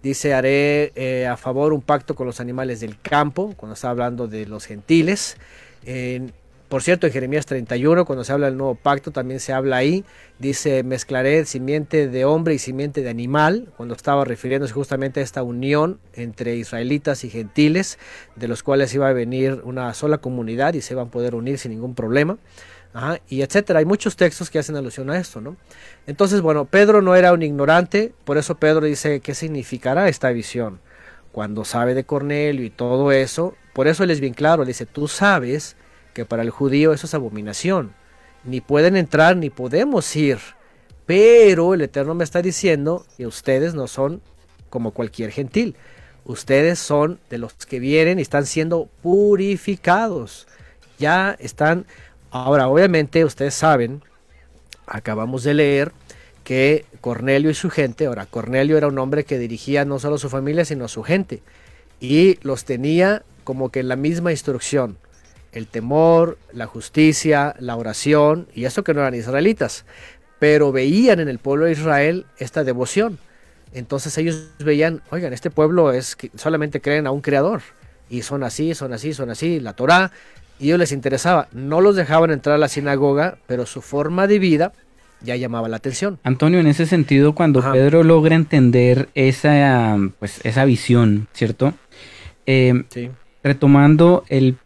Dice, haré eh, a favor un pacto con los animales del campo, cuando está hablando de los gentiles. En, por cierto, en Jeremías 31, cuando se habla del nuevo pacto, también se habla ahí, dice, mezclaré simiente de hombre y simiente de animal, cuando estaba refiriéndose justamente a esta unión entre israelitas y gentiles, de los cuales iba a venir una sola comunidad y se iban a poder unir sin ningún problema. y etcétera. Hay muchos textos que hacen alusión a esto, ¿no? Entonces, bueno, Pedro no era un ignorante, por eso Pedro dice, ¿qué significará esta visión? Cuando sabe de Cornelio y todo eso, por eso él es bien claro, le dice, tú sabes para el judío eso es abominación. Ni pueden entrar ni podemos ir. Pero el Eterno me está diciendo que ustedes no son como cualquier gentil. Ustedes son de los que vienen y están siendo purificados. Ya están... Ahora, obviamente ustedes saben, acabamos de leer que Cornelio y su gente, ahora Cornelio era un hombre que dirigía no solo a su familia, sino a su gente. Y los tenía como que en la misma instrucción el temor, la justicia, la oración, y eso que no eran israelitas, pero veían en el pueblo de Israel esta devoción. Entonces ellos veían, oigan, este pueblo es que solamente creen a un creador, y son así, son así, son así, la Torah, y ellos les interesaba, no los dejaban entrar a la sinagoga, pero su forma de vida ya llamaba la atención. Antonio, en ese sentido, cuando Pedro logra entender esa, pues, esa visión, ¿cierto? Eh, sí retomando el,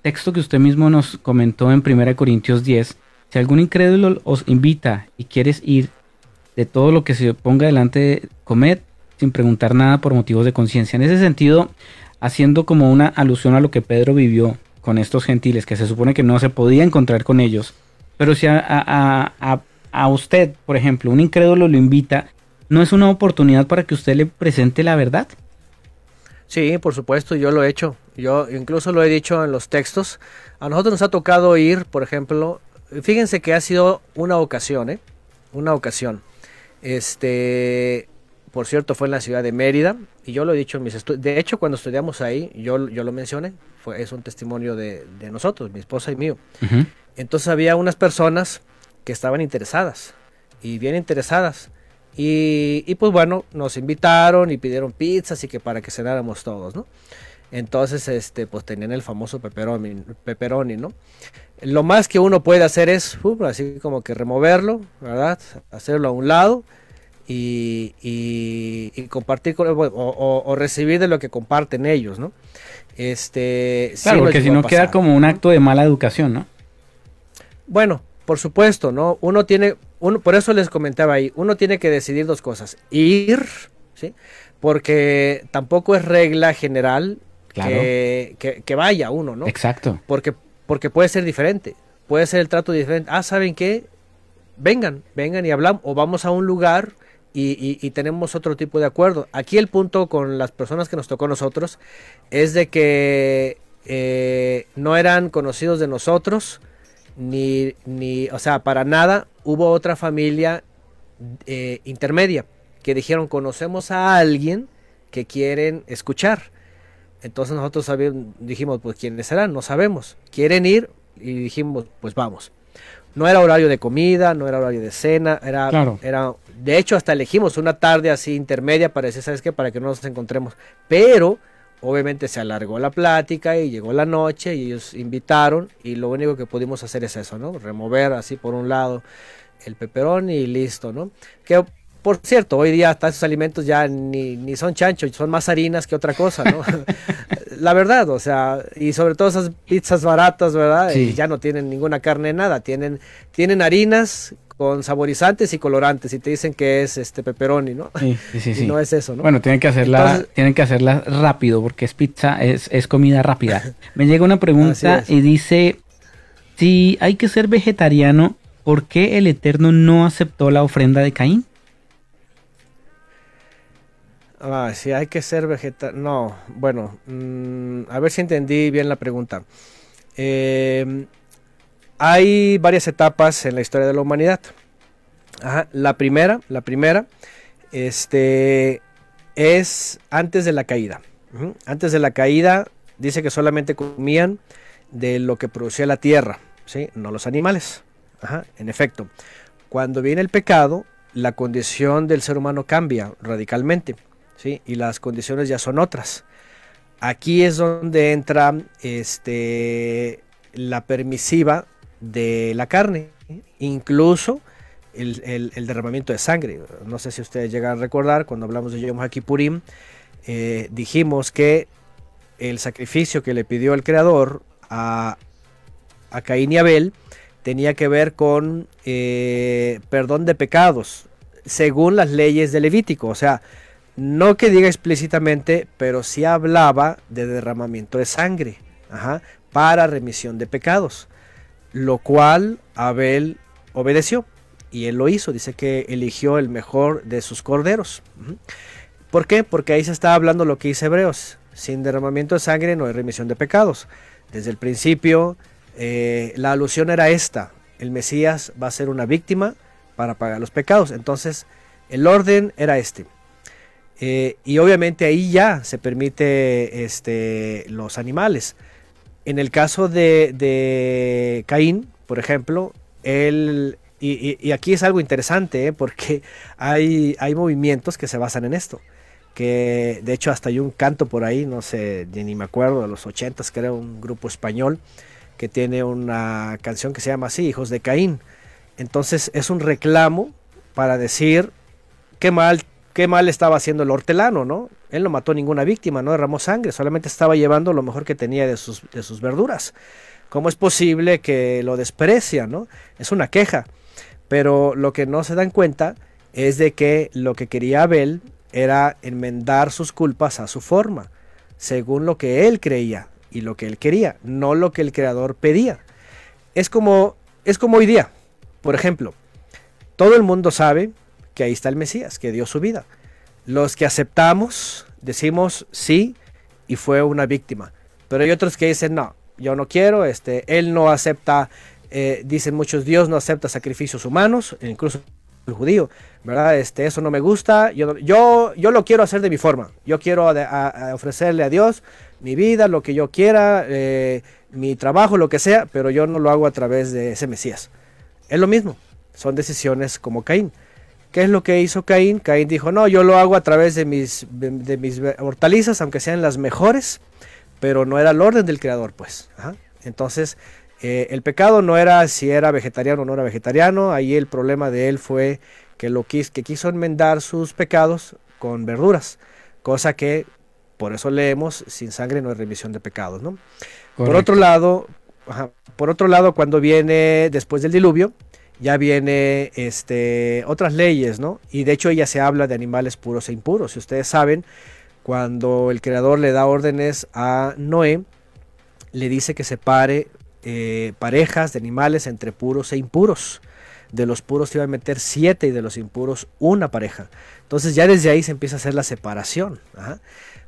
texto que usted mismo nos comentó en 1 Corintios 10, si algún incrédulo os invita y quieres ir, de todo lo que se ponga delante, comed sin preguntar nada por motivos de conciencia. En ese sentido, haciendo como una alusión a lo que Pedro vivió con estos gentiles, que se supone que no se podía encontrar con ellos, pero si a, a, a usted, por ejemplo, un incrédulo lo invita, ¿no es una oportunidad para que usted le presente la verdad? Sí, por supuesto, yo lo he hecho. Yo incluso lo he dicho en los textos. A nosotros nos ha tocado ir, por ejemplo, fíjense que ha sido una ocasión, ¿eh? Una ocasión. Este, por cierto, fue en la ciudad de Mérida y yo lo he dicho en mis estudios. De hecho, cuando estudiamos ahí, yo, yo lo mencioné. Fue, es un testimonio de, nosotros, mi esposa y mío. Entonces había unas personas que estaban interesadas y bien interesadas y, pues bueno, nos invitaron y pidieron pizzas y que para que cenáramos todos, ¿no? Entonces, este, pues tenían el famoso pepperoni, pepperoni, ¿no? Lo más que uno puede hacer es, uh, así como que removerlo, ¿verdad? Hacerlo a un lado y, y, compartir con, o, o, recibir de lo que comparten ellos, ¿no? Este, claro, porque si no queda como un acto de mala educación, ¿no? Bueno, por supuesto, ¿no? Uno tiene, uno, por eso les comentaba ahí, uno tiene que decidir dos cosas. Ir, ¿sí? Porque tampoco es regla general que, vaya uno, ¿no? Exacto. Porque, porque puede ser diferente, puede ser el trato diferente. Ah, ¿saben qué? Vengan, vengan y hablamos, o vamos a un lugar y, tenemos otro tipo de acuerdo. Aquí el punto con las personas que nos tocó a nosotros es de que eh, no eran conocidos de nosotros, ni, ni, o sea, para nada hubo otra familia eh, intermedia que dijeron conocemos a alguien que quieren escuchar. Entonces nosotros dijimos, pues quiénes serán, no sabemos. Quieren ir y dijimos, pues vamos. No era horario de comida, no era horario de cena, era, era de hecho hasta elegimos una tarde así intermedia para decir, ¿sabes qué? Para que no nos encontremos. Pero obviamente se alargó la plática y llegó la noche y ellos invitaron y lo único que pudimos hacer es eso, ¿no? Remover así por un lado el peperón y listo, ¿no? Que por cierto, hoy día hasta esos alimentos ya ni, ni son chanchos, son más harinas que otra cosa, ¿no? <laughs> <laughs> la verdad, o sea, y sobre todo esas pizzas baratas, ¿verdad? Y ya no tienen ninguna carne, nada, tienen, tienen harinas con saborizantes y colorantes y te dicen que es este pepperoni, ¿no? Sí, sí, sí. <laughs> no es eso, ¿no? Bueno, tienen que hacerla, tienen que hacerla rápido porque es pizza, es, es comida rápida. <laughs> Me llega una pregunta y dice, si hay que ser vegetariano, ¿por qué el Eterno no aceptó la ofrenda de Caín? Ah, si hay que ser vegetariano. No, bueno, mm, a ver si entendí bien la pregunta. Em, hay varias etapas en la historia de la humanidad. la primera, la primera, este, es antes de la caída. Antes de la caída, dice que solamente comían de lo que producía la tierra, ¿sí? no los animales. en efecto, cuando viene el pecado, la condición del ser humano cambia radicalmente y las condiciones ya son otras. Aquí es donde entra este, la permisiva de la carne, incluso el, derramamiento de sangre. No sé si ustedes llegan a recordar, cuando hablamos de Yom HaKippurim, eh, dijimos que el sacrificio que le pidió el Creador a, a Caín y Abel tenía que ver con eh, perdón de pecados, según las leyes de Levítico. O sea, no que diga explícitamente, pero sí hablaba de derramamiento de sangre para remisión de pecados, lo cual Abel obedeció y él lo hizo, dice que eligió el mejor de sus corderos. ¿Por qué? Porque ahí se está hablando lo que dice Hebreos, sin derramamiento de sangre no hay remisión de pecados. Desde el principio eh, la alusión era esta, el Mesías va a ser una víctima para pagar los pecados, entonces el orden era este eh, y obviamente ahí ya se permite este, los animales. En el caso de, Caín, por ejemplo, él, y, aquí es algo interesante, ¿eh? porque hay, hay movimientos que se basan en esto. Que de hecho hasta hay un canto por ahí, no sé, ni me acuerdo, de los ochentas, era un grupo español que tiene una canción que se llama así, Hijos de Caín. Entonces es un reclamo para decir qué mal qué mal estaba haciendo el hortelano, ¿no? Él no mató ninguna víctima, no derramó sangre, solamente estaba llevando lo mejor que tenía de sus, de sus verduras. ¿Cómo es posible que lo desprecia, no? Es una queja. Pero lo que no se dan cuenta es de que lo que quería Abel era enmendar sus culpas a su forma, según lo que él creía y lo que él quería, no lo que el creador pedía. Es como es como hoy día. Por ejemplo, todo el mundo sabe que ahí está el Mesías, que dio su vida. Los que aceptamos, decimos sí y fue una víctima. Pero hay otros que dicen, no, yo no quiero, este, él no acepta, eh, dicen muchos, Dios no acepta sacrificios humanos, incluso el judío, ¿verdad? Este, eso no me gusta, yo, yo, yo lo quiero hacer de mi forma, yo quiero ofrecerle a Dios mi vida, lo que yo quiera, eh, mi trabajo, lo que sea, pero yo no lo hago a través de ese Mesías. Es lo mismo, son decisiones como Caín. ¿Qué es lo que hizo Caín? Caín dijo, no, yo lo hago a través de mis, de, mis hortalizas, aunque sean las mejores, pero no era el orden del creador, pues. Entonces, eh, el pecado no era si era vegetariano o no era vegetariano, ahí el problema de él fue que, lo que quiso enmendar sus pecados con verduras, cosa que por eso leemos, sin sangre no hay remisión de pecados, ¿no? Por otro lado, por otro lado, cuando viene después del diluvio, ya viene este, otras leyes, ¿no? Y de hecho ella se habla de animales puros e impuros. Si ustedes saben, cuando el creador le da órdenes a Noé, le dice que separe eh, parejas de animales entre puros e impuros. De los puros se iba a meter siete y de los impuros una pareja. Entonces ya desde ahí se empieza a hacer la separación.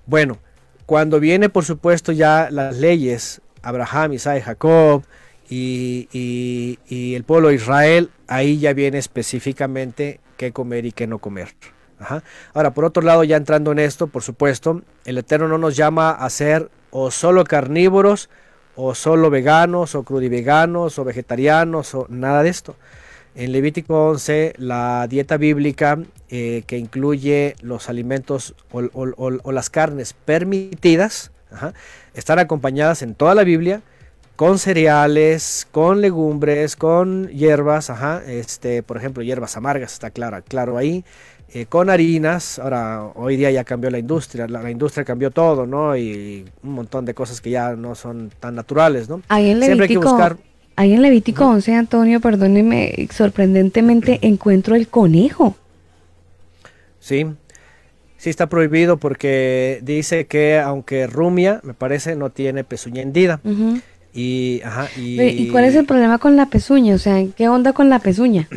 Bueno, cuando viene por supuesto ya las leyes, Abraham, Isaac, Jacob, y, el pueblo de Israel, ahí ya viene específicamente qué comer y qué no comer. Ajá. Ahora, por otro lado, ya entrando en esto, por supuesto, el Eterno no nos llama a ser o solo carnívoros, o solo veganos, o crudiveganos, o vegetarianos, o nada de esto. En Levítico 11, la dieta bíblica eh, que incluye los alimentos o, o- las carnes permitidas, ajá, están acompañadas en toda la Biblia con cereales, con legumbres, con hierbas, ajá, este, por ejemplo, hierbas amargas, está claro, claro ahí, eh, con harinas, ahora hoy día ya cambió la industria, la, la industria cambió todo, ¿no? Y un montón de cosas que ya no son tan naturales, ¿no? Ahí en Siempre hay que Levítico, buscar, ahí en Levítico 11, Antonio, perdóneme, sorprendentemente encuentro el conejo. sí, sí está prohibido porque dice que aunque rumia, me parece, no tiene pezuña hendida. Y, ajá, y, ¿Y cuál es el problema con la pezuña? O sea, ¿qué onda con la pezuña?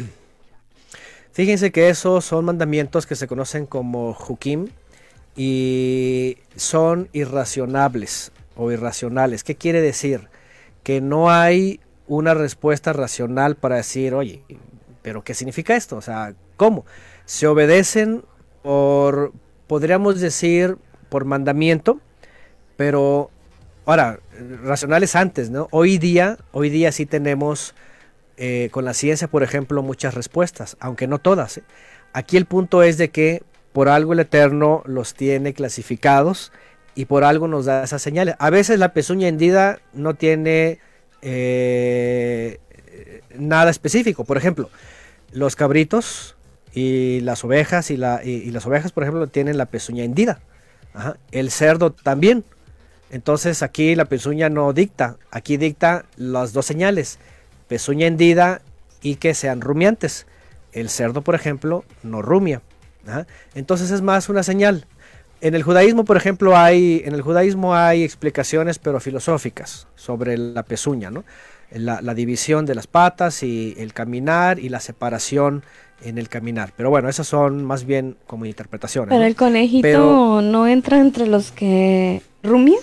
Fíjense que esos son mandamientos que se conocen como hukim y son irracionables o irracionales. ¿Qué quiere decir? Que no hay una respuesta racional para decir, oye, pero ¿qué significa esto? O sea, ¿cómo? Se obedecen por, podríamos decir, por mandamiento, pero ahora, racionales antes, ¿no? Hoy día, hoy día sí tenemos eh, con la ciencia, por ejemplo, muchas respuestas, aunque no todas. ¿eh? Aquí el punto es de que por algo el Eterno los tiene clasificados y por algo nos da esas señales. A veces la pezuña hendida no tiene eh, nada específico. Por ejemplo, los cabritos y las ovejas y, la, y, las ovejas, por ejemplo, tienen la pezuña hendida. El cerdo también. Entonces aquí la pezuña no dicta, aquí dicta las dos señales pezuña hendida y que sean rumiantes. El cerdo, por ejemplo, no rumia. ¿ah? Entonces es más una señal. En el judaísmo, por ejemplo, hay en el judaísmo hay explicaciones, pero filosóficas, sobre la pezuña, ¿no? La, la división de las patas y el caminar y la separación en el caminar. Pero bueno, esas son más bien como interpretaciones. Pero ¿no? el conejito Pero- no entra entre los que rumian.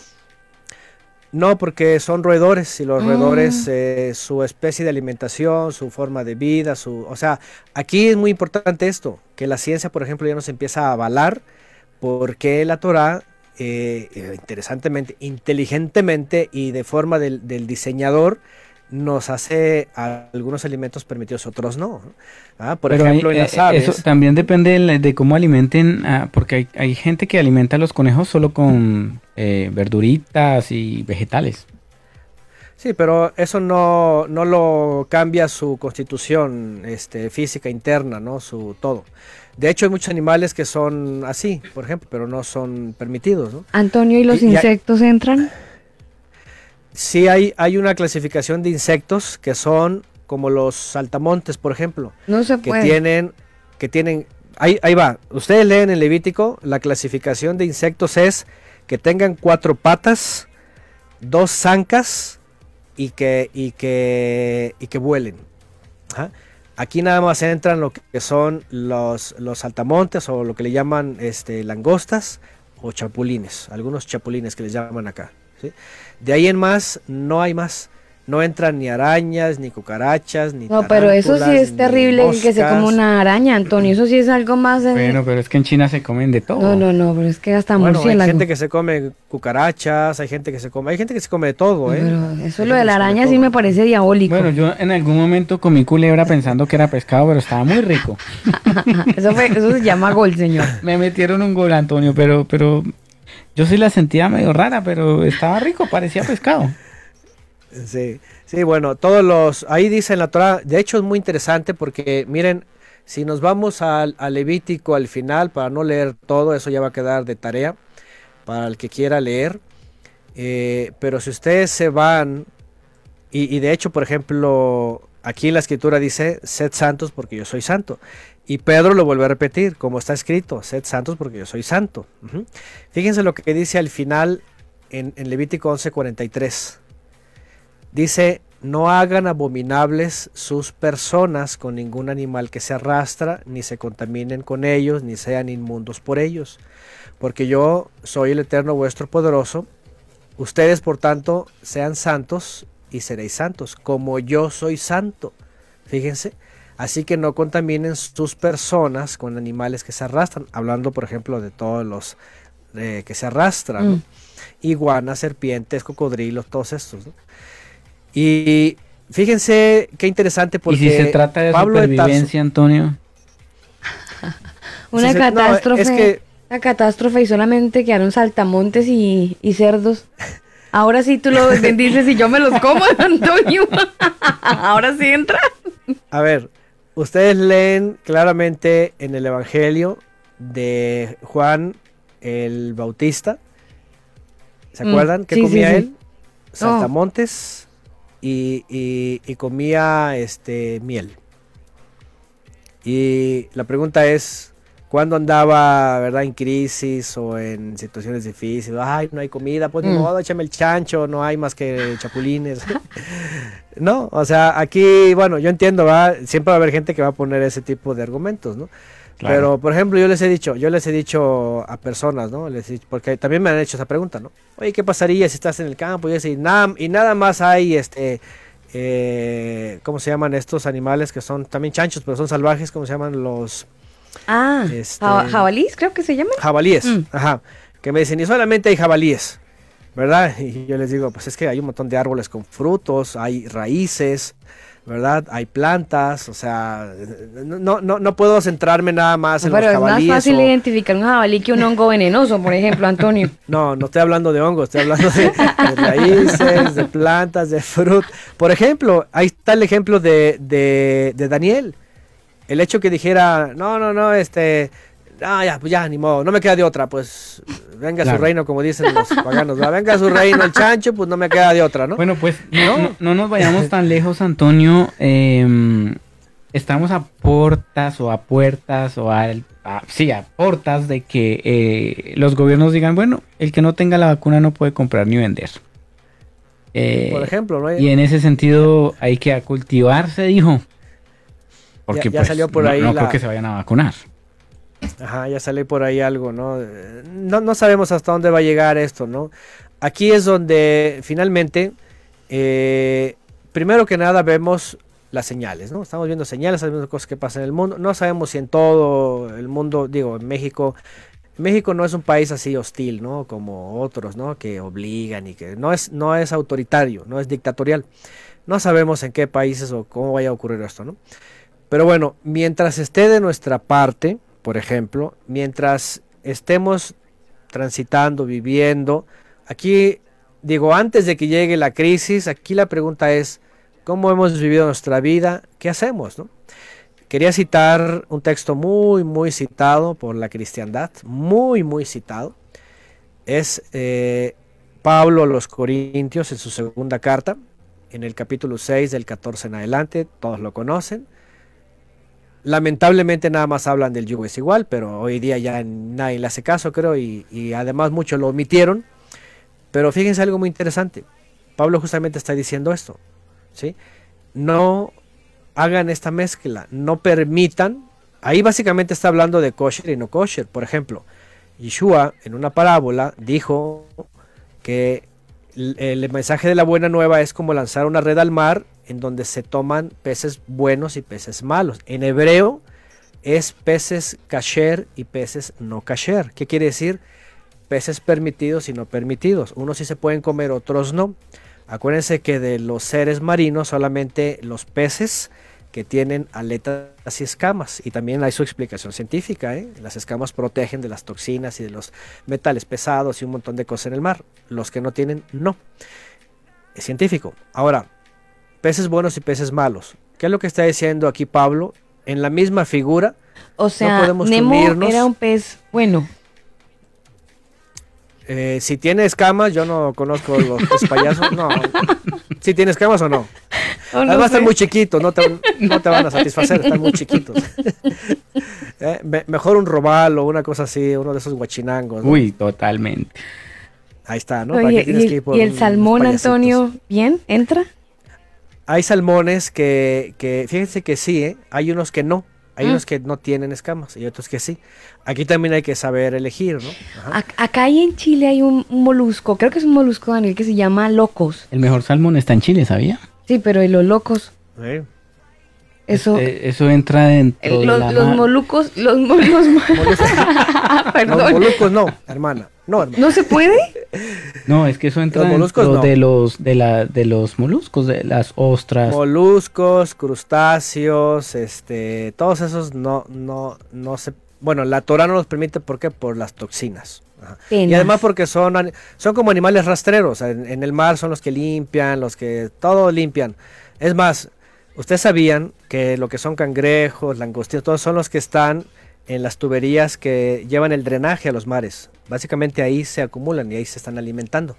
No, porque son roedores y los roedores, eh, su especie de alimentación, su forma de vida, su, o sea, aquí es muy importante esto, que la ciencia, por ejemplo, ya nos empieza a avalar porque la Torah, eh, eh, interesantemente, inteligentemente y de forma del, del diseñador, nos hace algunos alimentos permitidos, otros no. Ah, por Pero ejemplo, hay- en las eh, aves. Eso también depende de, la- de cómo alimenten, ah, porque hay, hay gente que alimenta a los conejos solo con eh, verduritas y vegetales. Sí, pero eso no, no lo cambia su constitución este, física interna, ¿no? Su todo. De hecho, hay muchos animales que son así, por ejemplo, pero no son permitidos, ¿no? Antonio, ¿y los Y- y hay- insectos entran? Sí hay, hay una clasificación de insectos que son como los saltamontes, por ejemplo, No se que puede. tienen, que tienen, ahí, ahí va, ustedes leen en Levítico, la clasificación de insectos es que tengan cuatro patas, dos zancas y que, y que, y que vuelen. Ajá. Aquí nada más entran lo que son los, los saltamontes o lo que le llaman este, langostas o chapulines, algunos chapulines que les llaman acá. ¿sí? De ahí en más no hay más. No entran ni arañas, ni cucarachas, ni No, pero eso sí es terrible que se coma una araña, Antonio. Eso sí es algo más de... Bueno, pero es que en China se comen de todo. No, no, no, pero es que hasta Bueno, hay murciélago. gente que se come cucarachas, hay gente que se come, hay gente que se come de todo, ¿eh? Pero Hay eso lo de la araña sí me parece diabólico. Bueno, yo en algún momento comí culebra pensando que era pescado, pero estaba muy rico. <laughs> eso, fue- eso se llama gol, señor. Me metieron un gol, Antonio, pero, pero yo sí la sentía medio rara, pero estaba rico, parecía pescado. <laughs> Sí, sí, bueno, todos los, ahí dice en la Torah, de hecho es muy interesante porque miren, si nos vamos al, Levítico al final, para no leer todo, eso ya va a quedar de tarea para el que quiera leer, eh, pero si ustedes se van, y, y de hecho, por ejemplo, aquí la escritura dice, sed santos porque yo soy santo, y Pedro lo vuelve a repetir, como está escrito, sed santos porque yo soy santo. Fíjense lo que dice al final en, en Levítico 11:43. Dice, no hagan abominables sus personas con ningún animal que se arrastra, ni se contaminen con ellos, ni sean inmundos por ellos. Porque yo soy el Eterno vuestro poderoso. Ustedes, por tanto, sean santos y seréis santos, como yo soy santo. Fíjense, Así que no contaminen sus personas con animales que se arrastran, hablando por ejemplo de todos los eh, que se arrastran, ¿no? Mm. iguanas, serpientes, cocodrilos, todos estos. ¿no? Y fíjense qué interesante porque y si se trata de Pablo de Tarso- supervivencia, Antonio. <laughs> Una no, catástrofe. es que- Una catástrofe y solamente quedaron saltamontes y, y cerdos. Ahora sí tú lo <laughs> bendices y yo me los como, <laughs> Antonio. Ahora sí entra. A ver, ustedes leen claramente en el Evangelio de Juan el Bautista. ¿Se Mm, acuerdan qué sí, comía sí. él? Saltamontes y, y- y comía este miel. Y la pregunta es, ¿cuándo andaba, verdad, en crisis o en situaciones difíciles? Ay, no hay comida, pues ni Mm. modo, échame el chancho, no hay más que <laughs> chapulines. <laughs> no, o sea, aquí, bueno, yo entiendo, va, siempre va a haber gente que va a poner ese tipo de argumentos, ¿no? Claro. Pero, por ejemplo, yo les he dicho, yo les he dicho a personas, ¿no? Les he dicho- porque también me han hecho esa pregunta, ¿no? Oye, ¿qué pasaría si estás en el campo? Y, eso, y nada, y nada más hay, este, eh, ¿cómo se llaman estos animales que son también chanchos, pero son salvajes? ¿Cómo se llaman los Ah, Este- jaba- jabalís creo que se llaman. jabalíes? Mm. Ajá. Que me dicen, y solamente hay jabalíes, ¿verdad? Y yo les digo, pues es que hay un montón de árboles con frutos, hay raíces, ¿verdad? Hay plantas, o sea, no, no, no puedo centrarme nada más en Pero los es más jabalíes. fácil o- identificar un jabalí que un hongo venenoso, por ejemplo, Antonio. <laughs> No, no estoy hablando de hongos, estoy hablando de, de raíces, de plantas, de fruta. Por ejemplo, ahí está el ejemplo de, de, de Daniel. El hecho que dijera, no, no, no, este, ah, ya, pues ya, ni modo, no me queda de otra, pues venga a su reino, como dicen los paganos, venga a su reino el chancho, pues no me queda de otra, ¿no? Bueno, pues no, no- no nos vayamos tan lejos, Antonio. Eh, estamos a portas o a puertas o al- a, sí, a portas de que eh, los gobiernos digan, bueno, el que no tenga la vacuna no puede comprar ni vender. Eh, Por ejemplo, ¿no? y en ese sentido hay que cultivarse, dijo. Porque ya pues, salió por no, ahí no la- creo que se vayan a vacunar. Ajá, ya sale por ahí algo, ¿no? No, no sabemos hasta dónde va a llegar esto, ¿no? Aquí es donde finalmente, eh, primero que nada, vemos las señales, ¿no? Estamos viendo señales, estamos viendo cosas que pasan en el mundo. No sabemos si en todo el mundo, digo, en México, México no es un país así hostil, ¿no? Como otros, ¿no? Que obligan y que no es, no es autoritario, no es dictatorial. No sabemos en qué países o cómo vaya a ocurrir esto, ¿no? Pero bueno, mientras esté de nuestra parte, por ejemplo, mientras estemos transitando, viviendo, aquí digo, antes de que llegue la crisis, aquí la pregunta es, ¿cómo hemos vivido nuestra vida? ¿Qué hacemos? No? Quería citar un texto muy, muy citado por la cristiandad, muy, muy citado. Es eh, Pablo a los Corintios en su segunda carta, en el capítulo 6 del 14 en adelante, todos lo conocen. Lamentablemente nada más hablan del yugo es igual, pero hoy día ya nadie le hace caso, creo, y, además muchos lo omitieron. Pero fíjense algo muy interesante. Pablo justamente está diciendo esto, ¿sí? No hagan esta mezcla, no permitan. Ahí básicamente está hablando de kosher y no kosher. Por ejemplo, Yeshua en una parábola dijo que el mensaje de la buena nueva es como lanzar una red al mar en donde se toman peces buenos y peces malos. En hebreo es peces kasher y peces no kasher. ¿Qué quiere decir? Peces permitidos y no permitidos. Unos sí se pueden comer, otros no. Acuérdense que de los seres marinos solamente los peces que tienen aletas y escamas. Y también hay su explicación científica. ¿eh? Las escamas protegen de las toxinas y de los metales pesados y un montón de cosas en el mar. Los que no tienen, no. Es científico. Ahora, peces buenos y peces malos. ¿Qué es lo que está diciendo aquí Pablo? En la misma figura, O sea, podemos Nemo unirnos. era un pez bueno. eh, si tiene escamas, yo no conozco los peces payasos, <laughs> no. Si tiene escamas o no. Oh, no Además están muy chiquitos, no te, no te van a satisfacer, están muy chiquitos. <laughs> Eh, me- mejor un robalo, una cosa así, uno de esos guachinangos. ¿no? Uy, totalmente. Ahí está, ¿no? Oye, ¿Para qué y, que el, ir por y el unos salmón? Antonio, ¿bien? ¿Entra? Hay salmones que, que, fíjense que sí, ¿eh? hay unos que no. Hay Mm. unos que no tienen escamas y otros que sí. Aquí también hay que saber elegir, ¿no? Ajá. Acá hay en Chile hay un, un molusco, creo que es un molusco, Daniel, que se llama locos. El mejor salmón está en Chile, ¿sabía? Sí, pero ¿y los locos? Eh. Eso, Eh, eso entra dentro el- de los, la los molucos, los, mo- <laughs> los mo- Los Perdón. moluscos no, hermana. No. ¿No se puede? <laughs> No, es que eso entra Los moluscos dentro no. de los de la de los moluscos, de las ostras. Moluscos, crustáceos, este, todos esos no, no, no se, bueno, la Torah no los permite, ¿por qué? Por las toxinas. Ajá. Y además porque son, son como animales rastreros, en, en el mar son los que limpian, los que todo limpian. Es más, ustedes sabían que lo que son cangrejos, langostinos, todos son los que están en las tuberías que llevan el drenaje a los mares. Básicamente ahí se acumulan y ahí se están alimentando.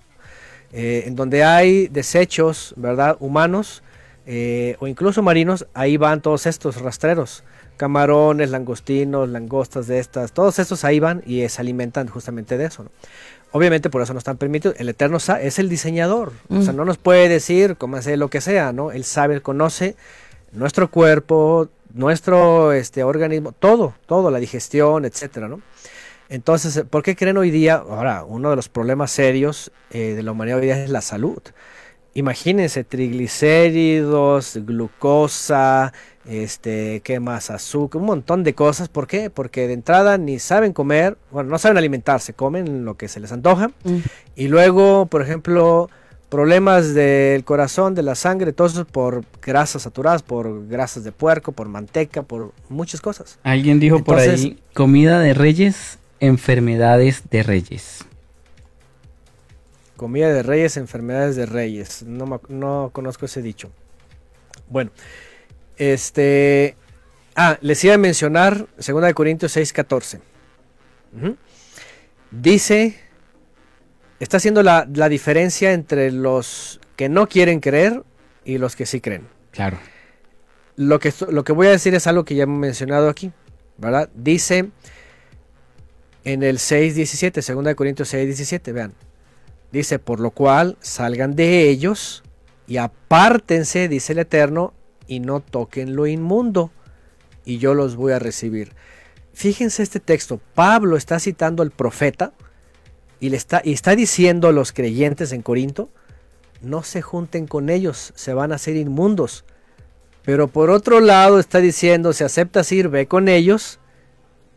Eh, en donde hay desechos, ¿verdad? Humanos eh, o incluso marinos, ahí van todos estos rastreros. Camarones, langostinos, langostas de estas, todos estos ahí van y se alimentan justamente de eso. ¿no? Obviamente por eso no están permitidos. El Eterno es el diseñador. O sea, Mm. no nos puede decir cómo hacer lo que sea, ¿no? Él sabe, él conoce nuestro cuerpo, nuestro este, organismo, todo, todo, la digestión, etcétera, ¿no? Entonces, ¿por qué creen hoy día? Ahora, uno de los problemas serios eh, de la humanidad hoy día es la salud. Imagínense triglicéridos, glucosa, este, ¿qué más? Azúcar, un montón de cosas. ¿Por qué? Porque de entrada ni saben comer, bueno, no saben alimentarse, comen lo que se les antoja. Mm. Y luego, por ejemplo, problemas del corazón, de la sangre, todo eso por grasas saturadas, por grasas de puerco, por manteca, por muchas cosas. Alguien dijo por ahí, comida de reyes, enfermedades de reyes. Comida de reyes, enfermedades de reyes. No, me no conozco ese dicho. Bueno, este... Ah, les iba a mencionar 2 Corintios 6:14. Ujú. Dice, está haciendo la, la diferencia entre los que no quieren creer y los que sí creen. Claro. Lo que, lo que voy a decir es algo que ya hemos mencionado aquí, ¿verdad? Dice en el 6.17, 2 de Corintios 6.17, vean. Dice, por lo cual salgan de ellos y apártense, dice el Eterno, y no toquen lo inmundo, y yo los voy a recibir. Fíjense este texto, Pablo está citando al profeta y, le está, y está diciendo a los creyentes en Corinto, no se junten con ellos, se van a hacer inmundos. Pero por otro lado está diciendo, si aceptas ir, ve con ellos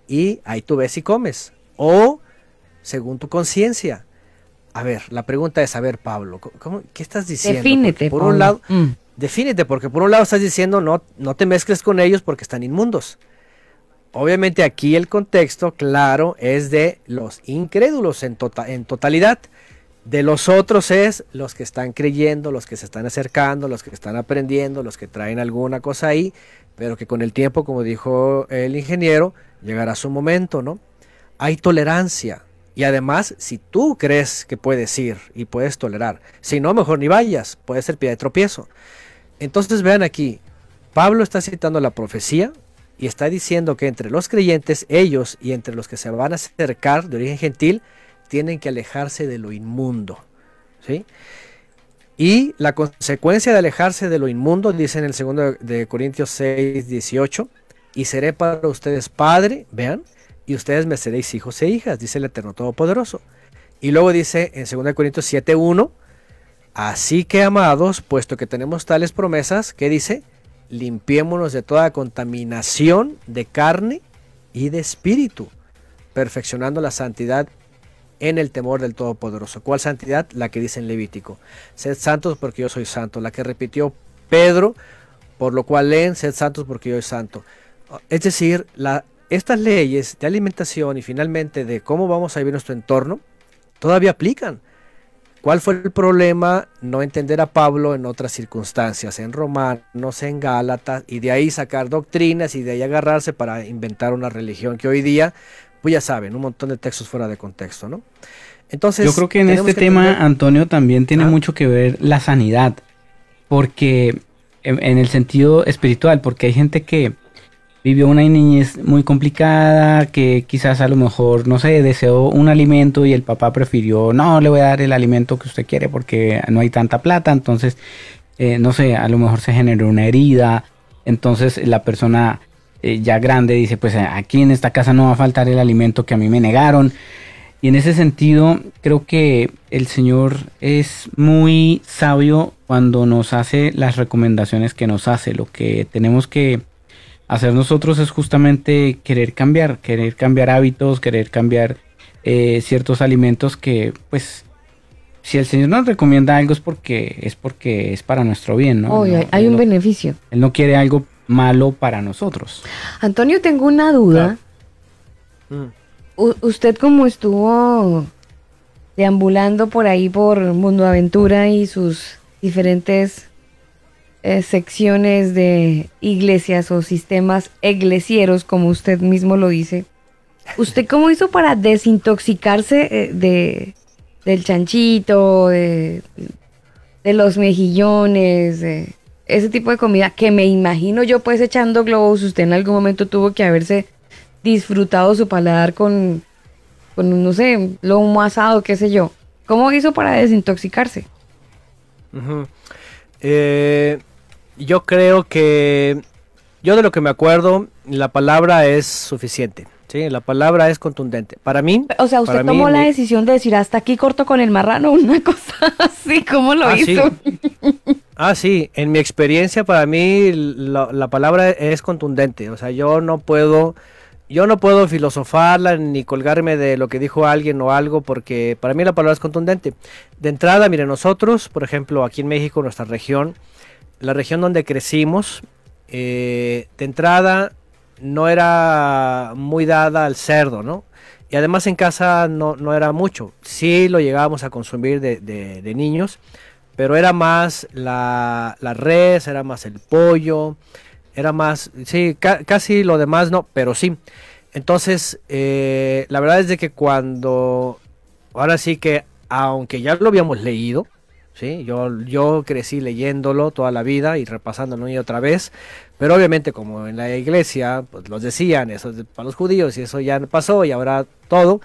y ahí tú ves y comes. O según tu conciencia. A ver, la pregunta es, a ver, Pablo, ¿cómo- ¿qué estás diciendo? Defínete. Porque por Pablo. un lado, Mm. defínete, porque por un lado estás diciendo no, no te mezcles con ellos porque están inmundos. Obviamente aquí el contexto, claro, es de los incrédulos en, tota- en totalidad. De los otros es los que están creyendo, los que se están acercando, los que están aprendiendo, los que traen alguna cosa ahí, pero que con el tiempo, como dijo el ingeniero, llegará su momento, ¿no? Hay tolerancia. Y además, si tú crees que puedes ir y puedes tolerar, si no, mejor ni vayas, puede ser pie de tropiezo. Entonces vean aquí, Pablo está citando la profecía y está diciendo que entre los creyentes, ellos y entre los que se van a acercar de origen gentil, tienen que alejarse de lo inmundo. ¿sí? Y la consecuencia de alejarse de lo inmundo, dice en el segundo de Corintios 6, 18, y seré para ustedes padre, vean, y ustedes me seréis hijos e hijas, dice el Eterno Todopoderoso. Y luego dice en 2 Corintios 7, 1, así que amados, puesto que tenemos tales promesas, ¿qué dice? Limpiémonos de toda contaminación de carne y de espíritu, perfeccionando la santidad en el temor del Todopoderoso. ¿Cuál santidad? La que dice en Levítico. Sed santos porque yo soy santo. La que repitió Pedro, por lo cual leen, sed santos porque yo soy santo. Es decir, la, estas leyes de alimentación y finalmente de cómo vamos a vivir nuestro entorno, todavía aplican. ¿Cuál fue el problema? No entender a Pablo en otras circunstancias, en Romanos, en Gálatas, y de ahí sacar doctrinas y de ahí agarrarse para inventar una religión que hoy día, pues ya saben, un montón de textos fuera de contexto, ¿no? Entonces, Yo creo que en este que tema, entender- Antonio, también tiene Ah. mucho que ver la sanidad, porque en, en el sentido espiritual, porque hay gente que vivió una niñez muy complicada, que quizás a lo mejor, no sé, deseó un alimento y el papá prefirió, no, le voy a dar el alimento que usted quiere porque no hay tanta plata, entonces, eh, no sé, a lo mejor se generó una herida, entonces la persona eh, ya grande dice, pues aquí en esta casa no va a faltar el alimento que a mí me negaron. Y en ese sentido, creo que el Señor es muy sabio cuando nos hace las recomendaciones que nos hace. Lo que tenemos que hacer nosotros es justamente querer cambiar, querer cambiar hábitos, querer cambiar eh, ciertos alimentos que pues si el Señor nos recomienda algo es porque es porque es para nuestro bien, ¿no? hay un beneficio. Él no quiere algo malo para nosotros. Antonio, tengo una duda. Usted como estuvo deambulando por ahí por Mundo Aventura y sus diferentes eh, secciones de iglesias o sistemas eglecieros, como usted mismo lo dice. ¿Usted cómo hizo para desintoxicarse eh, de, del chanchito, de, los mejillones, de ese tipo de comida que me imagino yo pues echando globos, usted en algún momento tuvo que haberse disfrutado su paladar con, con no sé, lomo asado, qué sé yo. ¿Cómo hizo para desintoxicarse? eh, yo creo que yo de lo que me acuerdo, la palabra es suficiente. Sí, la palabra es contundente. Para mí. O sea, usted tomó la decisión de decir hasta aquí corto con el marrano, una <laughs> cosa así, ¿cómo lo ah, hizo? ah, sí, en mi experiencia, para mí la, la, palabra es contundente. O sea, yo no puedo. Yo no puedo filosofarla ni colgarme de lo que dijo alguien o algo porque para mí la palabra es contundente. De entrada, mire, nosotros, por ejemplo, aquí en México, nuestra región, la región donde crecimos, eh, de entrada no era muy dada al cerdo, ¿no? Y además en casa no, no era mucho. Sí lo llegábamos a consumir de, niños, pero era más la, la, res, era más el pollo, era más, sí, casi lo demás no, pero sí. Entonces, eh, la verdad es de que cuando, ahora sí que, aunque ya lo habíamos leído, Yo, yo crecí leyéndolo toda la vida y repasándolo y otra vez, pero obviamente como en la iglesia pues los decían, eso es para los judíos y eso ya pasó y ahora todo,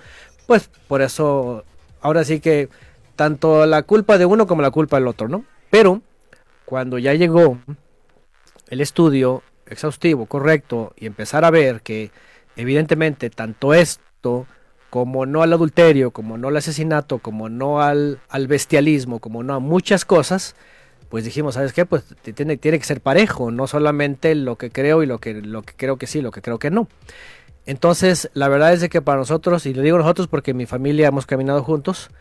pues por eso ahora sí que tanto la culpa de uno como la culpa del otro, ¿no? Pero cuando ya llegó el estudio exhaustivo, correcto, y empezar a ver que evidentemente tanto esto como no al adulterio, como no al asesinato, como no al, al bestialismo, como no a muchas cosas, pues dijimos, ¿sabes qué? Pues tiene, tiene que ser parejo, no solamente lo que creo y lo que, lo que creo que sí, lo que creo que no. Entonces, la verdad es de que para nosotros, y lo digo nosotros porque mi familia hemos caminado juntos,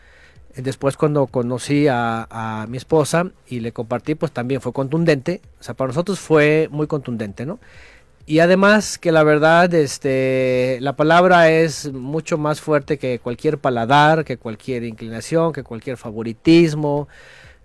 eh, después cuando conocí a, a, mi esposa y le compartí, pues también fue contundente, o sea, para nosotros fue muy contundente, ¿no? Y además que la verdad, este, la palabra es mucho más fuerte que cualquier paladar, que cualquier inclinación, que cualquier favoritismo.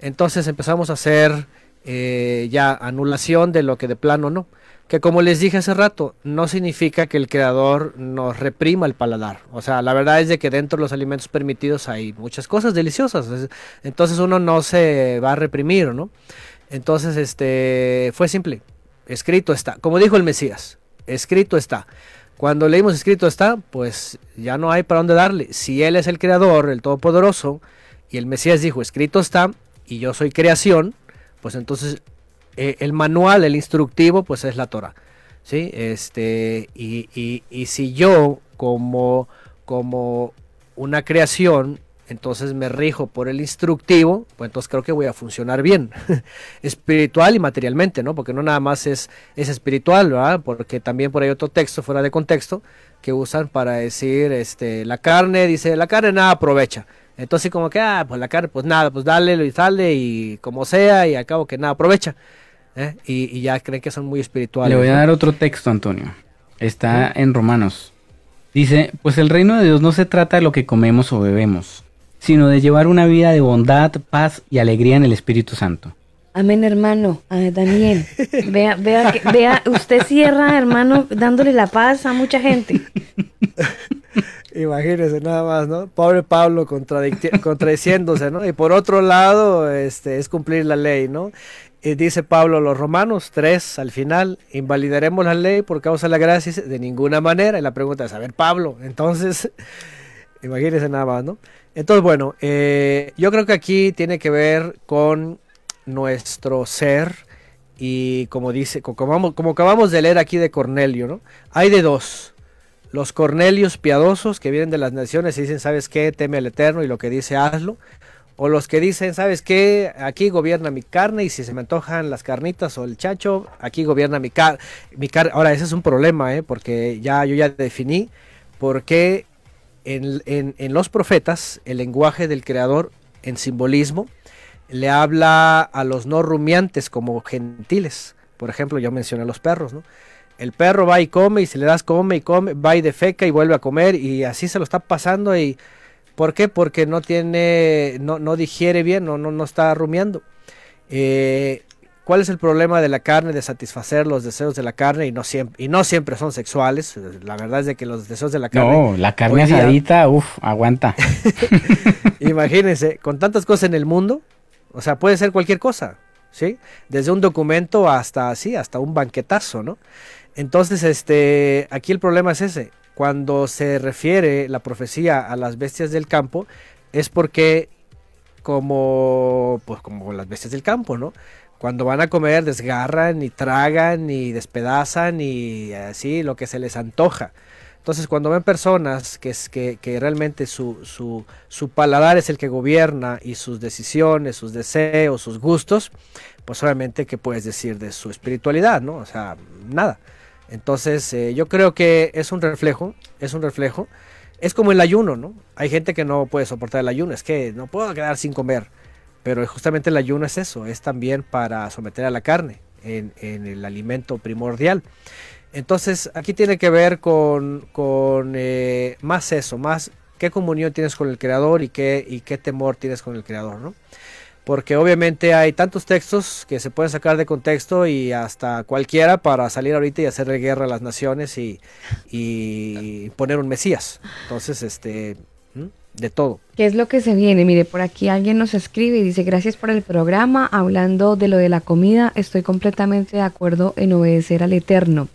Entonces empezamos a hacer eh, ya anulación de lo que de plano no. Que como les dije hace rato, no significa que el creador nos reprima el paladar. O sea, la verdad es de que dentro de los alimentos permitidos hay muchas cosas deliciosas. Entonces uno no se va a reprimir, ¿no? Entonces, este, fue simple escrito está. Como dijo el Mesías, escrito está. Cuando leímos escrito está, pues ya no hay para dónde darle. Si Él es el creador, el todopoderoso, y el Mesías dijo, escrito está, y yo soy creación, pues entonces eh, el manual, el instructivo, pues es la Torah. ¿sí? Este, y, y, y si yo como, como una creación entonces me rijo por el instructivo, pues entonces creo que voy a funcionar bien, <laughs> espiritual y materialmente, ¿no? Porque no nada más es, es espiritual, ¿verdad? Porque también por ahí otro texto fuera de contexto que usan para decir, este, la carne, dice, la carne nada aprovecha. Entonces como que, ah, pues la carne, pues nada, pues dale y sale y como sea y acabo que nada aprovecha. ¿eh? Y, ya creen que son muy espirituales. Le voy a dar otro texto, Antonio. Está en Romanos. Dice, pues el reino de Dios no se trata de lo que comemos o bebemos sino de llevar una vida de bondad, paz y alegría en el Espíritu Santo. Amén, hermano. Daniel, vea, vea, vea, usted cierra, hermano, dándole la paz a mucha gente. <laughs> Imagínese nada más, ¿no? Pobre Pablo contradiciéndose, ¿no? Y por otro lado, este, es cumplir la ley, ¿no? Y dice Pablo a los romanos 3 al final, invalidaremos la ley por causa de la gracia de ninguna manera. Y la pregunta es, a ver, Pablo, entonces, <laughs> imagínese nada más, ¿no? Entonces, bueno, eh, yo creo que aquí tiene que ver con nuestro ser y como dice, como, acabamos de leer aquí de Cornelio, ¿no? Hay de dos. Los Cornelios piadosos que vienen de las naciones y dicen, ¿sabes qué? Teme al Eterno y lo que dice hazlo. O los que dicen, ¿sabes qué? Aquí gobierna mi carne y si se me antojan las carnitas o el chacho, aquí gobierna mi, car mi carne. Ahora, ese es un problema, ¿eh? porque ya yo ya definí por qué en, los profetas el lenguaje del creador en simbolismo le habla a los no rumiantes como gentiles. Por ejemplo, yo mencioné a los perros, ¿no? El perro va y come y si le das come y come, va y defeca y vuelve a comer y así se lo está pasando y ¿por qué? Porque no tiene, no, no digiere bien, no, no, no está rumiando. Eh, ¿Cuál es el problema de la carne? De satisfacer los deseos de la carne y no siempre, y no siempre son sexuales. La verdad es de que los deseos de la carne. No, la carne asadita, uff, aguanta. <laughs> <laughs> Imagínense, con tantas cosas en el mundo, o sea, puede ser cualquier cosa, ¿sí? Desde un documento hasta así, hasta un banquetazo, ¿no? Entonces, este, aquí el problema es ese. Cuando se refiere la profecía a las bestias del campo, es porque como, pues como las bestias del campo, ¿no? Cuando van a comer desgarran y tragan y despedazan y así lo que se les antoja. Entonces, cuando ven personas que, que, que realmente su, su, su, paladar es el que gobierna y sus decisiones, sus deseos, sus gustos, pues obviamente, ¿qué puedes decir de su espiritualidad? ¿no? O sea, nada. Entonces, eh, yo creo que es un reflejo, es un reflejo. Es como el ayuno, ¿no? Hay gente que no puede soportar el ayuno, es que no puedo quedar sin comer. Pero justamente el ayuno es eso, es también para someter a la carne en, en el alimento primordial. Entonces, aquí tiene que ver con, con eh, más eso, más qué comunión tienes con el Creador y qué, y qué temor tienes con el Creador, ¿no? Porque obviamente hay tantos textos que se pueden sacar de contexto y hasta cualquiera para salir ahorita y hacerle guerra a las naciones y, y poner un Mesías. Entonces, este, de todo. ¿Qué es lo que se viene? Mire, por aquí alguien nos escribe y dice, gracias por el programa, hablando de lo de la comida, estoy completamente de acuerdo en obedecer al Eterno.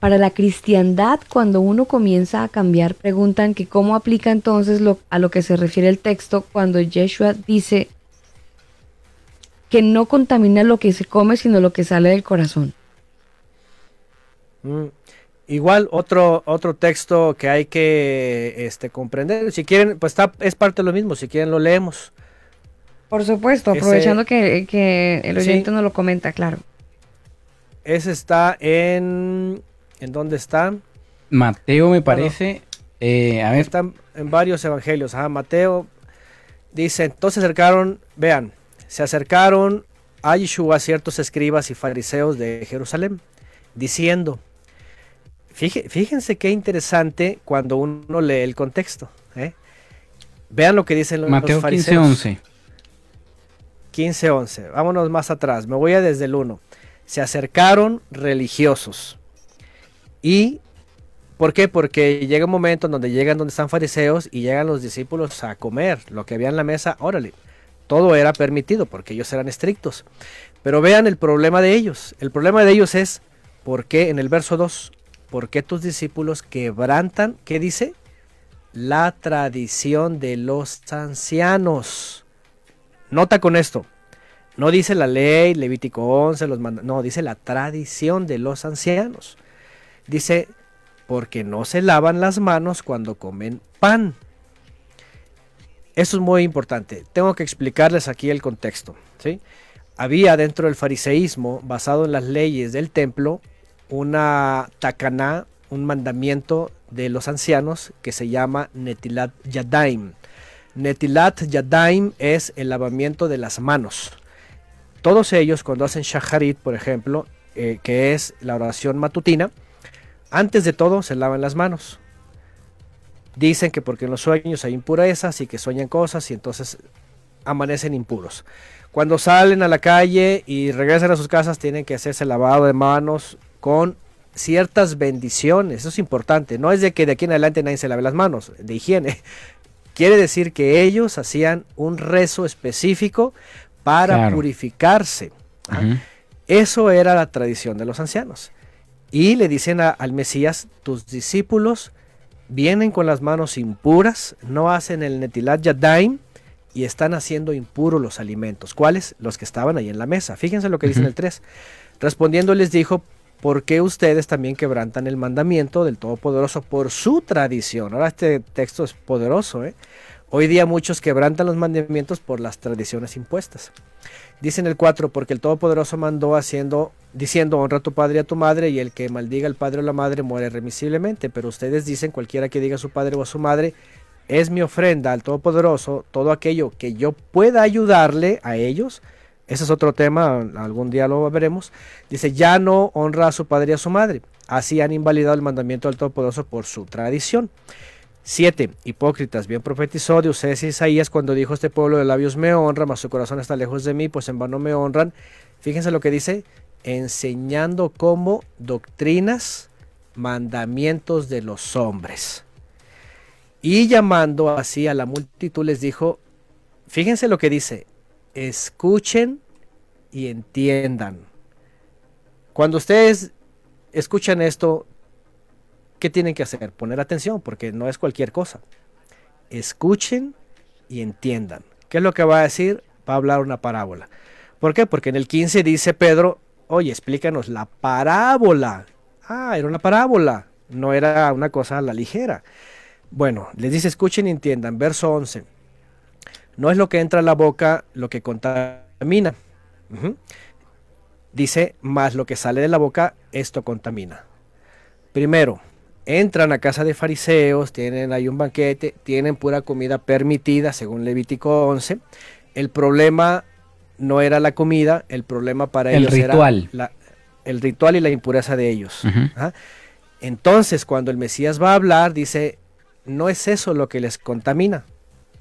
Para la cristiandad, cuando uno comienza a cambiar, preguntan que cómo aplica entonces lo, a lo que se refiere el texto cuando Yeshua dice que no contamina lo que se come, sino lo que sale del corazón. Mm, igual otro otro texto que hay que este, comprender. Si quieren, pues está, es parte de lo mismo. Si quieren lo leemos. Por supuesto, aprovechando que, que, el oyente sí. no lo comenta, claro. Ese está en ¿En dónde está? Mateo me parece. Bueno, eh, a ver. Están en varios evangelios. Ajá, Mateo dice, entonces acercaron, vean, se acercaron a Yeshua ciertos escribas y fariseos de Jerusalén, diciendo, fíjense qué interesante cuando uno lee el contexto. ¿eh? Vean lo que dicen los, Mateo fariseos. 15, 15, 11. Vámonos más atrás. Me voy a desde el 1. Se acercaron religiosos y ¿Por qué? Porque llega un momento en donde llegan donde están fariseos y llegan los discípulos a comer lo que había en la mesa, órale, todo era permitido porque ellos eran estrictos. Pero vean el problema de ellos. El problema de ellos es, ¿por qué en el verso 2? ¿Por qué tus discípulos quebrantan, qué dice? La tradición de los ancianos. Nota con esto. No dice la ley, Levítico 11, los manda, no, dice la tradición de los ancianos. Dice, porque no se lavan las manos cuando comen pan. Eso es muy importante. Tengo que explicarles aquí el contexto. Había dentro del fariseísmo, basado en las leyes del templo, una tacaná, un mandamiento de los ancianos que se llama Netilat Yadaim. Netilat Yadaim es el lavamiento de las manos. Todos ellos cuando hacen shaharit, por ejemplo, eh, que es la oración matutina, antes de todo se lavan las manos. Dicen que porque en los sueños hay impurezas y que sueñan cosas y entonces amanecen impuros. Cuando salen a la calle y regresan a sus casas tienen que hacerse lavado de manos con ciertas bendiciones. Eso es importante. No es de que de aquí en adelante nadie se lave las manos, de higiene. <laughs> Quiere decir que ellos hacían un rezo específico para claro. purificarse. Uh -huh. Eso era la tradición de los ancianos. Y le dicen a, al Mesías, tus discípulos vienen con las manos impuras, no hacen el netilat yadaim y están haciendo impuros los alimentos. ¿Cuáles? Los que estaban ahí en la mesa. Fíjense lo que dice uh -huh. en el 3. Respondiendo les dijo, ¿por qué ustedes también quebrantan el mandamiento del Todopoderoso por su tradición? Ahora este texto es poderoso, ¿eh? Hoy día muchos quebrantan los mandamientos por las tradiciones impuestas. Dice en el 4, porque el Todopoderoso mandó haciendo, diciendo, honra a tu padre y a tu madre, y el que maldiga al padre o la madre muere remisiblemente. Pero ustedes dicen, cualquiera que diga a su padre o a su madre, es mi ofrenda al Todopoderoso, todo aquello que yo pueda ayudarle a ellos. Ese es otro tema, algún día lo veremos. Dice, ya no honra a su padre y a su madre. Así han invalidado el mandamiento del Todopoderoso por su tradición. 7. Hipócritas, bien profetizó de ustedes Isaías cuando dijo este pueblo de labios me honra, mas su corazón está lejos de mí, pues en vano me honran. Fíjense lo que dice, enseñando como doctrinas, mandamientos de los hombres. Y llamando así a la multitud les dijo, fíjense lo que dice, escuchen y entiendan. Cuando ustedes escuchan esto, ¿qué tienen que hacer? Poner atención, porque no es cualquier cosa. Escuchen y entiendan. ¿Qué es lo que va a decir? Va a hablar una parábola. ¿Por qué? Porque en el 15 dice Pedro, oye, explícanos la parábola. Ah, era una parábola, no era una cosa a la ligera. Bueno, les dice, escuchen y entiendan. Verso 11. No es lo que entra a la boca lo que contamina. Dice, más lo que sale de la boca, esto contamina. Primero, entran a casa de fariseos, tienen ahí un banquete, tienen pura comida permitida, según Levítico 11. El problema no era la comida, el problema para ellos ritual. era el ritual y la impureza de ellos. Entonces, cuando el Mesías va a hablar, dice, no es eso lo que les contamina.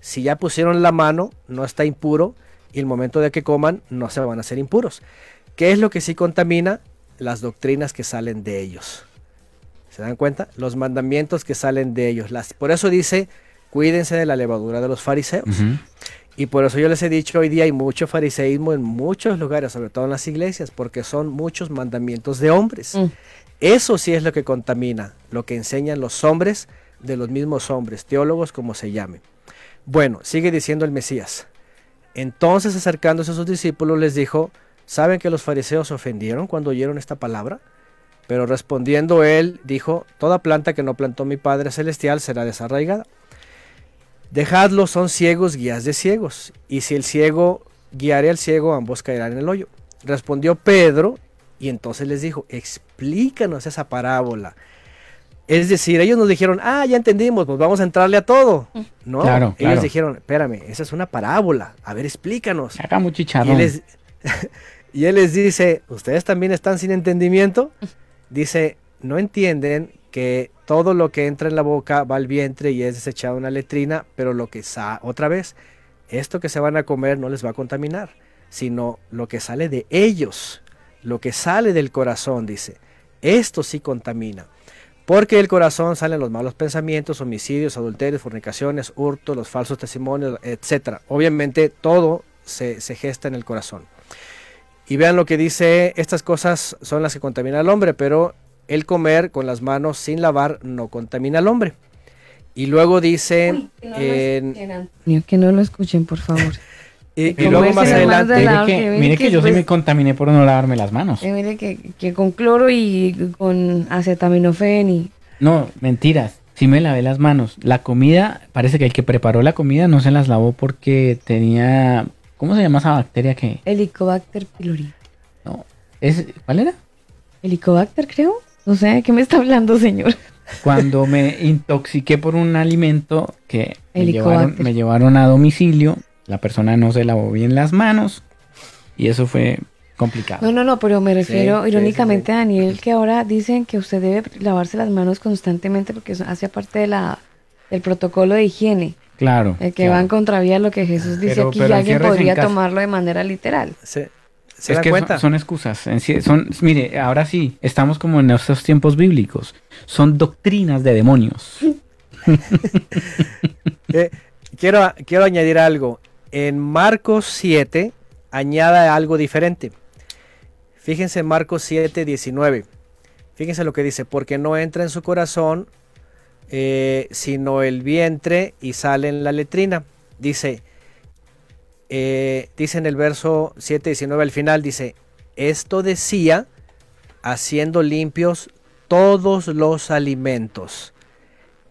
Si ya pusieron la mano, no está impuro, y el momento de que coman, no se van a hacer impuros. ¿Qué es lo que sí contamina? Las doctrinas que salen de ellos. ¿Se dan cuenta? Los mandamientos que salen de ellos. Las, por eso dice, cuídense de la levadura de los fariseos. Y por eso yo les he dicho, hoy día hay mucho fariseísmo en muchos lugares, sobre todo en las iglesias, porque son muchos mandamientos de hombres. Mm. Eso sí es lo que contamina, lo que enseñan los hombres de los mismos hombres, teólogos como se llamen. Bueno, sigue diciendo el Mesías. Entonces acercándose a sus discípulos les dijo, ¿saben que los fariseos ofendieron cuando oyeron esta palabra? Pero respondiendo él, dijo, Toda planta que no plantó mi Padre Celestial será desarraigada. Dejadlos, son ciegos, guías de ciegos. Y si el ciego guiare al ciego, ambos caerán en el hoyo. Respondió Pedro, y entonces les dijo, explícanos esa parábola. Es decir, ellos nos dijeron, ah, ya entendimos, pues vamos a entrarle a todo. No, claro, ellos dijeron, espérame, esa es una parábola. A ver, explícanos. Haga y, él <laughs> y él les dice, ¿ustedes también están sin entendimiento? dice, no entienden que todo lo que entra en la boca va al vientre y es desechado en la letrina, pero lo que sa otra vez, esto que se van a comer no les va a contaminar, sino lo que sale de ellos, lo que sale del corazón, dice, esto sí contamina. Porque del corazón salen los malos pensamientos, homicidios, adulterios, fornicaciones, hurtos, los falsos testimonios, etc. Obviamente todo se, se gesta en el corazón. Y vean lo que dice, estas cosas son las que contaminan al hombre, pero el comer con las manos sin lavar no contamina al hombre. Y luego dice... que, no lo escuchen, por favor. <laughs> y, luego más adelante... Mire que, yo sí me contaminé por no lavarme las manos. Eh, mire que, con cloro y con acetaminofén y... No, mentiras. Sí me lavé las manos. La comida, parece que el que preparó la comida no se las lavó porque tenía ¿Cómo se llama esa bacteria que? Helicobacter pylori. No. ¿Es, ¿Cuál era? Helicobacter, creo. No sé qué me está hablando, señor. Cuando me <laughs> intoxiqué por un alimento que me llevaron, me llevaron a domicilio, la persona no se lavó bien las manos y eso fue complicado. No, no, no, pero me refiero irónicamente a Daniel que ahora dicen que usted debe lavarse las manos constantemente porque eso hace parte de la, del protocolo de higiene. Claro. El que va en contravía lo que Jesús dice aquí, y alguien podría tomarlo de manera literal. ¿Se es que cuenta? Son, excusas. Son, mire, ahora sí, estamos como en estos tiempos bíblicos. Son doctrinas de demonios. <laughs> Eh, quiero, quiero añadir algo. En Marcos 7 añada algo diferente. Fíjense en Marcos 7, 19. Fíjense lo que dice, porque no entra en su corazón eh, sino el vientre y sale en la letrina. Dice, eh, dice en el verso 7, 19 al final, dice, esto decía haciendo limpios todos los alimentos.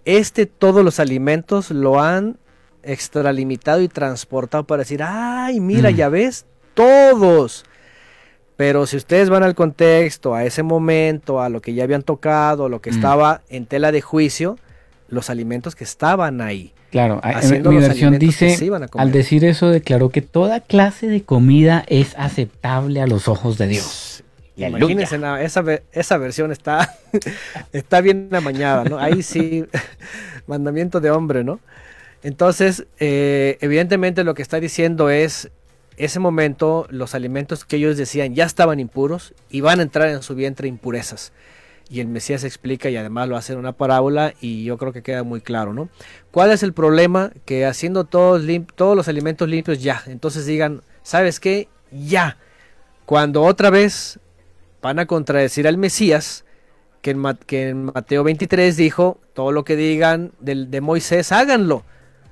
Este todos los alimentos lo han extralimitado y transportado para decir, ay, mira, mm. ya ves, todos. Pero si ustedes van al contexto, a ese momento, a lo que ya habían tocado, lo que mm. estaba en tela de juicio, los alimentos que estaban ahí. Claro, mi versión dice, al decir eso, declaró que toda clase de comida es aceptable a los ojos de Dios. Imagínense, esa, esa versión está, <laughs> está bien amañada, ¿no? Ahí sí, <laughs> mandamiento de hombre, ¿no? Entonces, eh, evidentemente lo que está diciendo es, ese momento los alimentos que ellos decían ya estaban impuros y van a entrar en su vientre impurezas. Y el Mesías explica y además lo hace en una parábola y yo creo que queda muy claro, ¿no? ¿Cuál es el problema? Que haciendo todos, todos los alimentos limpios ya, entonces digan, ¿sabes qué? Ya. Cuando otra vez van a contradecir al Mesías, que en, Mateo 23 dijo, todo lo que digan de, de Moisés, háganlo.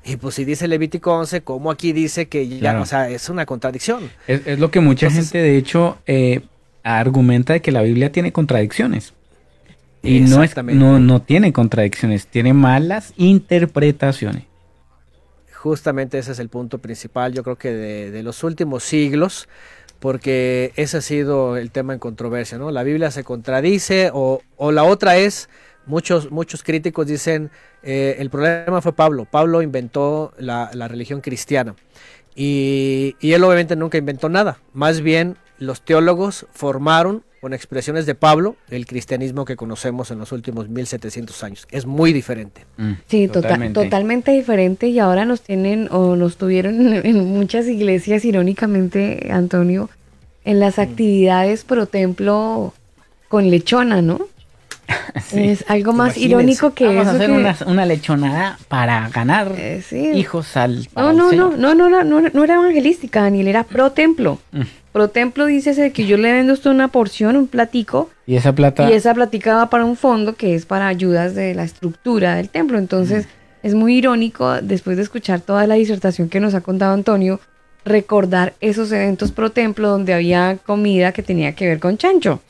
Y pues si dice Levítico 11, como aquí dice que ya, o sea, es una contradicción. Es, lo que mucha gente de hecho eh, argumenta de que la Biblia tiene contradicciones. Y no, es, no, no tiene contradicciones, tiene malas interpretaciones. Justamente ese es el punto principal, yo creo que de, los últimos siglos, porque ese ha sido el tema en controversia, ¿no? La Biblia se contradice o, o la otra es, muchos, muchos críticos dicen, eh, el problema fue Pablo. Pablo inventó la, religión cristiana. Y, él obviamente nunca inventó nada. Más bien los teólogos formaron con expresiones de Pablo el cristianismo que conocemos en los últimos 1700 años. Es muy diferente. Mm, sí, totalmente. totalmente diferente y ahora nos tienen o nos tuvieron en muchas iglesias, irónicamente, Antonio, en las mm. actividades pro templo con lechona, ¿no? <laughs> Es algo más irónico que Vamos a hacer una, lechonada para ganar eh, hijos al. No, no, no, no, no, no, no, era evangelística, Daniel, era pro templo. Mm. Pro templo dice que yo le vendo usted una porción, un platico. Y esa plata. Y esa platica va para un fondo que es para ayudas de la estructura del templo. Entonces, mm. es muy irónico, después de escuchar toda la disertación que nos ha contado Antonio, recordar esos eventos pro templo donde había comida que tenía que ver con chancho.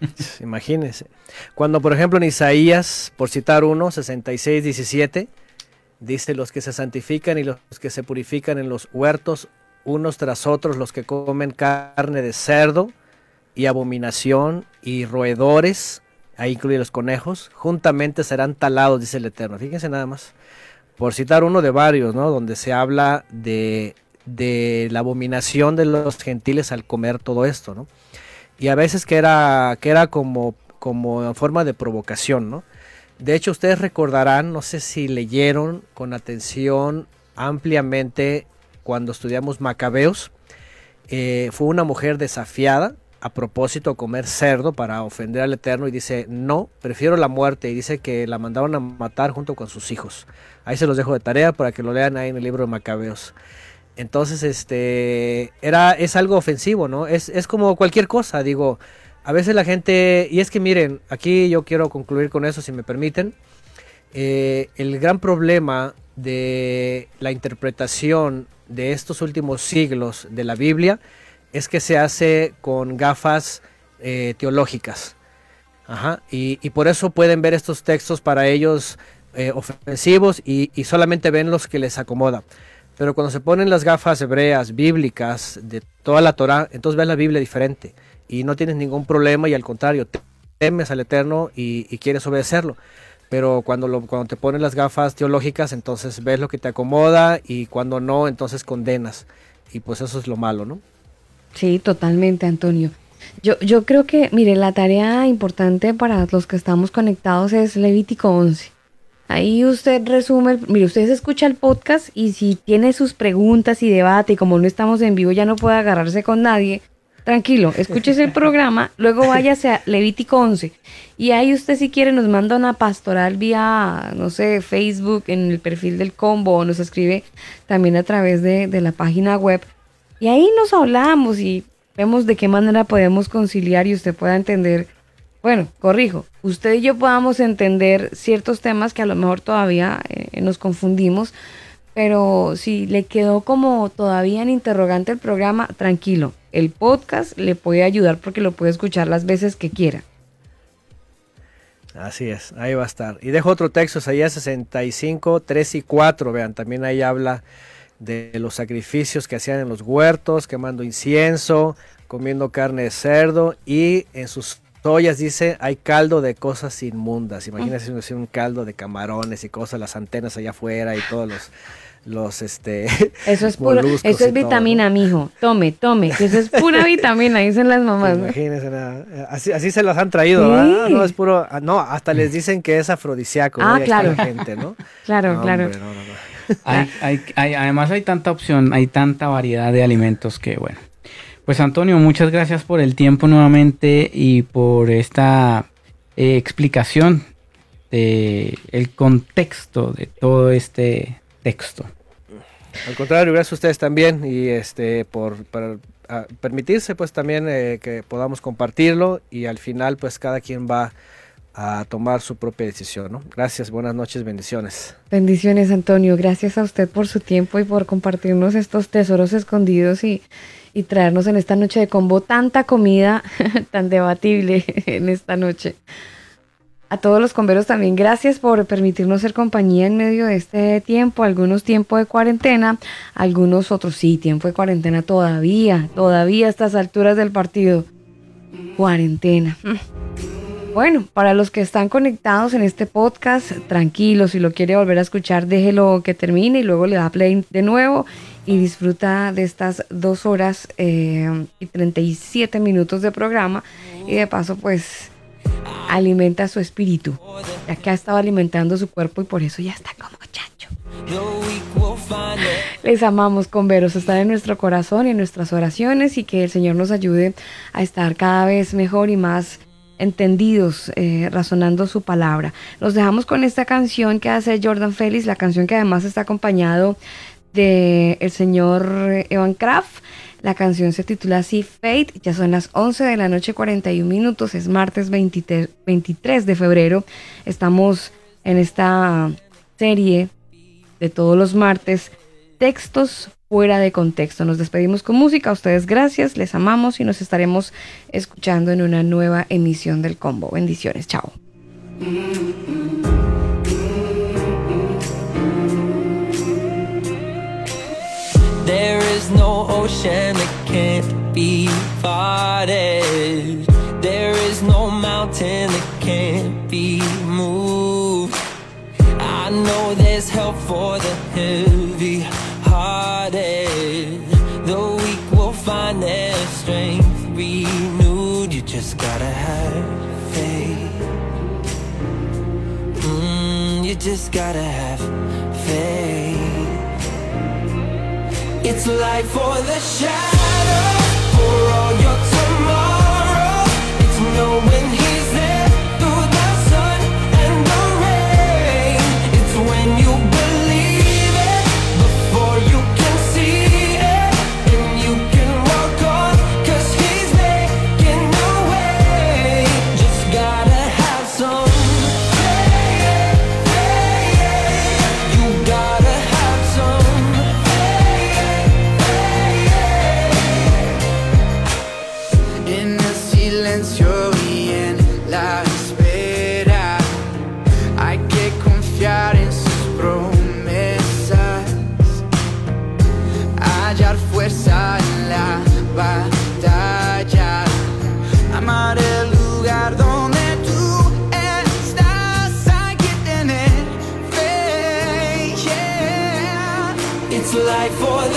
<laughs> Imagínense. Cuando, por ejemplo, en Isaías, por citar uno, 66, 17, dice los que se santifican y los que se purifican en los huertos, unos tras otros, los que comen carne de cerdo y abominación y roedores, ahí incluye los conejos, juntamente serán talados, dice el Eterno. Fíjense nada más. Por citar uno de varios, ¿no? Donde se habla de, de la abominación de los gentiles al comer todo esto, ¿no? Y a veces que era, que era como, como en forma de provocación, ¿no? De hecho, ustedes recordarán, no sé si leyeron con atención ampliamente cuando estudiamos Macabeos, eh, fue una mujer desafiada a propósito a comer cerdo para ofender al Eterno y dice, no, prefiero la muerte y dice que la mandaron a matar junto con sus hijos. Ahí se los dejo de tarea para que lo lean ahí en el libro de Macabeos. Entonces, este, era, es algo ofensivo, ¿no? Es, es como cualquier cosa, digo, a veces la gente, y es que miren, aquí yo quiero concluir con eso, si me permiten, eh, el gran problema de la interpretación de estos últimos siglos de la Biblia es que se hace con gafas eh, teológicas. Y, por eso pueden ver estos textos para ellos eh, ofensivos y, y solamente ven los que les acomoda. Pero cuando se ponen las gafas hebreas, bíblicas, de toda la Torah, entonces ves la Biblia diferente y no tienes ningún problema y al contrario, temes al Eterno y, quieres obedecerlo. Pero cuando, lo, cuando te pones las gafas teológicas, entonces ves lo que te acomoda y cuando no, entonces condenas. Y pues eso es lo malo, ¿no? Sí, totalmente, Antonio. Yo, yo creo que, mire, la tarea importante para los que estamos conectados es Levítico 11. Ahí usted resume, mire, usted escucha el podcast y si tiene sus preguntas y debate y como no estamos en vivo ya no puede agarrarse con nadie, tranquilo, escúchese el programa, <laughs> luego váyase a Levítico 11 y ahí usted si quiere nos manda una pastoral vía, no sé, Facebook en el perfil del combo o nos escribe también a través de, de la página web. Y ahí nos hablamos y vemos de qué manera podemos conciliar y usted pueda entender bueno, corrijo, usted y yo podamos entender ciertos temas que a lo mejor todavía eh, nos confundimos, pero si le quedó como todavía en interrogante el programa, tranquilo, el podcast le puede ayudar porque lo puede escuchar las veces que quiera. Así es, ahí va a estar. Y dejo otro texto, Isaías 65, 3 y 4. Vean, también ahí habla de los sacrificios que hacían en los huertos, quemando incienso, comiendo carne de cerdo y en sus ollas dice hay caldo de cosas inmundas. Imagínense un caldo de camarones y cosas, las antenas allá afuera y todos los los este <laughs> eso es puro eso es vitamina mijo. Tome tome eso es pura <laughs> vitamina dicen las mamás imagínense así, así se los han traído no es puro ah, no hasta les dicen que es afrodisíaco ah claro. gente, ¿no? <laughs> claro claro. hay, hay, hay, además hay tanta opción hay tanta variedad de alimentos que bueno pues Antonio, muchas gracias por el tiempo nuevamente y por esta eh, explicación de el contexto de todo este texto. Al contrario, gracias a ustedes también y este por, permitirse pues también eh, que podamos compartirlo y al final pues cada quien va a tomar su propia decisión. ¿no? Gracias, buenas noches, bendiciones. Bendiciones Antonio, gracias a usted por su tiempo y por compartirnos estos tesoros escondidos y, y traernos en esta noche de combo tanta comida <laughs> tan debatible en esta noche. A todos los converos también gracias por permitirnos ser compañía en medio de este tiempo, algunos tiempos de cuarentena, algunos otros sí, tiempo de cuarentena todavía, todavía a estas alturas del partido. Cuarentena. Bueno, para los que están conectados en este podcast, tranquilos, si lo quiere volver a escuchar, déjelo que termine y luego le da play de nuevo y disfruta de estas dos horas eh, y 37 minutos de programa y de paso pues alimenta su espíritu, ya que ha estado alimentando su cuerpo y por eso ya está como chacho. Les amamos con veros, están en nuestro corazón y en nuestras oraciones y que el Señor nos ayude a estar cada vez mejor y más entendidos, eh, razonando su palabra. Nos dejamos con esta canción que hace Jordan Félix, la canción que además está acompañado de el señor Evan Kraft. La canción se titula así Fate, ya son las 11 de la noche 41 minutos, es martes 23, 23 de febrero. Estamos en esta serie de todos los martes, textos fuera de contexto. Nos despedimos con música, a ustedes gracias, les amamos y nos estaremos escuchando en una nueva emisión del combo. Bendiciones, chao. There is no ocean that can't be parted. There is no mountain that can't be moved. I know there's help for the heavy hearted. The weak will find their strength renewed. You just gotta have faith. Mm, you just gotta have faith. It's life for the shadow for all your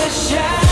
the shadow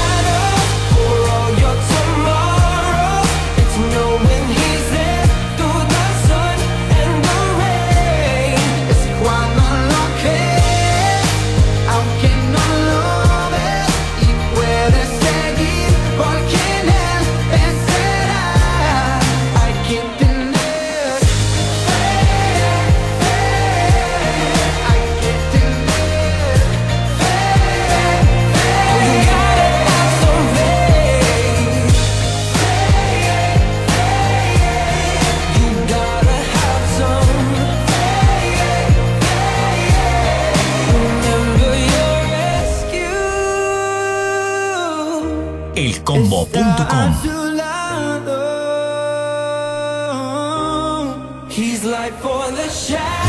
Elcombo.com Está a su lado. He's light for the shadows.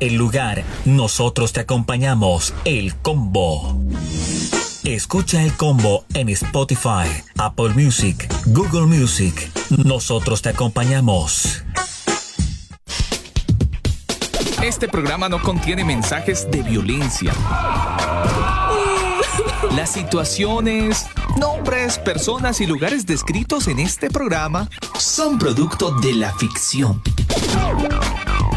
El lugar, nosotros te acompañamos. El combo. Escucha el combo en Spotify, Apple Music, Google Music. Nosotros te acompañamos. Este programa no contiene mensajes de violencia. <laughs> Las situaciones, nombres, personas y lugares descritos en este programa son producto de la ficción.